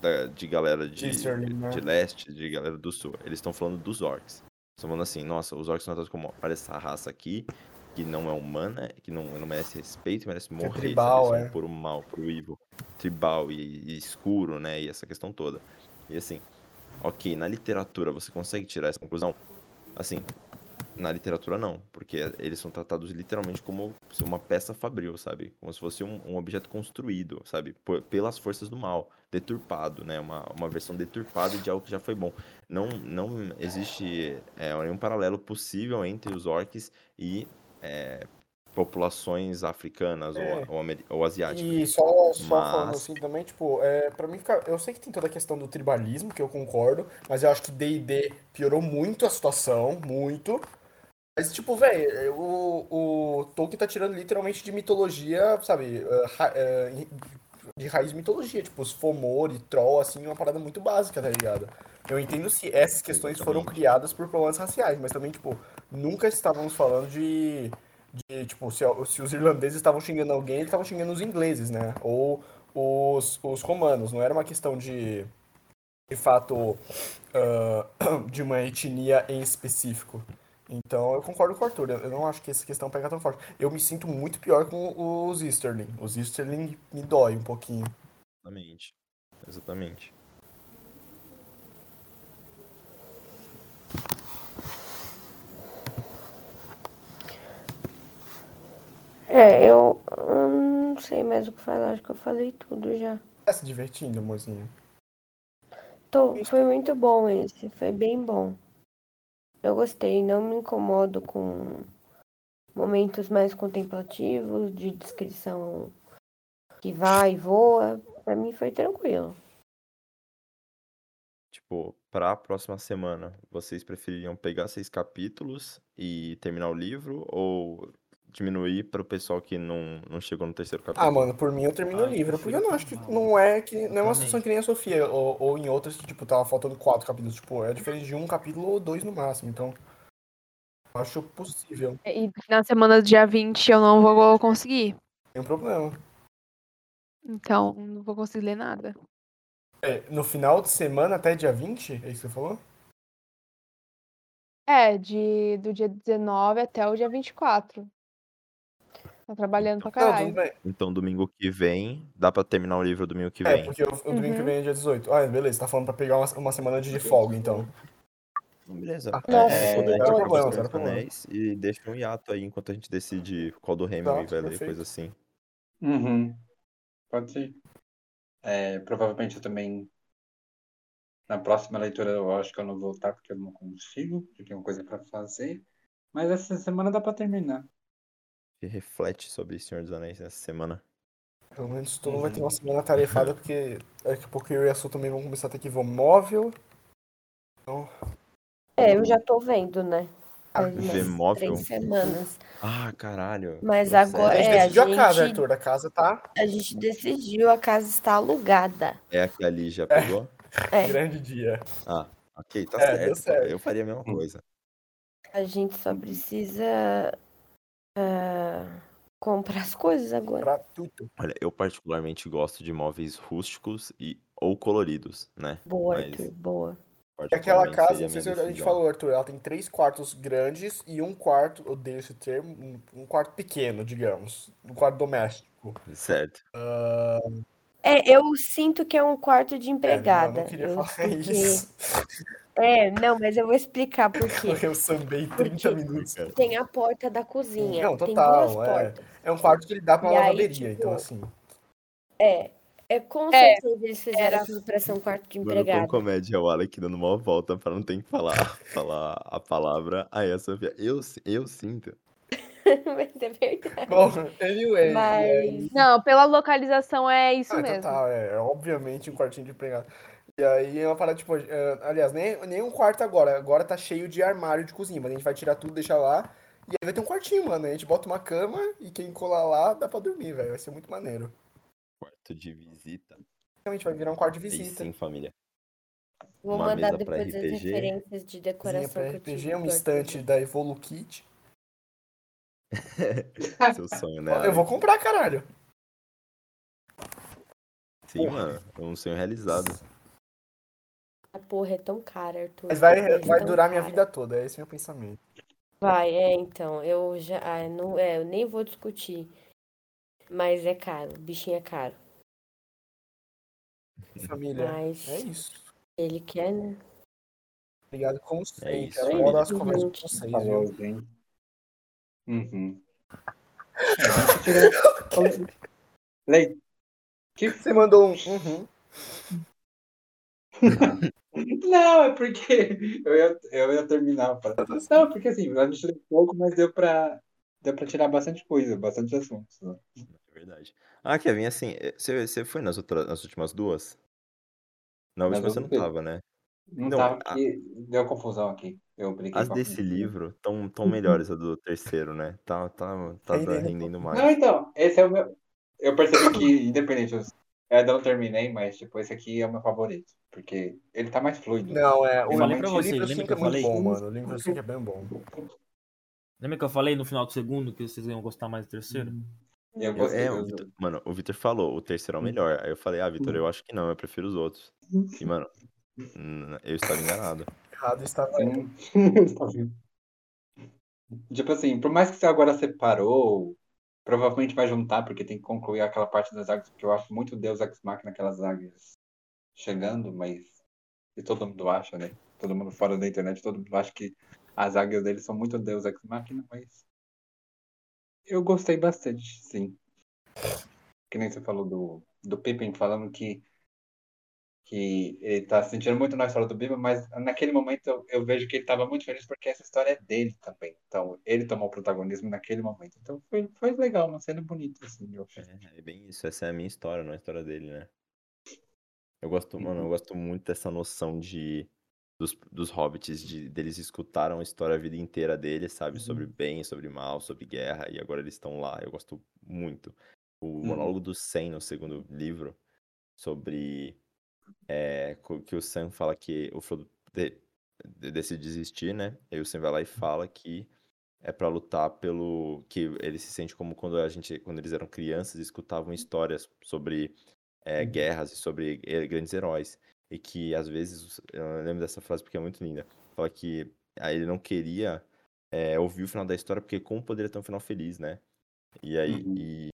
da- de galera de, né? de leste, de galera do sul. Eles estão falando dos orcs. Estão falando assim, nossa, os orcs são tratados como essa raça aqui, que não é humana, que não, não merece respeito, merece morrer, sabe? tribal, São é. puro mal, puro evil, tribal e, e escuro, né? E essa questão toda. E assim, ok, na literatura você consegue tirar essa conclusão? Assim, na literatura não, porque eles são tratados literalmente como se uma peça fabril, sabe? Como se fosse um, um objeto construído, sabe? Por- pelas forças do mal, deturpado, né? Uma, uma versão deturpada de algo que já foi bom. Não, não existe é, nenhum paralelo possível entre os orcs e é, populações africanas É. ou, ou, ou asiáticas. E só, só Mas- falando assim também, tipo, é, pra mim fica. Eu sei que tem toda a questão do tribalismo, que eu concordo, mas eu acho que DD piorou muito a situação, muito. Mas, tipo, velho, o, o Tolkien tá tirando literalmente de mitologia, sabe? eh, eh, de raiz de mitologia, tipo, os Fomor e Troll, assim, uma parada muito básica, tá ligado? Eu entendo se essas questões foram criadas por problemas raciais, mas também, tipo, nunca estávamos falando de de, tipo, se, se os irlandeses estavam xingando alguém, eles estavam xingando os ingleses, né? Ou os, os romanos. Não era uma questão de, de fato, ah, de uma etnia em específico. Então, eu concordo com o Arthur. Eu não acho que essa questão pega tão forte. Eu me sinto muito pior com os Easterling. Os Easterling me dói um pouquinho. Exatamente. Exatamente. É, eu, eu não sei mais o que falar, acho que eu falei tudo já. Tá se divertindo, amorzinho? Tô, foi muito bom esse, foi bem bom. Eu gostei, não me incomodo com momentos mais contemplativos, de descrição que vai e voa. Pra mim foi tranquilo. Tipo, pra próxima semana, vocês prefeririam pegar seis capítulos e terminar o livro ou diminuir para o pessoal que não, não chegou no terceiro capítulo? Ah, mano, por mim eu termino o Ah, eu livro, porque eu não acho que não é que não é uma situação que nem a Sofia, ou, ou em outras que, tipo, tava faltando quatro capítulos, tipo, é diferente de um capítulo ou dois no máximo, então acho possível, E na semana do dia 20 eu não vou conseguir. tem problema. Então, não vou conseguir ler nada. É, no final de semana até dia 20, é isso que você falou? É, de, do dia 19 até o dia 24. Tá trabalhando pra Não, caralho. Então, domingo que vem, dá pra terminar o livro domingo que É, vem. porque o, o domingo que Uhum. vem é dia 18. Ah, beleza, tá falando pra pegar uma, uma semana de folga, então. Beleza. Ah, É, Nossa, é, é, e deixa um hiato aí enquanto a gente decide qual do Hemingway Exato, vai ler, coisa assim. Uhum. Pode ser. É, provavelmente eu também. Na próxima leitura eu acho que eu não vou estar porque eu não consigo, porque tem uma coisa pra fazer. Mas essa semana dá pra terminar. Reflete sobre Senhor dos Anéis essa semana. Pelo menos tu não vai ter uma Uhum. semana tarefada, porque daqui a pouco eu e a Su também vamos começar a ter que ver móvel. Então, É, eu já tô vendo, né? Faz umas Vmóvel? três semanas. Ah, caralho. Mas agora- a gente É, a decidiu a casa, gente- Arthur. A casa tá A gente decidiu, a casa está alugada. É a que a Lígia pegou? É, grande dia. Ah, ok, tá É, certo. certo. Eu faria a mesma coisa. a gente só precisa ah, comprar as coisas agora. Pra tudo. Olha, eu particularmente gosto de móveis rústicos e ou coloridos, né? Boa, Mas- Arthur, boa. E aquela casa, não a sei se a gente falou, Arthur, ela tem três quartos grandes e um quarto, odeio esse termo, um, um quarto pequeno, digamos. Um quarto doméstico. Certo. É, eu sinto que é um quarto de É, não, eu empregada. não queria Eu- falar porque- isso. É, não, mas eu vou explicar por quê. Eu sambei 30 minutos. Cara, Tem a porta da cozinha. Não, tem total, duas é. portas. É um quarto que ele dá pra E aí, lavanderia, tipo, então assim. É. É com É, certeza eles fizeram tudo pra ser um quarto de Mano, quão empregada. comédia é o Alec dando uma volta pra não ter que falar, falar a palavra. Aí a Sofia, eu, eu sinto. Mas é verdade. Bom, anyway. Mas. Não, pela localização é isso Ah, mesmo. total, é, é obviamente um quartinho de empregado. E aí é uma parada, tipo, é, aliás, nem, nem um quarto agora. Agora tá cheio de armário de cozinha, mas a gente vai tirar tudo, deixar lá. E aí vai ter um quartinho, mano. A gente bota uma cama e quem colar lá dá pra dormir, velho. Vai ser muito maneiro. Quarto de visita. Realmente vai virar um quarto de visita. sim, família. Vou Uma mandar pra depois as referências de Cozinha decoração pra que eu RPG, tive um estante da Evolukit. Seu sonho, né? Eu vou comprar, caralho. Sim, mano. É um sonho realizado. A porra é tão cara, Arthur. Mas vai, porra é vai durar minha cara. vida toda, é esse meu pensamento. Vai, é, então. Eu já. ah, não, é, eu nem vou discutir. Mas é caro. O bichinho é caro. Família, Mas é isso. ele quer, né? Obrigado como sempre. isso, Eu família. adoro as conversas com vocês, viu? Uhum. É, Lei. Que Você mandou um. Uhum. Não, é porque eu ia, eu ia terminar. Pra... Não, porque assim, a gente tirou pouco, mas deu pra, deu pra tirar bastante coisa, bastante assuntos. né? É verdade. Ah, Kevin, assim, eh, você, você foi nas, outras, nas últimas duas? Na última você não tava, né? Não, Não, tava a- deu confusão aqui. Eu brinquei As com a desse livro tão, tão melhores a do terceiro, né? Tá, tá, tá Rendendo. rendendo mais. Não, então, esse é o meu. Eu percebi que, independente, eu eu ainda não terminei, mas tipo, esse aqui é o meu favorito. Porque ele tá mais fluido. Não, é. O, Eu falei pra você, livro lembra 5 que é eu muito falei? bom, mano. O livro 5 é bem bom. Lembra que eu falei no final do segundo que vocês iam gostar mais do terceiro? E eu Eu- gostei. é, o Vitor- mano, o Vitor falou, o terceiro é o melhor. Aí eu falei, ah, Vitor, eu acho que não, eu prefiro os outros. E, mano, hum, eu estava enganado. Errado estava. Sim. Tá vendo? Tipo assim, por mais que você agora separou, provavelmente vai juntar, porque tem que concluir aquela parte das águas, porque eu acho muito Deus Ex Machina aquelas águas chegando, mas. E todo mundo acha, né? Todo mundo fora da internet, todo mundo acha que as águias deles são muito Deus Ex Machina, mas. Eu gostei bastante, sim. Que nem você falou do, do Pippin falando que que ele tá se sentindo muito na história do Biba, mas naquele momento eu, eu vejo que ele tava muito feliz porque essa história é dele também. Então, ele tomou o protagonismo naquele momento. Então, foi, foi legal, uma cena bonita, assim, eu achei. É, é bem isso, essa é a minha história, não a história dele, né? Eu gosto, mano, eu Uhum. gosto muito dessa noção de dos, dos hobbits, de deles escutaram a história a vida inteira deles, sabe? Sobre Uhum. bem, sobre mal, sobre guerra, e agora eles estão lá. Eu gosto muito. O Uhum. monólogo do Sam no segundo livro, sobre é, que o Sam fala que o Frodo de- de- decide desistir, né? Aí o Sam vai lá e fala que é pra lutar pelo que ele se sente como quando a gente, quando eles eram crianças, e escutavam histórias sobre é, Uhum. guerras e sobre grandes heróis e que às vezes eu lembro dessa frase porque é muito linda. Fala que aí ele não queria é, ouvir o final da história porque como poderia ter um final feliz, né? E aí Uhum. e,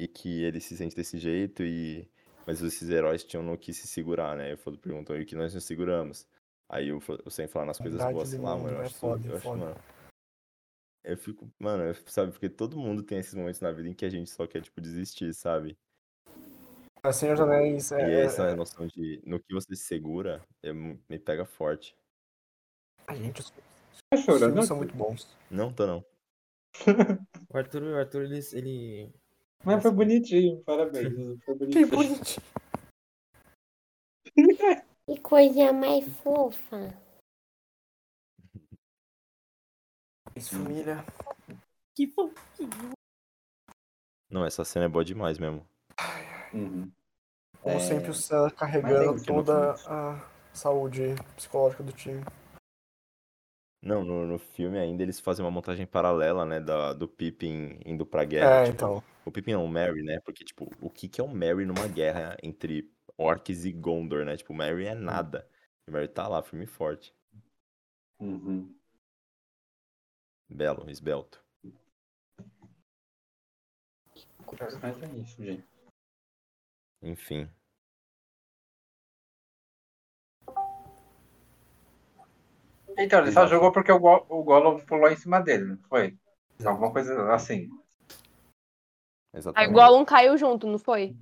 e que ele se sente desse jeito e mas esses heróis tinham no que se segurar, né? Eu Frodo perguntou e o que nós nos seguramos. Aí o Frodo- o Sam fala nas coisas Verdade boas do lá, mundo, mano. Eu é acho, foda, eu acho, foda. mano. Eu fico, mano, eu- sabe, porque todo mundo tem esses momentos na vida em que a gente só quer, tipo, desistir, sabe? Mas Senhor dos Anéis E é. essa noção de no que você se segura é me pega forte. Ai, gente, os Tá chorando? filmes são muito bons. Não tô não. O Arthur, o Arthur ele, ele. Mas foi bonitinho, parabéns. Foi Que bonitinho. bonitinho. Que coisa mais fofa. Isso, família. Que fo- Não, essa cena é boa demais mesmo. Uhum. Como É, sempre, o Sam é carregando no toda a saúde psicológica do time. Não, no, no filme ainda eles fazem uma montagem paralela, né, da, do Pippin indo pra guerra. É, tipo, então. O Pippin não, o Merry, né? Porque, tipo, o que que é o Merry numa guerra entre orcs e Gondor, né? Tipo, o Merry é nada. O Merry tá lá, firme e forte. Uhum. Belo, esbelto. Mas é isso, gente. Enfim. Então, ele só jogou porque o, Go o Gollum pulou em cima dele, não foi? Alguma coisa assim. Aí Exatamente. o Gollum caiu junto, não foi?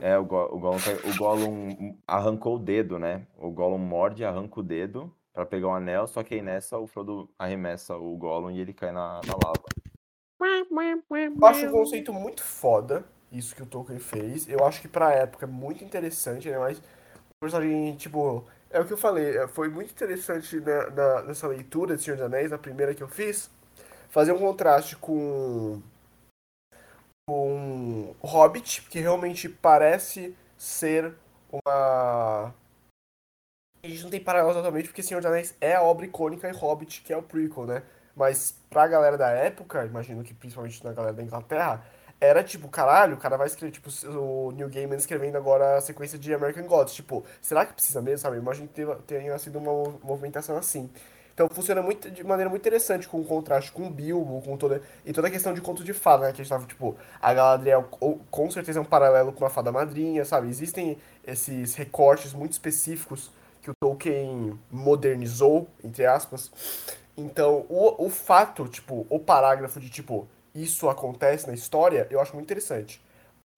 É, o, Go o, Gollum, cai- o Gollum arrancou o dedo, né? O Gollum morde, arranca o dedo pra pegar o anel, só que aí nessa o Frodo arremessa o Gollum e ele cai na, na lava. Eu acho um conceito muito foda, isso que o Tolkien fez. Eu acho que pra época é muito interessante, né? Mas o personagem, tipo, é o que eu falei, é, foi muito interessante né, na- nessa leitura de Senhor dos Anéis, a primeira que eu fiz, fazer um contraste com com Hobbit, que realmente parece ser uma. A gente não tem paralelo exatamente, porque Senhor dos Anéis é a obra icônica e Hobbit, que é o prequel, né? Mas pra galera da época, imagino que principalmente na galera da Inglaterra, era tipo, caralho, o cara vai escrever, tipo, o Neil Gaiman escrevendo agora a sequência de American Gods. Tipo, será que precisa mesmo, sabe? Eu imagino que tenha- sido uma mov- movimentação assim. Então funciona muito, de maneira muito interessante com o contraste com o Bilbo, com toda, e toda a questão de conto de fada, né? Que a gente tava, tipo, a Galadriel com certeza é um paralelo com a fada madrinha, sabe? Existem esses recortes muito específicos que o Tolkien modernizou, entre aspas. Então, o, o fato, tipo, o parágrafo de, tipo, isso acontece na história, eu acho muito interessante.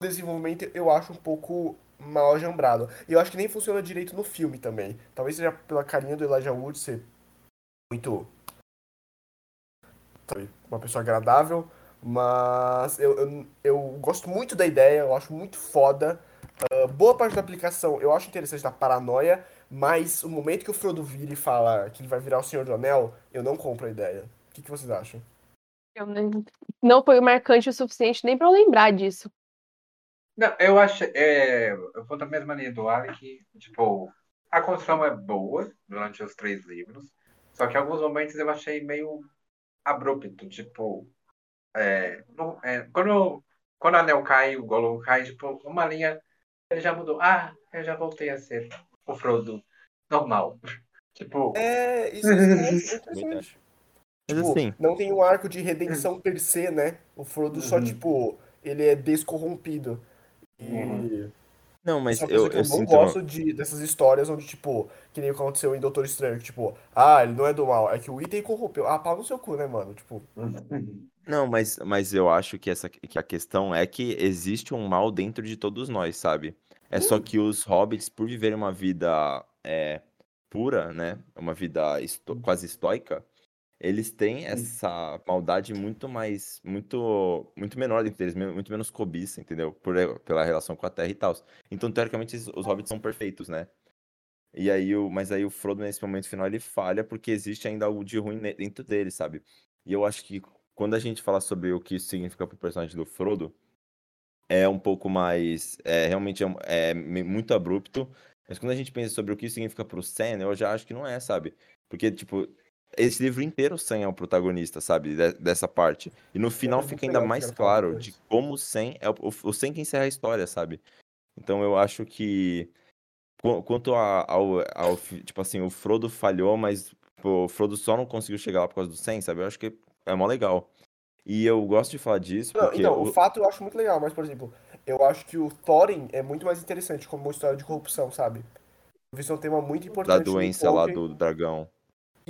O desenvolvimento eu acho um pouco mal ajambrado. E eu acho que nem funciona direito no filme também. Talvez seja pela carinha do Elijah Wood ser muito. Sabe, uma pessoa agradável. Mas eu, eu, eu gosto muito da ideia, eu acho muito foda. Ah, boa parte da aplicação eu acho interessante da paranoia, mas o momento que o Frodo vira e fala que ele vai virar o Senhor do Anel, eu não compro a ideia. O que, que vocês acham? Eu nem- não foi marcante o suficiente nem pra eu lembrar disso. Não, eu acho. É, eu vou da mesma linha do Alec. Tipo, a construção é boa durante os três livros. Só que em alguns momentos eu achei meio abrupto. Tipo, é, não- é, quando, quando a Anel cai, o Gollum cai, tipo, uma linha. Ele já mudou. Ah, eu já voltei a ser o Frodo normal. Tipo, É, isso, isso é Tipo, assim, não tem um arco de redenção per se, né? O Frodo só, Uhum. tipo, ele é descorrompido. Uhum. não, mas é eu, eu eu não sinto. gosto de, dessas histórias onde, tipo, que nem aconteceu em Doutor Estranho, que, tipo, ah, ele não é do mal, é que o item corrompeu. Ah, pau no seu cu, né, mano? Tipo, Não, mas, mas eu acho que, essa, que a questão é que existe um mal dentro de todos nós, sabe? É só que os hobbits, por viverem uma vida é, pura, né? Uma vida esto- quase estoica, eles têm essa maldade muito mais, muito, muito menor dentro deles, muito menos cobiça, entendeu? Por, pela relação com a terra e tal. Então, teoricamente, os hobbits são perfeitos, né? E aí, o, mas aí o Frodo, nesse momento final, ele falha porque existe ainda algo de ruim dentro dele, sabe? E eu acho que quando a gente fala sobre o que isso significa pro personagem do Frodo, é um pouco mais. É, realmente é, é muito abrupto. Mas quando a gente pensa sobre o que isso significa pro Sam, eu já acho que não é, sabe? Porque, tipo, esse livro inteiro o Sam é o protagonista, sabe? de- dessa parte. E no final é muito fica ainda mais claro de como o Sam é o, o Sam que encerra a história, sabe? Então eu acho que. Qu- Quanto a- ao, ao, tipo assim, o Frodo falhou, mas pô, o Frodo só não conseguiu chegar lá por causa do Sam, sabe? Eu acho que é mó legal. E eu gosto de falar disso Não, porque então, o o- fato eu acho muito legal, mas, por exemplo, eu acho que o Thorin é muito mais interessante como uma história de corrupção, sabe? Isso é um tema muito da importante no doença lá Tolkien. do dragão.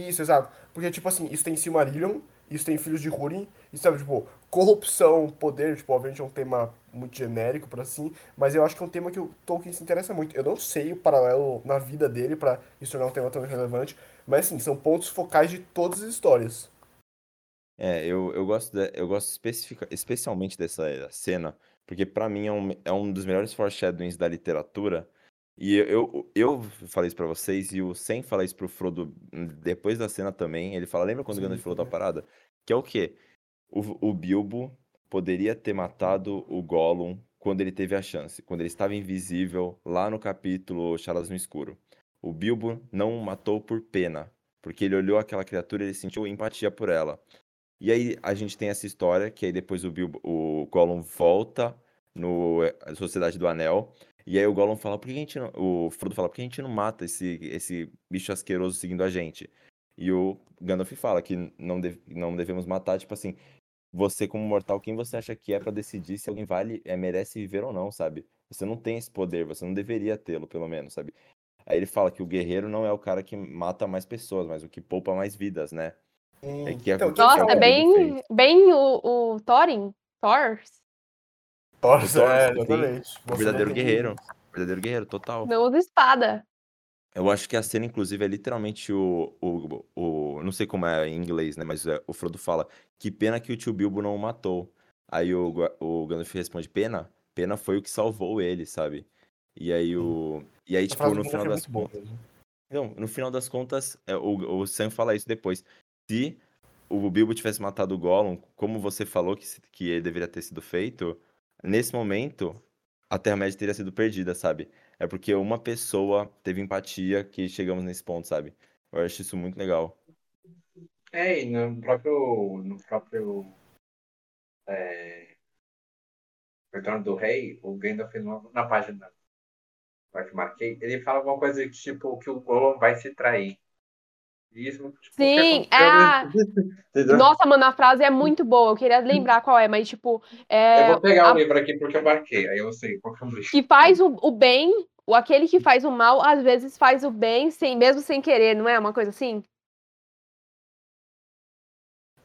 Isso, exato. Porque, tipo assim, isso tem Silmarillion, isso tem Filhos de Húrin, isso sabe, tipo, corrupção, poder, tipo, obviamente é um tema muito genérico pra assim, mas eu acho que é um tema que o Tolkien se interessa muito. Eu não sei o paralelo na vida dele pra isso tornar um tema tão relevante, mas assim, são pontos focais de todas as histórias. É, eu, eu gosto, de- eu gosto especifica, especialmente dessa cena, porque pra mim é um, é um dos melhores foreshadowings da literatura. E eu, eu, falei isso pra vocês, e o Sam fala isso pro Frodo hum, depois da cena também. Ele fala, lembra quando o Sim, Gandalf falou da sim. parada? Que é o quê? O, o Bilbo poderia ter matado o Gollum quando ele teve a chance, quando ele estava invisível lá no capítulo Chalas no Escuro. O Bilbo não o matou por pena, porque ele olhou aquela criatura e ele sentiu empatia por ela. E aí a gente tem essa história que aí depois o Bilbo, o Gollum volta no eh, Sociedade do Anel. E aí o Gollum fala, por que a gente não... O Frodo fala, por que a gente não mata esse, esse bicho asqueroso seguindo a gente? E o Gandalf fala que não, deve- não devemos matar, tipo assim, você como mortal, quem você acha que é pra decidir se alguém vale, é, merece viver ou não, sabe? Você não tem esse poder, você não deveria tê-lo, pelo menos, sabe? Aí ele fala que o guerreiro não é o cara que mata mais pessoas, mas o que poupa mais vidas, né? É que é Então, que Nossa, é Frodo bem, bem o, o Thorin. Thor? Nossa, é, Sim. exatamente. Não Verdadeiro guerreiro. Verdadeiro guerreiro, total. Não usa espada. Eu acho que a cena, inclusive, é literalmente o, o, o. Não sei como é em inglês, né? Mas é, o Frodo fala: Que pena que o tio Bilbo não o matou. Aí o, o Gandalf responde: Pena? Pena foi o que salvou ele, sabe? E aí o. E aí, tipo, no final das é muito contas. Não, no final das contas, é, o, o Sam fala isso depois. Se o Bilbo tivesse matado o Gollum, como você falou que, que ele deveria ter sido feito, nesse momento, a Terra-média teria sido perdida, sabe? É porque uma pessoa teve empatia que chegamos nesse ponto, sabe? Eu acho isso muito legal. É, e no próprio. No próprio. É, Retorno do Rei, o Gandalf na página que marquei, ele fala alguma coisa tipo, que o Gollum vai se trair. Isso, tipo, Sim, ah, Entendeu? Nossa, mano, a frase é muito boa. Eu queria lembrar qual é, mas, tipo, é, Eu vou pegar a- o livro aqui porque eu marquei, aí eu sei qual que é o livro. que faz o, o bem, o aquele que faz o mal, às vezes faz o bem, sem, mesmo sem querer, não é uma coisa assim?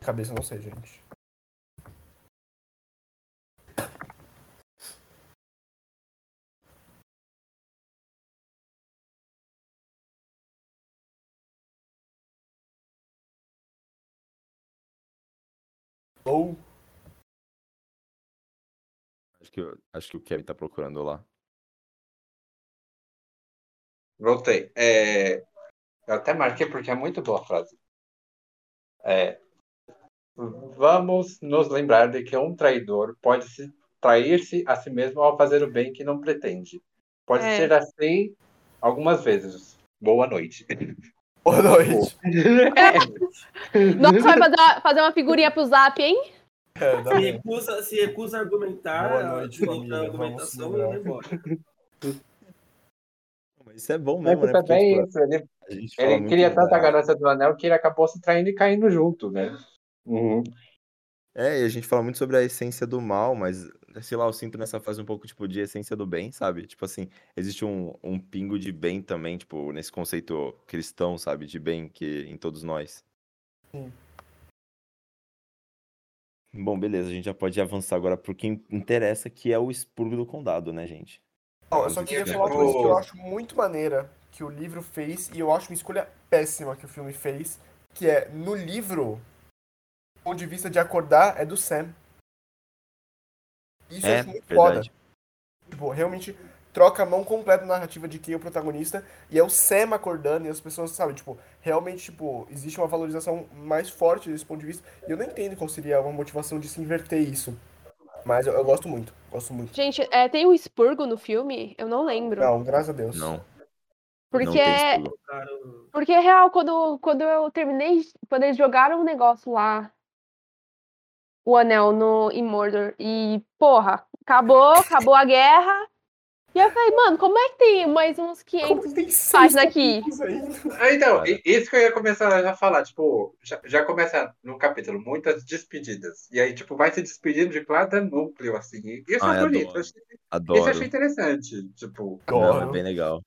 Cabeça, não sei, gente. Ou Acho que, acho que o Kevin tá procurando lá. Voltei. É, Eu até marquei porque é muito boa a frase. É, Vamos nos lembrar de que um traidor pode se trair-se a si mesmo ao fazer o bem que não pretende. Pode É. ser assim algumas vezes. Boa noite. boa noite. Nossa, vai fazer uma, fazer uma figurinha pro zap, hein? É, Se recusa, se recusa a argumentar, Boa noite. Vamos argumentação e vai embora. Isso é bom mesmo, né? Porque, também tipo, isso, ele, ele queria tanto da- a ganância do anel que ele acabou se traindo e caindo junto, né? Uhum. É, e a gente fala muito sobre a essência do mal, mas, sei lá, eu sinto nessa fase um pouco, tipo, de essência do bem, sabe? Tipo assim, existe um, um pingo de bem também, tipo, nesse conceito cristão, sabe? De bem que em todos nós. Sim. Bom, beleza, a gente já pode avançar agora pro que interessa, que é o expurgo do condado, né, gente? Não, eu só queria falar uma coisa que eu acho muito maneira que o livro fez, e eu acho uma escolha péssima que o filme fez, que é, no livro, o ponto de vista de acordar é do Sam. Isso eu É, acho muito verdade. foda. Tipo, realmente troca a mão completa na narrativa de quem é o protagonista, e é o Sam acordando, e as pessoas, sabe, tipo, realmente, tipo, existe uma valorização mais forte desse ponto de vista, e eu não entendo qual seria uma motivação de se inverter isso. Mas eu, eu gosto muito, gosto muito. Gente, é, tem o expurgo no filme? Eu não lembro. Não, graças a Deus. Não, porque. Cara, Porque é real, quando, quando eu terminei, quando eles jogaram o negócio lá, o anel no, em Mordor, e, porra, acabou, acabou a guerra. E eu falei, mano, como é que tem mais uns 500 Como tem seis páginas aqui? Ah, Então, isso que eu ia começar a falar, tipo, já, já começa no capítulo, muitas despedidas. E aí, tipo, vai se despedindo de cada núcleo, assim. E Isso Ai, é bonito. adoro. eu achei- Isso eu Adoro. achei interessante. Tipo, Não, é Adoro. bem legal.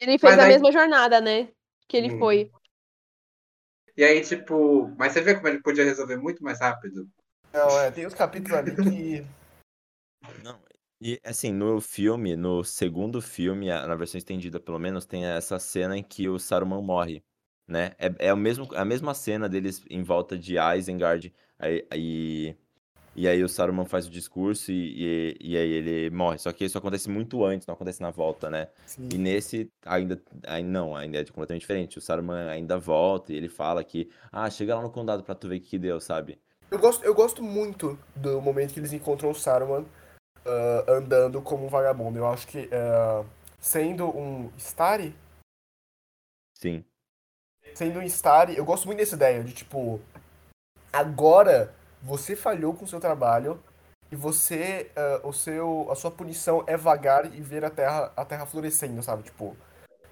Ele fez Mas a aí- mesma jornada, né? Que ele Hum. foi. e aí, tipo, mas você vê como ele podia resolver muito mais rápido? Não, é, tem os capítulos ali que. Não, e assim, no filme, no segundo filme, na versão estendida pelo menos, tem essa cena em que o Saruman morre, né? É, é o mesmo, a mesma cena deles em volta de Isengard, aí, aí- e aí o Saruman faz o discurso e, e, e aí ele morre. Só que isso acontece muito antes, não acontece na volta, né? Sim. E nesse, ainda, aí não, ainda é completamente diferente. O Saruman ainda volta e ele fala que, ah, chega lá no condado pra tu ver o que que deu, sabe? Eu gosto, eu gosto muito do momento que eles encontram o Saruman ah, andando como um vagabundo. Eu acho que ah, sendo um Stari, Sim. sendo um Stari, eu gosto muito dessa ideia de tipo, agora você falhou com o seu trabalho e você, ah, o seu, a sua punição é vagar e ver a terra, a terra florescendo, sabe? Tipo,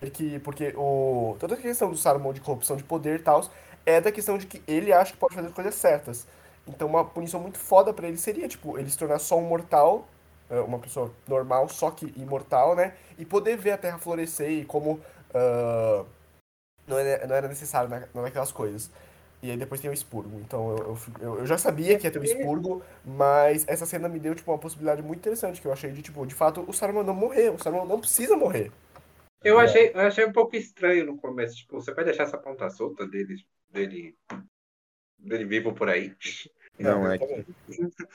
é que, porque o, toda a questão do Saruman de corrupção de poder e tal, é da questão de que ele acha que pode fazer as coisas certas. Então uma punição muito foda pra ele seria, tipo, ele se tornar só um mortal, ah, uma pessoa normal, só que imortal, né? E poder ver a terra florescer e como ah, não, era, não era necessário na, naquelas coisas. E aí depois tem o expurgo. Então eu, eu, eu, já sabia que ia ter o expurgo, mas essa cena me deu tipo, uma possibilidade muito interessante que eu achei de, tipo, de fato, o Saruman não morrer. O Saruman não precisa morrer. Eu achei, eu achei um pouco estranho no começo. Tipo, você vai deixar essa ponta solta dele, dele, dele vivo por aí? Não, é eu também. que.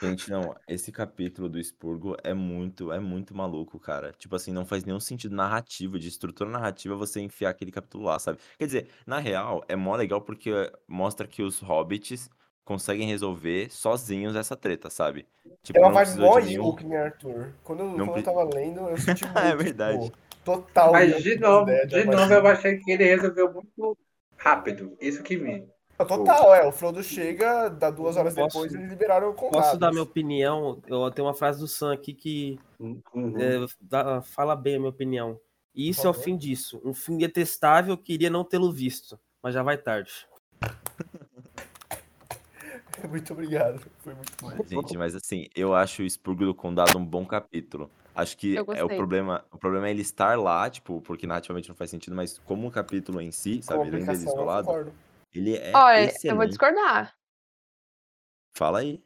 Gente, não, esse capítulo do Expurgo é muito, é muito maluco, cara. Tipo assim, não faz nenhum sentido narrativo, de estrutura narrativa, você enfiar aquele capítulo lá, sabe? Quer dizer, na real, é mó legal porque mostra que os hobbits conseguem resolver sozinhos essa treta, sabe? Tipo, É uma não vibe mó de nenhum. Igual, Arthur. Quando, eu- Não quando eu pre- tava lendo, eu senti muito, É verdade. tipo, total. Mas de novo, ideia de novo eu achei que ele resolveu muito rápido. Isso que me. Total, é. O Frodo chega, dá duas horas Posso- depois eles liberaram o condado. Posso dar minha opinião? Eu tenho uma frase do Sam aqui que Uhum. é, dá- fala bem a minha opinião. E isso Por é o fim disso. Um fim detestável, queria não tê-lo visto. Mas já vai tarde. Muito obrigado. Foi muito bom. Gente, mas assim, eu acho o Expurgo do Condado um bom capítulo. Acho que é o problema, o problema é ele estar lá, tipo, porque narrativamente não faz sentido, mas como um capítulo em si, sabe, ele eu isolado, concordo. Ele é Olha, eu vou excelente. discordar. Fala aí.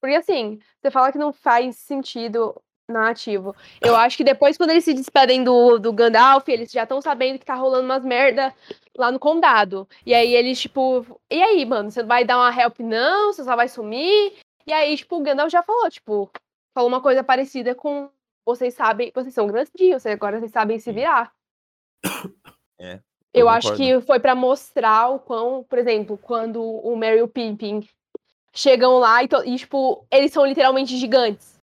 Porque assim, você fala que não faz sentido narrativo. Eu acho que depois, quando eles se despedem do, do Gandalf, eles já estão sabendo que tá rolando umas merda lá no condado. E aí eles, tipo, e aí, mano, você vai dar uma help não? Você só vai sumir? E aí, tipo, o Gandalf já falou, tipo, falou uma coisa parecida com vocês sabem, vocês são grandios, agora vocês sabem se virar. É, Eu eu acho que foi pra mostrar o quão, por exemplo, quando o Merry e o Pippin chegam lá e, to- e, tipo, eles são literalmente gigantes.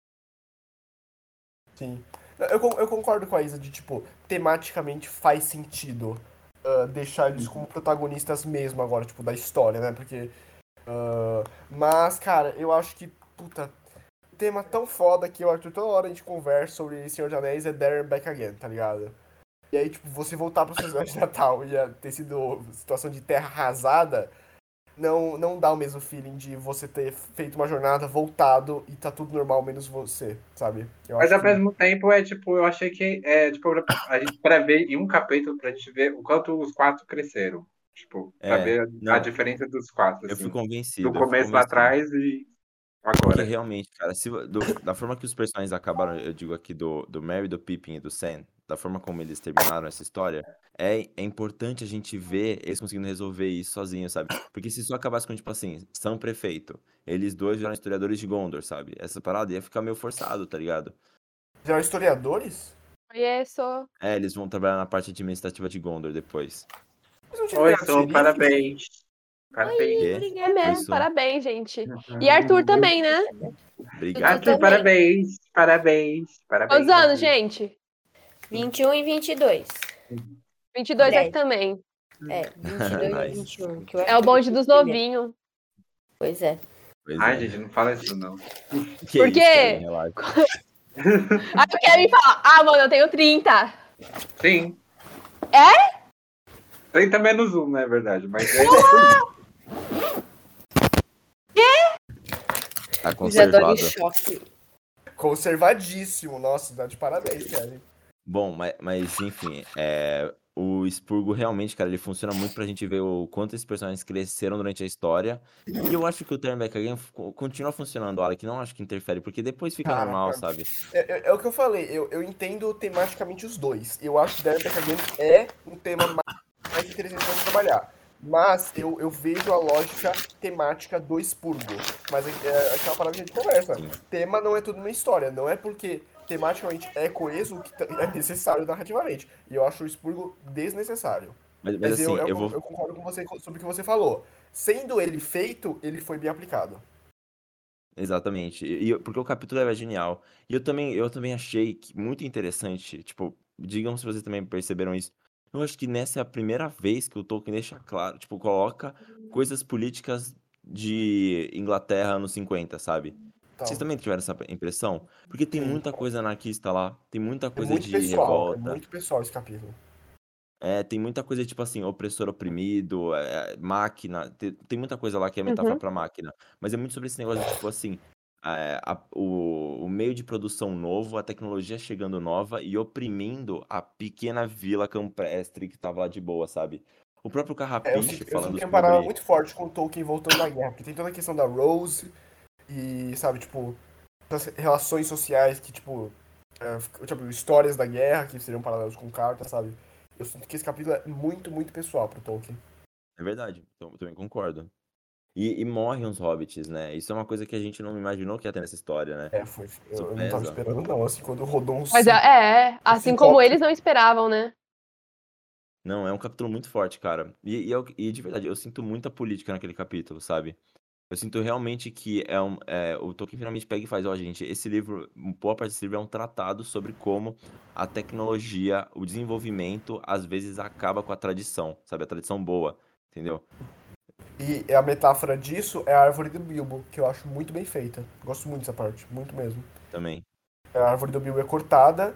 Sim. Eu, eu concordo com a Isa de, tipo, tematicamente faz sentido ah, deixar eles como protagonistas mesmo agora, tipo, da história, né? Porque. ah, mas, cara, eu acho que, puta, tema tão foda que o Arthur toda hora a gente conversa sobre Senhor dos Anéis é There and Back Again, tá ligado? E aí, tipo, você voltar pro Cidade de Natal e a- ter sido situação de terra arrasada, não, não dá o mesmo feeling de você ter feito uma jornada, voltado e tá tudo normal, menos você, sabe? Eu Mas acho ao que- mesmo tempo é tipo, eu achei que é tipo, a gente prevê em um capítulo pra gente ver o quanto os quatro cresceram. Tipo, pra É, ver a não. diferença dos quatro. Eu assim, fui convencido. do eu começo lá atrás e Porque agora. realmente, cara, se, do- da forma que os personagens acabaram, eu digo aqui do, do Merry, do Pippin e do Sam, da forma como eles terminaram essa história, é, é importante a gente ver eles conseguindo resolver isso sozinhos, sabe? Porque se só acabasse com, tipo assim, São Prefeito, eles dois viraram historiadores de Gondor, sabe? Essa parada ia ficar meio forçado, tá ligado? Já historiadores? Isso. É, eles vão trabalhar na parte administrativa de Gondor depois. Oi, xerife? parabéns. Parabéns. Quê? É mesmo, Isso. parabéns, gente. E Arthur também, né? Obrigado. Arthur, também. parabéns. Parabéns. Parabéns. Quantos anos, gente? 21 e 22. 22 Dez. aqui também. É, 22 e Nice. 21. Que É o bonde dos novinhos. Pois é. Pois Ai, é. gente, não fala isso não. Que Por quê? Aí o Kevin fala, ah, mano, eu tenho 30. Sim. É? 30 menos um, não é verdade? Mas é Tá Isadora em conservado. Conservadíssimo. Nossa, dá de parabéns, Kevin. Bom, mas, mas enfim, é, o Expurgo realmente, cara, ele funciona muito pra gente ver o quanto esses personagens cresceram durante a história. E eu acho que o Turn Back Again continua funcionando, Alec, não acho que interfere, porque depois fica Cara, normal, cara. sabe? É, é- é o que eu falei, eu, eu entendo tematicamente os dois. Eu acho que Derby Back Again é um tema mais, mais interessante pra trabalhar. Mas eu, eu vejo a lógica temática do expurgo. Mas é, é aquela parada que a gente conversa. Sim. Tema não é tudo na história. Não é porque tematicamente é coeso que t- é necessário narrativamente. E eu acho o expurgo desnecessário. Mas, mas Mas, assim, eu, eu, eu vou. eu concordo com você sobre o que você falou. Sendo ele feito, ele foi bem aplicado. Exatamente. E, porque o capítulo é genial. E eu também, eu também achei que muito interessante, tipo, digam se vocês também perceberam isso. Eu acho que nessa é a primeira vez que o Tolkien deixa claro, tipo, coloca coisas políticas de Inglaterra anos 50, sabe? Vocês também tiveram essa impressão? Porque tem Sim. muita coisa anarquista lá, tem muita É coisa muito de pessoal, é revolta. muito pessoal esse capítulo. É, tem muita coisa tipo assim, opressor oprimido, é, máquina, tem, tem muita coisa lá que é metáfora Uhum. pra máquina, mas é muito sobre esse negócio de tipo assim, é, a- o, o meio de produção novo, a tecnologia chegando nova e oprimindo a pequena vila campestre que tava lá de boa, sabe? O próprio É, eu Carrapicho sinto, eu sinto falando parada sobre. muito forte com o Tolkien voltando da guerra, porque tem toda a questão da Rose e, sabe, tipo, relações sociais que, tipo, é, tipo, histórias da guerra que seriam paralelos com cartas, sabe? Eu sinto que esse capítulo é muito, muito pessoal pro Tolkien. É verdade, eu também concordo. E, e morrem uns hobbits, né? Isso é uma coisa que a gente não imaginou que ia ter nessa história, né? É, foi. Eu, eu não tava esperando, não, assim, quando rodou uns. Mas é, cinco- é, assim como eles não esperavam, né? Não, é um capítulo muito forte, cara. E, e, eu- e de verdade, eu sinto muita política naquele capítulo, sabe? Eu sinto realmente que é um, é, o Tolkien finalmente pega e faz, ó, gente, esse livro, boa parte desse livro é um tratado sobre como a tecnologia, o desenvolvimento, às vezes acaba com a tradição, sabe? A tradição boa, entendeu? E a metáfora disso é a árvore do Bilbo, que eu acho muito bem feita. Gosto muito dessa parte, muito mesmo. Também. A árvore do Bilbo é cortada,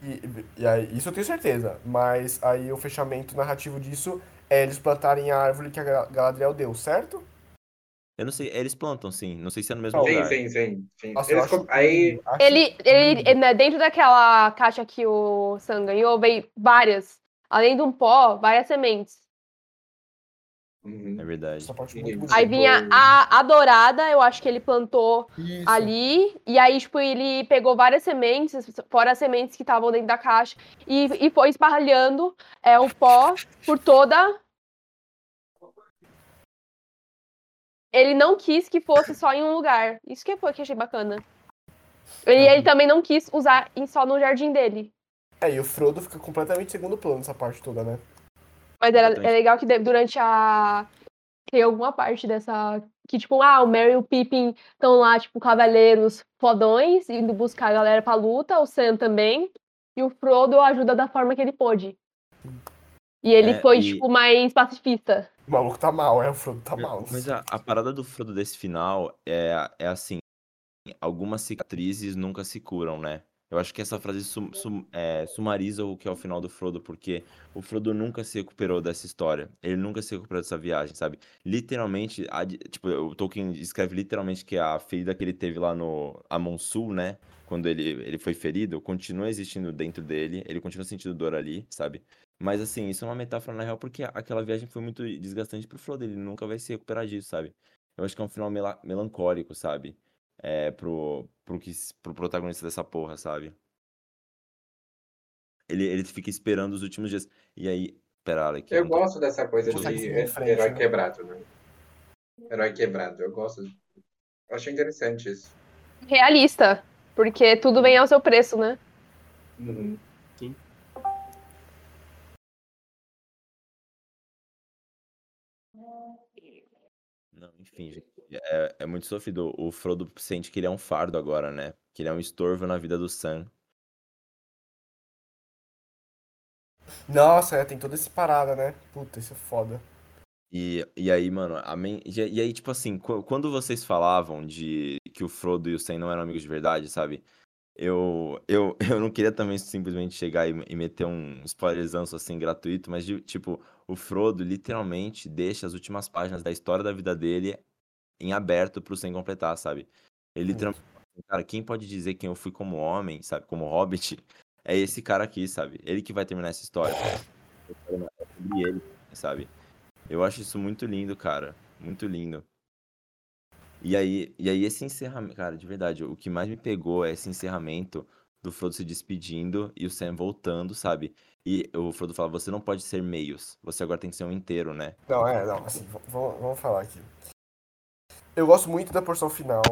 e, e aí, isso eu tenho certeza. Mas aí o fechamento narrativo disso é eles plantarem a árvore que a Gal- Galadriel deu, certo? Eu não sei, eles plantam, sim. Não sei se é no mesmo Sim, lugar. sim, sim. sim. Nossa, Eles acho Aí, Ele, ele, né, dentro daquela caixa que o Sam ganhou, veio várias. Além de um pó, várias sementes. Uhum. É verdade. É. Aí vinha a, a dourada, eu acho que ele plantou Isso. ali. E aí, tipo, ele pegou várias sementes, fora as sementes que estavam dentro da caixa, e, e foi espalhando é, o pó por toda. Ele não quis que fosse só em um lugar. Isso que foi que achei bacana. E ele também não quis usar em- só no jardim dele. É, e o Frodo fica completamente segundo plano nessa parte toda, né? Mas era, é legal que durante a. Tem alguma parte dessa. Que, tipo, ah, o Merry e o Pippin estão lá, tipo, cavaleiros fodões, indo buscar a galera pra luta, o Sam também. E o Frodo ajuda da forma que ele pôde. E ele É, foi, e- tipo, mais pacifista. O maluco tá mal, é, o Frodo tá É, mal. Mas a, a parada do Frodo desse final é, é assim: algumas cicatrizes nunca se curam, né? Eu acho que essa frase sum- sum- é, sumariza o que é o final do Frodo, porque o Frodo nunca se recuperou dessa história. Ele nunca se recuperou dessa viagem, sabe? Literalmente, a tipo, o Tolkien escreve literalmente que a ferida que ele teve lá no Amon Sul, né? Quando ele, ele foi ferido, continua existindo dentro dele, ele continua sentindo dor ali, sabe? Mas assim, isso é uma metáfora na real, porque aquela viagem foi muito desgastante pro Frodo, ele nunca vai se recuperar disso, sabe? Eu acho que é um final mela- melancólico, sabe? É, pro, pro, que, pro protagonista dessa porra, sabe? Ele, ele fica esperando os últimos dias. E aí, pera, Alec, eu não tô- gosto dessa coisa de herói né? quebrado, né? Herói quebrado, eu gosto. Eu achei interessante isso. Realista. Porque tudo vem ao seu preço, né? Uhum. Enfim, gente, é, é muito sofrido. O Frodo sente que ele é um fardo agora, né? Que ele é um estorvo na vida do Sam. Nossa, é, tem toda essa parada, né? Puta, isso é foda. E, e aí, mano, a men... e, aí, tipo assim, qu- quando vocês falavam de que o Frodo e o Sam não eram amigos de verdade, sabe? Eu, eu, eu não queria também simplesmente chegar e, e meter um spoilerzão assim gratuito, mas de- tipo, o Frodo literalmente deixa as últimas páginas da história da vida dele em aberto pro Sam completar, sabe? Ele literalmente, cara, quem pode dizer quem eu fui como homem, sabe? Como hobbit, é esse cara aqui, sabe? Ele que vai terminar essa história. É sobre ele, sabe? Eu acho isso muito lindo, cara. Muito lindo. E aí, e aí esse encerramento, cara, de verdade, o que mais me pegou é esse encerramento do Frodo se despedindo e o Sam voltando, sabe? E o Frodo fala, você não pode ser meios, você agora tem que ser um inteiro, né? Não, é, não, assim, vamos falar aqui. Eu gosto muito da porção final,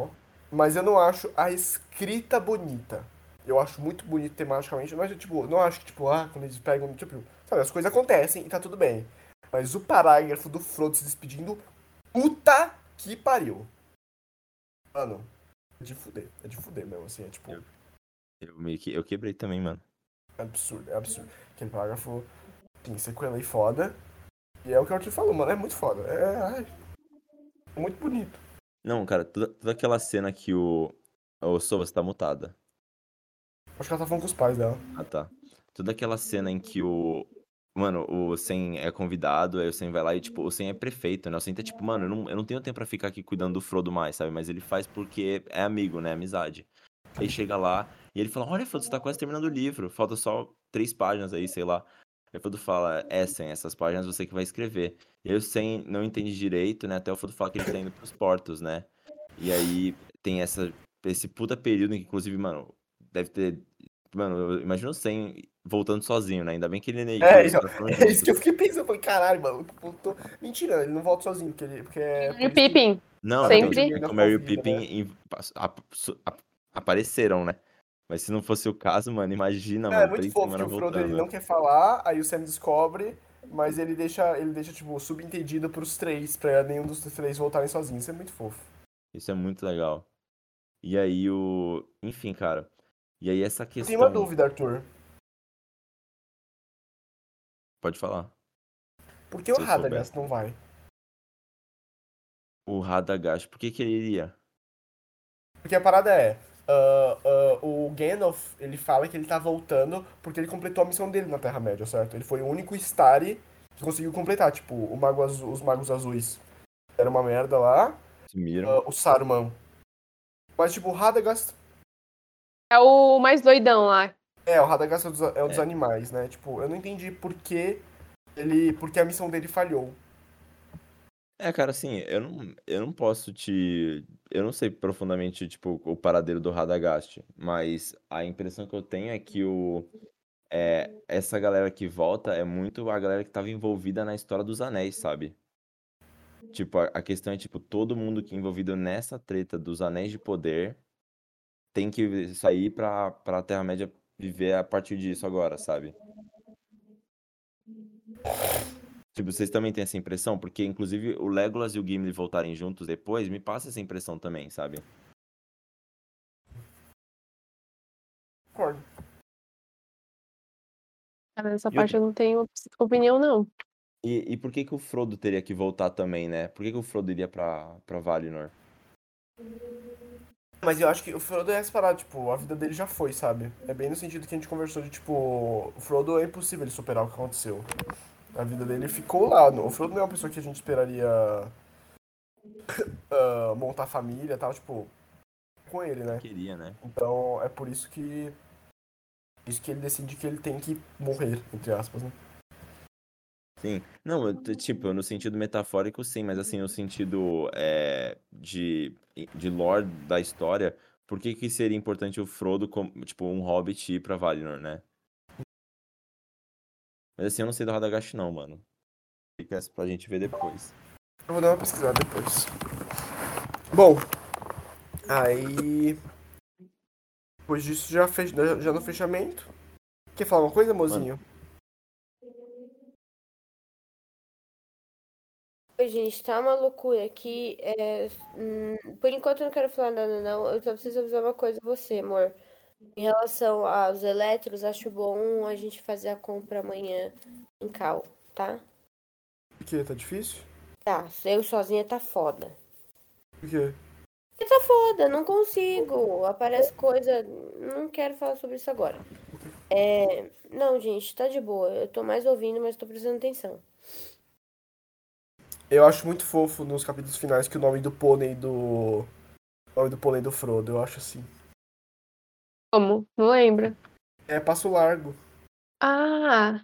mas eu não acho a escrita bonita. Eu acho muito bonito tematicamente, mas eu, tipo, não acho que, tipo, ah, quando eles pegam, tipo, sabe, as coisas acontecem e tá tudo bem. Mas o parágrafo do Frodo se despedindo, puta que pariu. Mano, é de fuder, é de fuder mesmo, assim, é tipo, Eu- Eu meio que, eu quebrei também, mano. é absurdo, é absurdo. Aquele parágrafo, tem sequela e foda. E é o que o Arthur falou, mano, é muito foda. É, ai, é muito bonito. Não, cara, toda, toda aquela cena que o, Sô, você tá mutada. Acho que ela tá falando com os pais dela. Ah, tá. Toda aquela cena em que o. Mano, o Sen é convidado, aí o Sen vai lá e, tipo, o Sen é prefeito, né? O Sen tá tipo, mano, eu não, eu não tenho tempo pra ficar aqui cuidando do Frodo mais, sabe? Mas ele faz porque é amigo, né? Amizade. Aí chega lá e ele fala: Olha, Frodo, você tá quase terminando o livro, falta só três páginas aí, sei lá. Aí o Frodo fala: É, Sen, essas páginas você que vai escrever. E aí o Sen não entende direito, né? Até o Frodo fala que ele tá indo pros portos, né? E aí tem essa, esse puta período em que, inclusive, mano, deve ter. Mano, eu imagino o Sen voltando sozinho, né? Ainda bem que ele nem. É, os então, foram É isso que eu fiquei pensando. Eu falei, caralho, mano. Voltou. Mentira, ele não volta sozinho, porque, ele, porque é. E que- Pippin. Não, Sempre. o Mary e o Pippin né? apareceram, né? Mas se não fosse o caso, mano, imagina, É, mano, muito três fofo que o Frodo ele voltando. não quer falar, aí o Sam descobre, mas ele deixa, ele deixa tipo, subentendido pros três, pra nenhum dos três voltarem sozinhos. Isso é muito fofo. Isso é muito legal. E aí o. Enfim, cara. E aí essa questão. tenho uma dúvida, Arthur. Pode falar. Por que o Se eu Radagast não vai? O Radagast, por que que ele iria? Porque a parada é. ah, ah, o Gandalf, ele fala que ele tá voltando porque ele completou a missão dele na Terra-média, certo? Ele foi o único Stari que conseguiu completar. Tipo, o Mago Azu- os Magos Azuis era uma merda lá, ah, o Saruman. Mas, tipo, o Radagast. É o mais doidão lá. É, o Radagast é o dos, é o dos É. animais, né? Tipo, eu não entendi por que ele. Porque a missão dele falhou. É, cara, assim, eu não, eu não posso te. Eu não sei profundamente, tipo, o paradeiro do Radagast, mas a impressão que eu tenho é que o. É, essa galera que volta é muito a galera que tava envolvida na história dos anéis, sabe? Tipo, a, a questão é, tipo, todo mundo que é envolvido nessa treta dos anéis de poder tem que sair pra, pra Terra-média viver a partir disso agora, sabe? Tipo, vocês também têm essa impressão? Porque, inclusive, o Legolas e o Gimli voltarem juntos depois, me passa essa impressão também, sabe? Concordo. Cara, nessa E parte eu não tenho opinião, não. E, e por que que o Frodo teria que voltar também, né? Por que que o Frodo iria pra, pra Valinor? Mas eu acho que o Frodo é essa parada, tipo, a vida dele já foi, sabe? É bem no sentido que a gente conversou de, tipo, o Frodo é impossível ele superar o que aconteceu. A vida dele ficou lá. O Frodo não é uma pessoa que a gente esperaria ah, montar família e tal, tipo, com ele, né? Queria, né? Então é por isso que. Isso que ele decide que ele tem que morrer, entre aspas, né? Sim. Não, eu, tipo, no sentido metafórico, sim, mas assim, no sentido é, de, de lore da história, por que que seria importante o Frodo, como, tipo, um hobbit ir pra Valinor, né? Mas assim, eu não sei do Radagast não, mano. Fica essa pra gente ver depois. Eu vou dar uma pesquisada depois. Bom, aí. Depois disso, já, fech... já no fechamento. Quer falar uma coisa, mozinho? Oi, gente, tá uma loucura aqui. é, hum, por enquanto eu não quero falar nada, não. Eu só preciso avisar uma coisa você, amor. Em relação aos elétricos, acho bom a gente fazer a compra amanhã em Cal, tá? Por quê? Tá difícil? Tá, eu sozinha tá foda. Por quê? Porque tá foda, não consigo. Aparece coisa. Não quero falar sobre isso agora. É, não, gente, tá de boa. Eu tô mais ouvindo, mas tô prestando atenção. Eu acho muito fofo nos capítulos finais que o nome do pônei do. O nome do pônei do Frodo, eu acho assim. Como? Não lembra? É Passo Largo. Ah,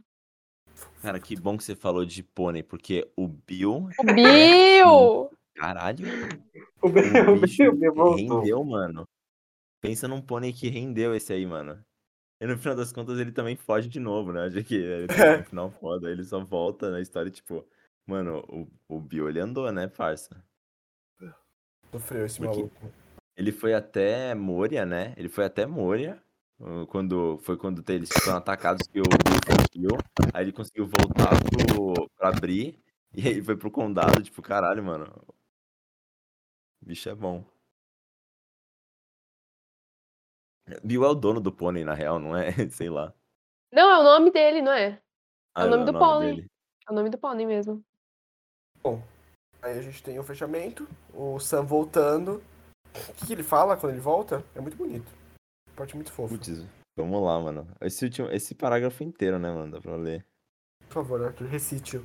Cara, que bom que você falou de pônei, porque o Bill, o Bill! caralho, O bicho o meu voltou. rendeu, mano. Pensa num pônei que rendeu esse aí, mano. E no final das contas ele também foge de novo, né? Já que ele tem um final foda, ele só volta na história, tipo, mano, o, o Bill ele andou, né, parça? Sofreu esse Porque- maluco. Ele foi até Moria, né? Ele foi até Moria. Quando, foi quando eles foram atacados que o Bill conseguiu. Aí ele conseguiu voltar pro, pra abrir. E aí foi pro condado, tipo, caralho, mano. O bicho é bom. Bill é o dono do pônei, na real, não é? Sei lá. Não, é o nome dele, não é? Ah, o nome não do pônei. dele. É o nome do pônei mesmo. Aí a gente tem o fechamento, o Sam voltando, O que, que ele fala quando ele volta? É muito bonito. Parte muito fofa. Putz, vamos lá, mano. Esse, último, esse parágrafo inteiro, né, mano? Dá pra ler. Por favor, Arthur, recite.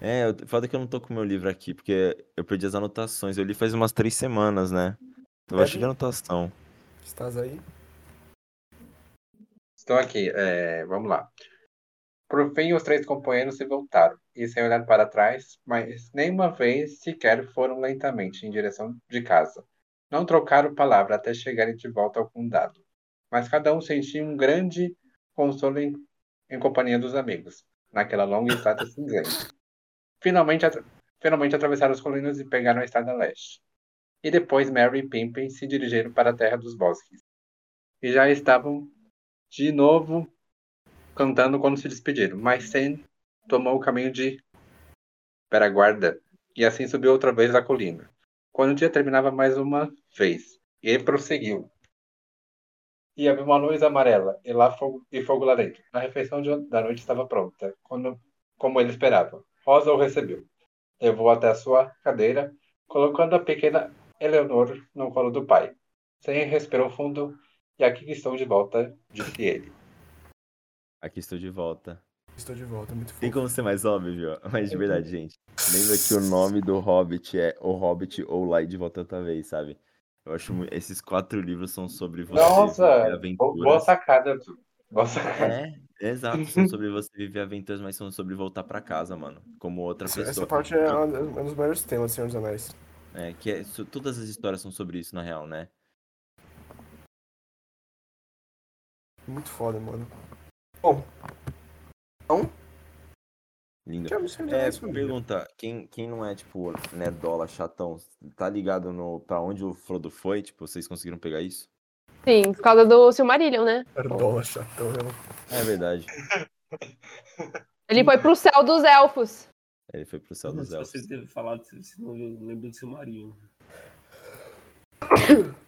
É, eu- foda que eu não tô com o meu livro aqui, porque eu perdi as anotações. Eu li faz umas três semanas, né? Tava Deve- cheio de anotação. Estás aí? Estou aqui, é, vamos lá. Por fim, os três companheiros se voltaram, e sem olhar para trás, mas nenhuma vez sequer foram lentamente em direção de casa. Não trocaram palavra até chegarem de volta ao condado, mas cada um sentia um grande consolo em, em companhia dos amigos, naquela longa estrada cinzenta. Finalmente, finalmente atravessaram as colinas e pegaram a estrada leste. E depois Mary e Pimpin se dirigiram para a terra dos bosques. E já estavam de novo cantando quando se despediram, mas Sen tomou o caminho de Peraguarda e assim subiu outra vez a colina. Quando o dia terminava mais uma vez, e ele prosseguiu. E havia uma luz amarela e lá fogo, e fogo lá dentro. A refeição de- da noite estava pronta, quando, como ele esperava. Rosa o recebeu. Levou até a sua cadeira, colocando a pequena Eleonor no colo do pai. Sen respirou fundo e aqui estou de volta, disse ele. Aqui estou de volta. Estou de volta, muito Tem fofo. como ser mais óbvio, mas de verdade, gente. Lembra que o nome do Hobbit é O Hobbit ou Lá e de Volta Outra Vez, sabe? Eu acho mu- esses quatro livros são sobre você Nossa, boa sacada. Boa sacada. É, exato, são sobre você viver aventuras, mas são sobre voltar pra casa, mano, como outra Essa, pessoa. essa parte é um dos melhores temas, Senhor dos Anéis. É, que é, todas as histórias são sobre isso, na real, né? Muito foda, mano. Bom, então, Lindo. dos É, pergunta, quem, quem não é, tipo, nerdola, chatão, tá ligado no pra onde o Frodo foi? Tipo, vocês conseguiram pegar isso? Sim, por causa do Silmarillion, né? Nerdola, chatão. eu- É verdade. Ele foi pro céu dos elfos. Ele foi pro céu dos Se elfos. vocês devem falar, se não lembro de Silmarillion.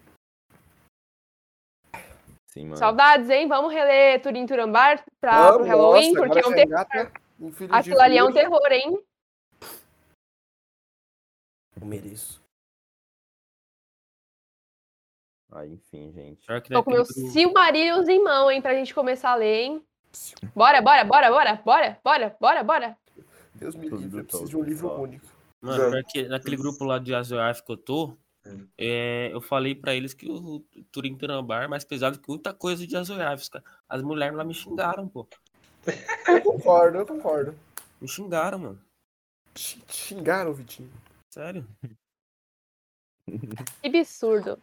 Sim, mano. Saudades, hein? Vamos reler Turim Turambar pra, pro Vamos, Halloween, nossa, porque é um terror. um Aquilo ali é um terror, hein? Eu mereço. Ah, enfim, gente. Tô com naquele meus grupo- Silmarillions em mão, hein? Pra gente começar a ler, hein? Bora, bora, bora, bora, bora, bora, bora, bora. Deus me livre, eu do preciso de um livro único. Mano, naquele grupo lá de Azoiaf que eu tô. É, eu falei pra eles que o Turim Turambar é mais pesado que muita coisa de Azoiaf, cara. As mulheres lá me xingaram, pô. Eu concordo, eu concordo. Me xingaram, mano. Xingaram Vitinho. Sério. Que absurdo.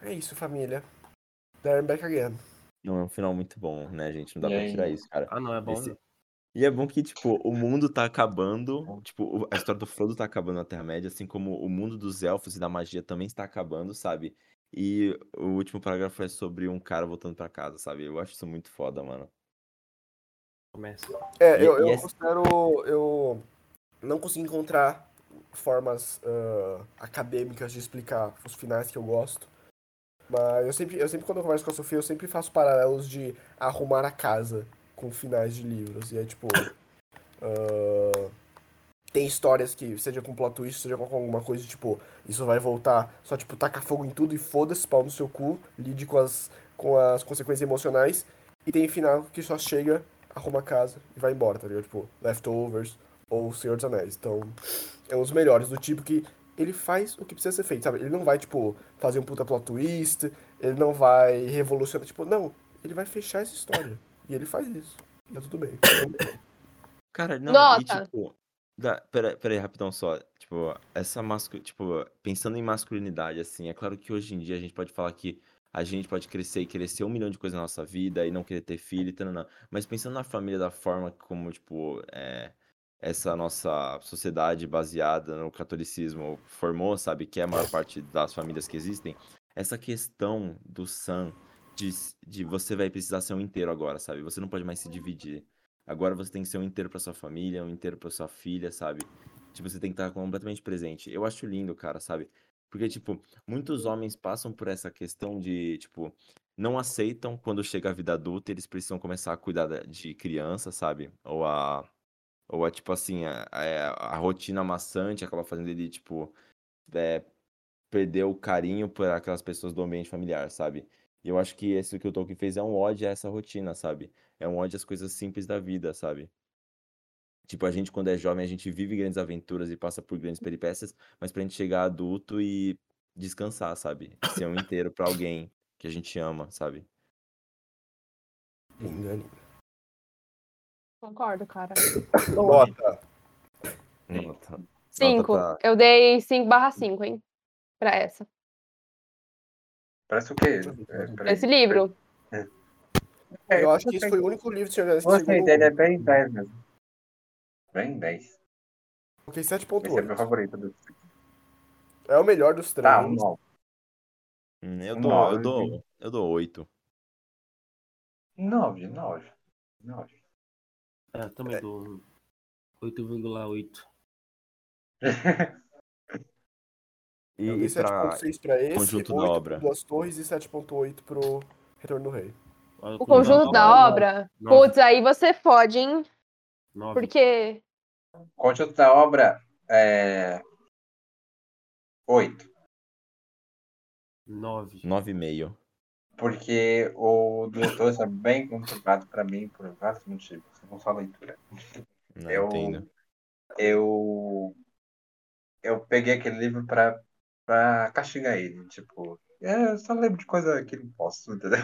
É isso, família. They're back again. Não, é um final muito bom, né, gente? Não dá E pra aí? tirar isso, cara. Ah, não, é bom. Esse- né? E é bom que, tipo, o mundo tá acabando. Tipo, a história do Frodo tá acabando na Terra-média, assim como o mundo dos elfos e da magia também está acabando, sabe? E o último parágrafo é sobre um cara voltando pra casa, sabe? Eu acho isso muito foda, mano. Começa. É, eu, eu esse- considero. Eu não consegui encontrar formas ah, acadêmicas de explicar os finais que eu gosto. Mas eu sempre, eu sempre, quando eu converso com a Sofia, eu sempre faço paralelos de arrumar a casa com finais de livros. E é tipo. ah, tem histórias que, seja com plot twist, seja com alguma coisa tipo, isso vai voltar, só tipo, taca fogo em tudo e foda-se, pau no seu cu, lide com as, com as consequências emocionais. E tem final que só chega, arruma a casa e vai embora, tá ligado? Tipo, Leftovers ou Senhor dos Anéis. Então, é um dos melhores, do tipo que ele faz o que precisa ser feito, sabe? Ele não vai, tipo, fazer um puta plot twist, ele não vai revolucionar, tipo, não, ele vai fechar essa história. E ele faz isso. E tá tudo bem. Cara, não, e Nota. tipo. Da, pera, pera aí, rapidão só. Tipo, essa mascu... Tipo, pensando em masculinidade, assim, é claro que hoje em dia a gente pode falar que a gente pode crescer e querer ser um milhão de coisas na nossa vida e não querer ter filho e tal, não. Mas pensando na família da forma como, tipo, é, essa nossa sociedade baseada no catolicismo formou, sabe? Que é a maior parte das famílias que existem. Essa questão do Sam, de, de você vai precisar ser um inteiro agora, sabe? Você não pode mais se dividir. Agora você tem que ser um inteiro pra sua família, um inteiro pra sua filha, sabe? Tipo, você tem que estar completamente presente. Eu acho lindo, cara, sabe? Porque, tipo, muitos homens passam por essa questão de, tipo, não aceitam quando chega a vida adulta, eles precisam começar a cuidar da- de criança, sabe? Ou a Ou é tipo assim, a, a, a rotina maçante acaba fazendo ele, tipo, é, perder o carinho por aquelas pessoas do ambiente familiar, sabe? E eu acho que esse que o Tolkien fez é um ódio a essa rotina, sabe? É um ódio às coisas simples da vida, sabe? Tipo, a gente, quando é jovem, a gente vive grandes aventuras e passa por grandes peripécias, mas pra gente chegar adulto e descansar, sabe? Ser um inteiro pra alguém que a gente ama, sabe? Engane. Concordo, cara. Nota. Nota. Cinco. tá- Eu dei 5 barra 5, hein? Pra essa. Parece o quê? É, esse livro. É, Eu acho que esse foi o único livro de Senhor dos Anéis que Gostei dele, é bem 10 mesmo. Bem 10. Ok, Esse é meu 7.8. favorito. Do... É o melhor dos três. Tá, um 9. Hum, Eu Um dou, eu nove. dou, eu dou oito. 9, 9. 9. É, também dou 8,8. E, Eu dei e pra 7.6 pra esse, conjunto da 8 obra? pro Duas Torres e 7.8 pro Retorno do Rei. O conjunto da obra. Nove. Putz, aí você fode, hein? Nove. Porque. Conjunto da obra é. 8. Nove. nove e meio. Porque o Duas Torres é bem complicado pra mim por vários motivos. Não só a leitura. Não Eu, entendo. eu, eu peguei aquele livro pra, pra castigar ele. Tipo, é, eu só lembro de coisa que não posso, entendeu?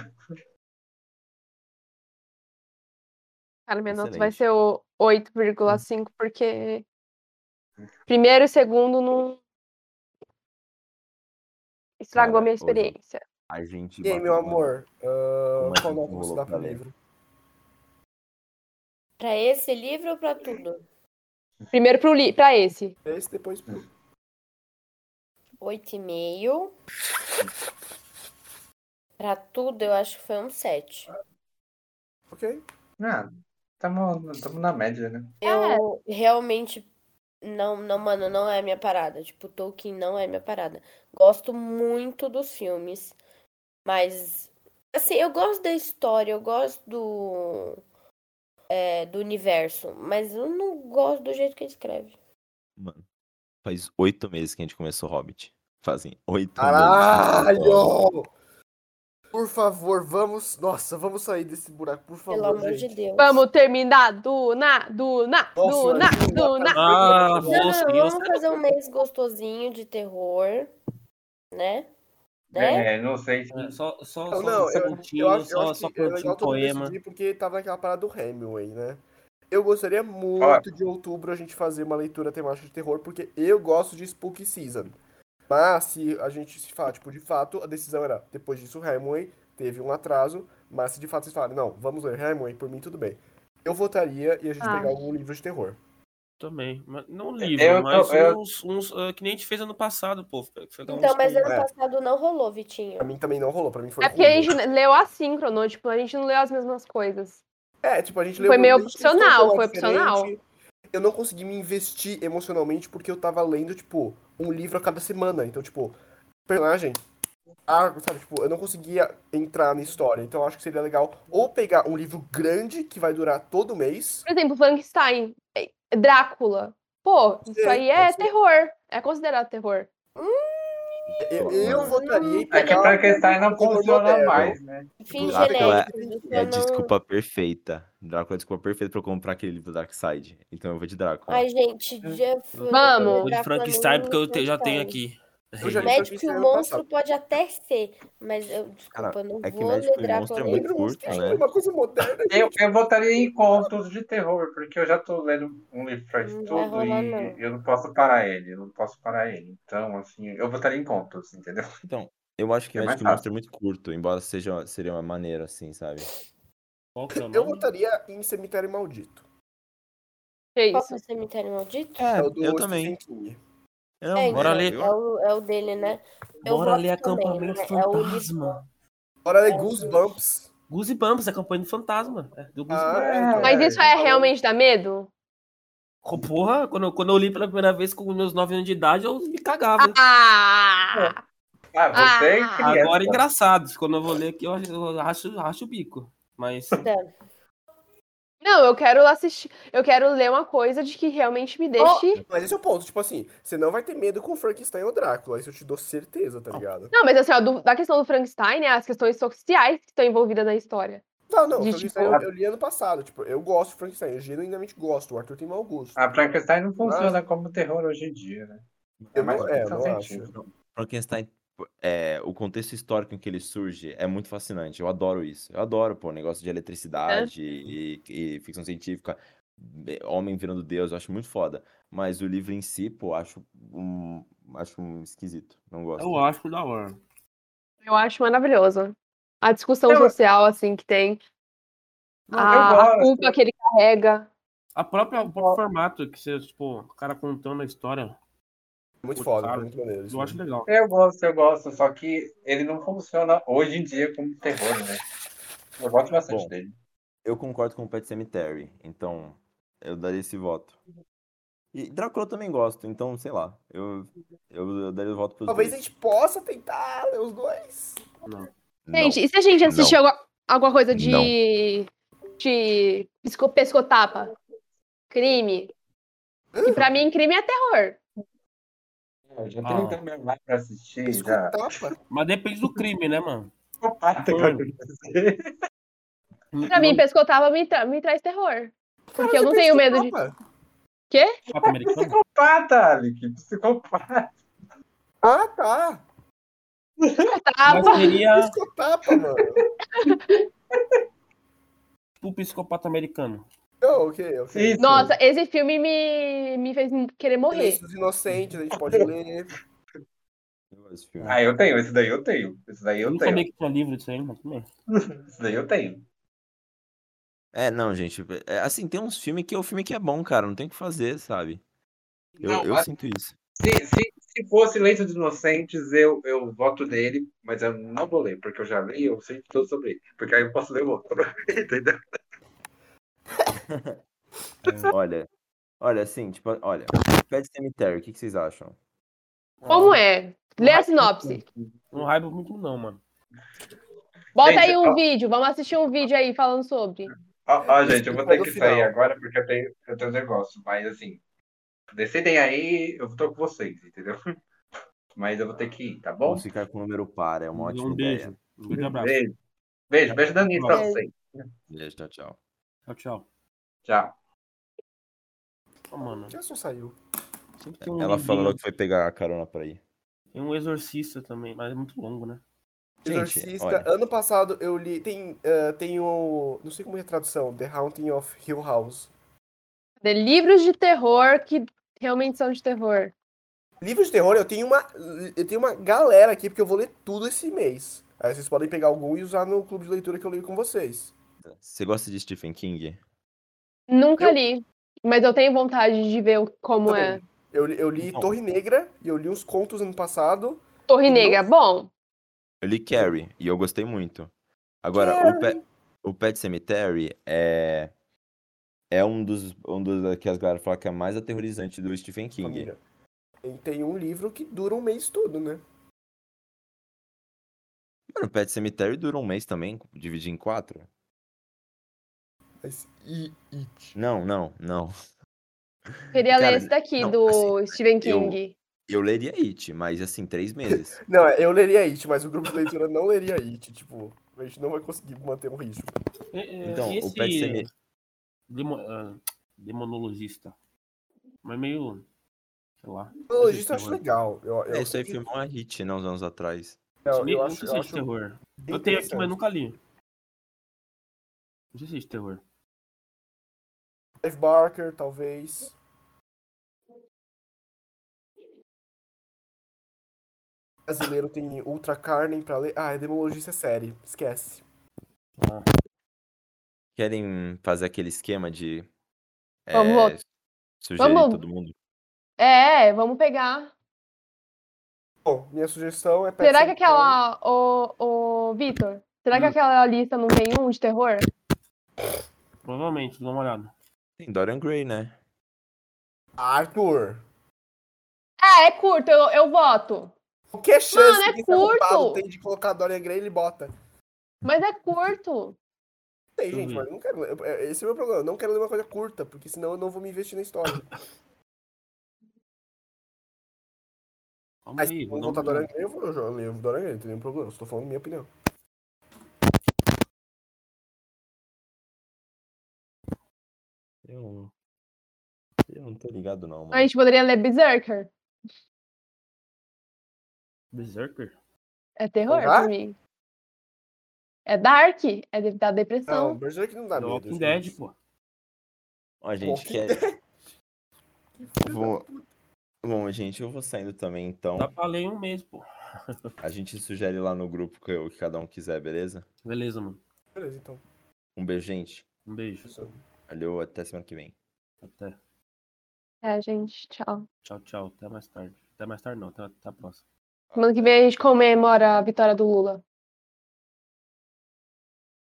Cara, minha nota vai ser o 8,5, porque. Primeiro e segundo não. Estragou Cara, minha experiência. A gente E aí, meu amor, Como que qual nota você dá pra livro? Pra esse livro ou pra tudo? Primeiro pro li pra esse. Esse, depois pro... Oito e meio. Pra tudo, eu acho que foi um sete. Ok? Ah, tamo, tamo na média, né? Eu realmente não, não, mano, não é minha parada. Tipo, Tolkien não é minha parada. Gosto muito dos filmes, mas assim, eu gosto da história, eu gosto do é, do universo, mas eu não gosto do jeito que ele escreve. Mano, faz oito meses que a gente começou Hobbit. Fazem oito meses. Caralho! Por favor, vamos. Nossa, vamos sair desse buraco, por favor, Pelo amor gente. de Deus. Vamos terminar. Duna, Duna, Nossa, Duna, Ju, Duna. Ah, Não, não, moça, vamos fazer um mês gostosinho de terror, né? Né? É, não sei se. É, só, só, Não, só não, um eu, eu acho, eu só, acho só que é curtir um poema. porque tava naquela parada do Hemingway, né? Eu gostaria muito de outubro a gente fazer uma leitura temática de terror, porque eu gosto de Spooky Season. Mas se a gente se fala, tipo, de fato, a decisão era, depois disso, Hemingway teve um atraso, mas se de fato vocês falarem, não, vamos ler Hemingway, por mim tudo bem. Eu votaria e a gente Ah. pegar algum livro de terror. Também. Mas não livro, Eu mas eu- uns, uns ah, que nem a gente fez ano passado, pô. Então, uns mas ano é. passado não rolou, Vitinho. Pra mim também não rolou, pra mim foi É porque a gente leu assíncrono, tipo, a gente não leu as mesmas coisas. É, tipo, a gente Foi meio opcional, foi opcional. Eu não consegui me investir emocionalmente porque eu tava lendo, tipo, um livro a cada semana. Então, tipo, personagem. Ah, sabe, tipo, eu não conseguia entrar na história. Então eu acho que seria legal ou pegar um livro grande que vai durar todo mês. Por exemplo, Frankenstein, é, Drácula. Pô, isso aí é terror. É considerado terror. Eu, eu votaria em É que pegar. Frankenstein não funciona mais, né? Fim. É você a desculpa perfeita. Drácula é a desculpa perfeita pra eu comprar aquele livro Dark Side. Então eu vou de Drácula. Ai, gente, já foi. Vamos. Vou de Frankenstein porque eu te- já tenho aqui. Eu já Médico e Frankenstein o monstro passado. pode até ser, mas eu, desculpa, Cara, não é que vou e Monstro é muito curto, É né? uma coisa moderna. Eu, eu votaria em contos de terror, porque eu já tô lendo um livro vai tudo rolar, e não. eu não posso parar ele, eu não posso parar ele. Então, assim, eu votaria em contos, entendeu? Então, eu acho que É Médico e Monstro é muito curto, embora seja, seria uma maneira assim, sabe? Qual que é Eu votaria em Cemitério Maldito. Que Qual isso? que é o cemitério maldito? É o do eu também. King. Não, É, bora então, ler. É o, é o dele, né? Eu Bora ler também, Acampamento né? É o Fantasma. Bora ler Goosebumps. Goose Bumps, Acompanhando Fantasma. É, do Ah, Bumps. é, então, Mas isso é realmente dá medo? Oh, Porra, quando, eu- quando eu li pela primeira vez com meus 9 anos de idade, eu me cagava. Ah! Ah, você é Ah. Agora é engraçado. Quando eu vou ler aqui, eu, eu racho, racho o bico. Mas Tá. Não, eu quero assistir. Eu quero ler uma coisa de que realmente me deixe. Mas esse é o ponto, tipo assim, você não vai ter medo com o Frankenstein ou Drácula, isso eu te dou certeza, tá ligado? Não, mas assim, ó, do- da questão do Frankenstein, né? As questões sociais que estão envolvidas na história. Não, não, De, Frankenstein tipo- eu, eu li ano passado, tipo, eu gosto de Frankenstein, eu genuinamente gosto, o Arthur tem mau gosto. A Frankenstein não funciona como terror hoje em dia, né? Eu mais não- é, não científica. Frankenstein, é, o contexto histórico em que ele surge é muito fascinante. Eu adoro isso. Eu adoro, pô, negócio de eletricidade e, e ficção científica, é, homem virando Deus, eu acho muito foda. Mas o livro em si, pô, acho um, acho um esquisito. Não gosto. Eu acho da hora. Eu acho maravilhoso. A discussão Eu- social, assim, que tem. Não, A, a culpa que ele carrega. A própria, o próprio formato que você, tipo, o cara contando a história, Muito foda, cara, muito maneiro. eu acho legal. Eu gosto, eu gosto, só que ele não funciona hoje em dia como terror, né? Eu gosto bastante Bom. dele. Eu concordo com o Pet Cemetery, então eu daria esse voto. E Drácula eu também gosto, então, sei lá, eu, eu, eu daria o voto pros Talvez a dois. gente possa tentar ler os dois. Não. Não. Gente, e se a gente assistir alguma, alguma coisa de. de pisco- pescotapa? Crime? E pra mim, crime é terror. Eu já Ah. tenho que me armar pra assistir, já. Mas depende do crime, né, mano? Psicopata, Hum. cara. Pra mim, pescotapa me, tra- me traz terror. Porque eu não tenho medo de. Americano? Psicopata, Alec. Psicopata. Ah, tá. Mas Tapa. seria Piscotapa, mano. o psicopata americano. Não, ok, ok. Isso. Nossa, esse filme me, me fez querer morrer. Silêncio dos Inocentes, a gente pode ler. Ah, eu tenho, esse daí eu tenho. Esse daí Eu eu não sabia tenho. que tinha livro disso aí, mas também. Esse daí eu tenho. É, não, gente, é, assim, tem uns filmes que é o filme que é bom, cara, não tem o que fazer, sabe? Eu, Não, eu a- sinto isso. Se, se, se for Silêncio dos Inocentes, eu, eu voto nele, mas eu não vou ler, porque eu já li, eu sei tudo sobre ele. Porque aí eu posso ler o outro. Entendeu? Olha, olha, assim, tipo, olha, Pet Cemetery, o que, que vocês acham? Como é? Lê a sinopse. Não raiva muito, não, mano. Bota Gente, aí um ó. vídeo. Vamos assistir um vídeo aí falando sobre. Ó, ó, gente, eu vou ter que sair agora porque eu tenho, eu tenho um negócio. Mas assim, decidem aí, eu tô com vocês, entendeu? Mas eu vou ter que ir, tá bom? Vamos ficar com o número par, é uma ótima um ideia. beijo. Um beijo abraço. Beijo. Beijo, beijo da pra Beijo. vocês. Beijo, tchau, tchau. Tchau, tchau. Tchau. Ó, mano, Gerson saiu. um Ela livrinho- falou que foi pegar a carona pra ir. Tem um exorcista também, mas é muito longo, né? Gente, Exorcista, olha. ano passado eu li. Tem, eh, tem o. Não sei como é a tradução. The Haunting of Hill House. De livros de terror que realmente são de terror. Livros de terror, eu tenho uma. Eu tenho uma galera aqui, porque eu vou ler tudo esse mês. Aí vocês podem pegar algum e usar no clube de leitura que eu leio com vocês. Você gosta de Stephen King? Nunca Eu- li. Mas eu tenho vontade de ver como é. Também. Eu, li- eu li Não. Torre Negra e eu li uns contos ano passado. Torre Não. Negra, bom. Eu li Carrie e eu gostei muito. Agora, o, Pe- o Pet Cemetery é. É um dos, um dos que as galera falam que é mais aterrorizante do Stephen King. Família. E tem um livro que dura um mês todo, né? Mano, o Pet Cemetery dura um mês também, dividir em quatro? Mas, e. Não, não, não. Queria Cara, ler esse daqui, não, do assim, Stephen eu- King. Eu leria It, mas assim, três meses. Não, eu leria It, mas o grupo de leitura não leria It. Tipo, a gente não vai conseguir manter um ritmo. Então, e o Pet esse Ceme- demo- ah, demonologista. Mas meio. Sei lá. O logista eu acho legal. Eu, eu, É, isso aí foi uma hit, né, uns anos atrás. eu, eu não acho, eu se é de acho terror. Eu tenho aqui, mas nunca li. Não sei se é de terror. Clive Barker, talvez. Brasileiro tem Ultra Carnem pra ler. Ah, é Demologista é série. Esquece. Ah, Querem fazer aquele esquema de. Vamos, é, sugerir vamos. todo mundo? É, vamos pegar. Bom, minha sugestão é Será que aquela. Ô, ô, Vitor, será que Hum. aquela lista não tem um de terror? provavelmente, dá uma olhada. Tem Dorian Gray, né? Arthur. É, é curto, eu, eu voto. Qualquer chance Mano, é curto. tem de colocar Dorian Gray, ele bota. Mas é curto. Eu gente, ver. mas eu não quero ler. É, Esse é o meu problema. Eu não quero ler uma coisa curta, porque senão eu não vou me investir na história. Calma Mas aí, se vou eu Dorian Gray, eu vou eu leio Dorian Gray, não tem nenhum problema. Só tô falando minha opinião. Eu, eu não tô ligado, não, mano. A gente poderia ler Berserker. Berserker? É terror Será? pra mim. É dark, é de- da Não, depressão. Berserk não dá medo. Walking gente. Dead, pô. Ó, a gente quer. Vou... Bom, gente, eu vou saindo também, então. Ler em um mês, pô. A gente sugere lá no grupo que, o que cada um quiser, beleza? Beleza, mano. Beleza, então. Um beijo, gente. Um beijo. Valeu, até semana que vem. Até. É, gente, tchau. Tchau, tchau. Até mais tarde. Até mais tarde não, até, até a próxima. Semana que vem a gente comemora a vitória do Lula.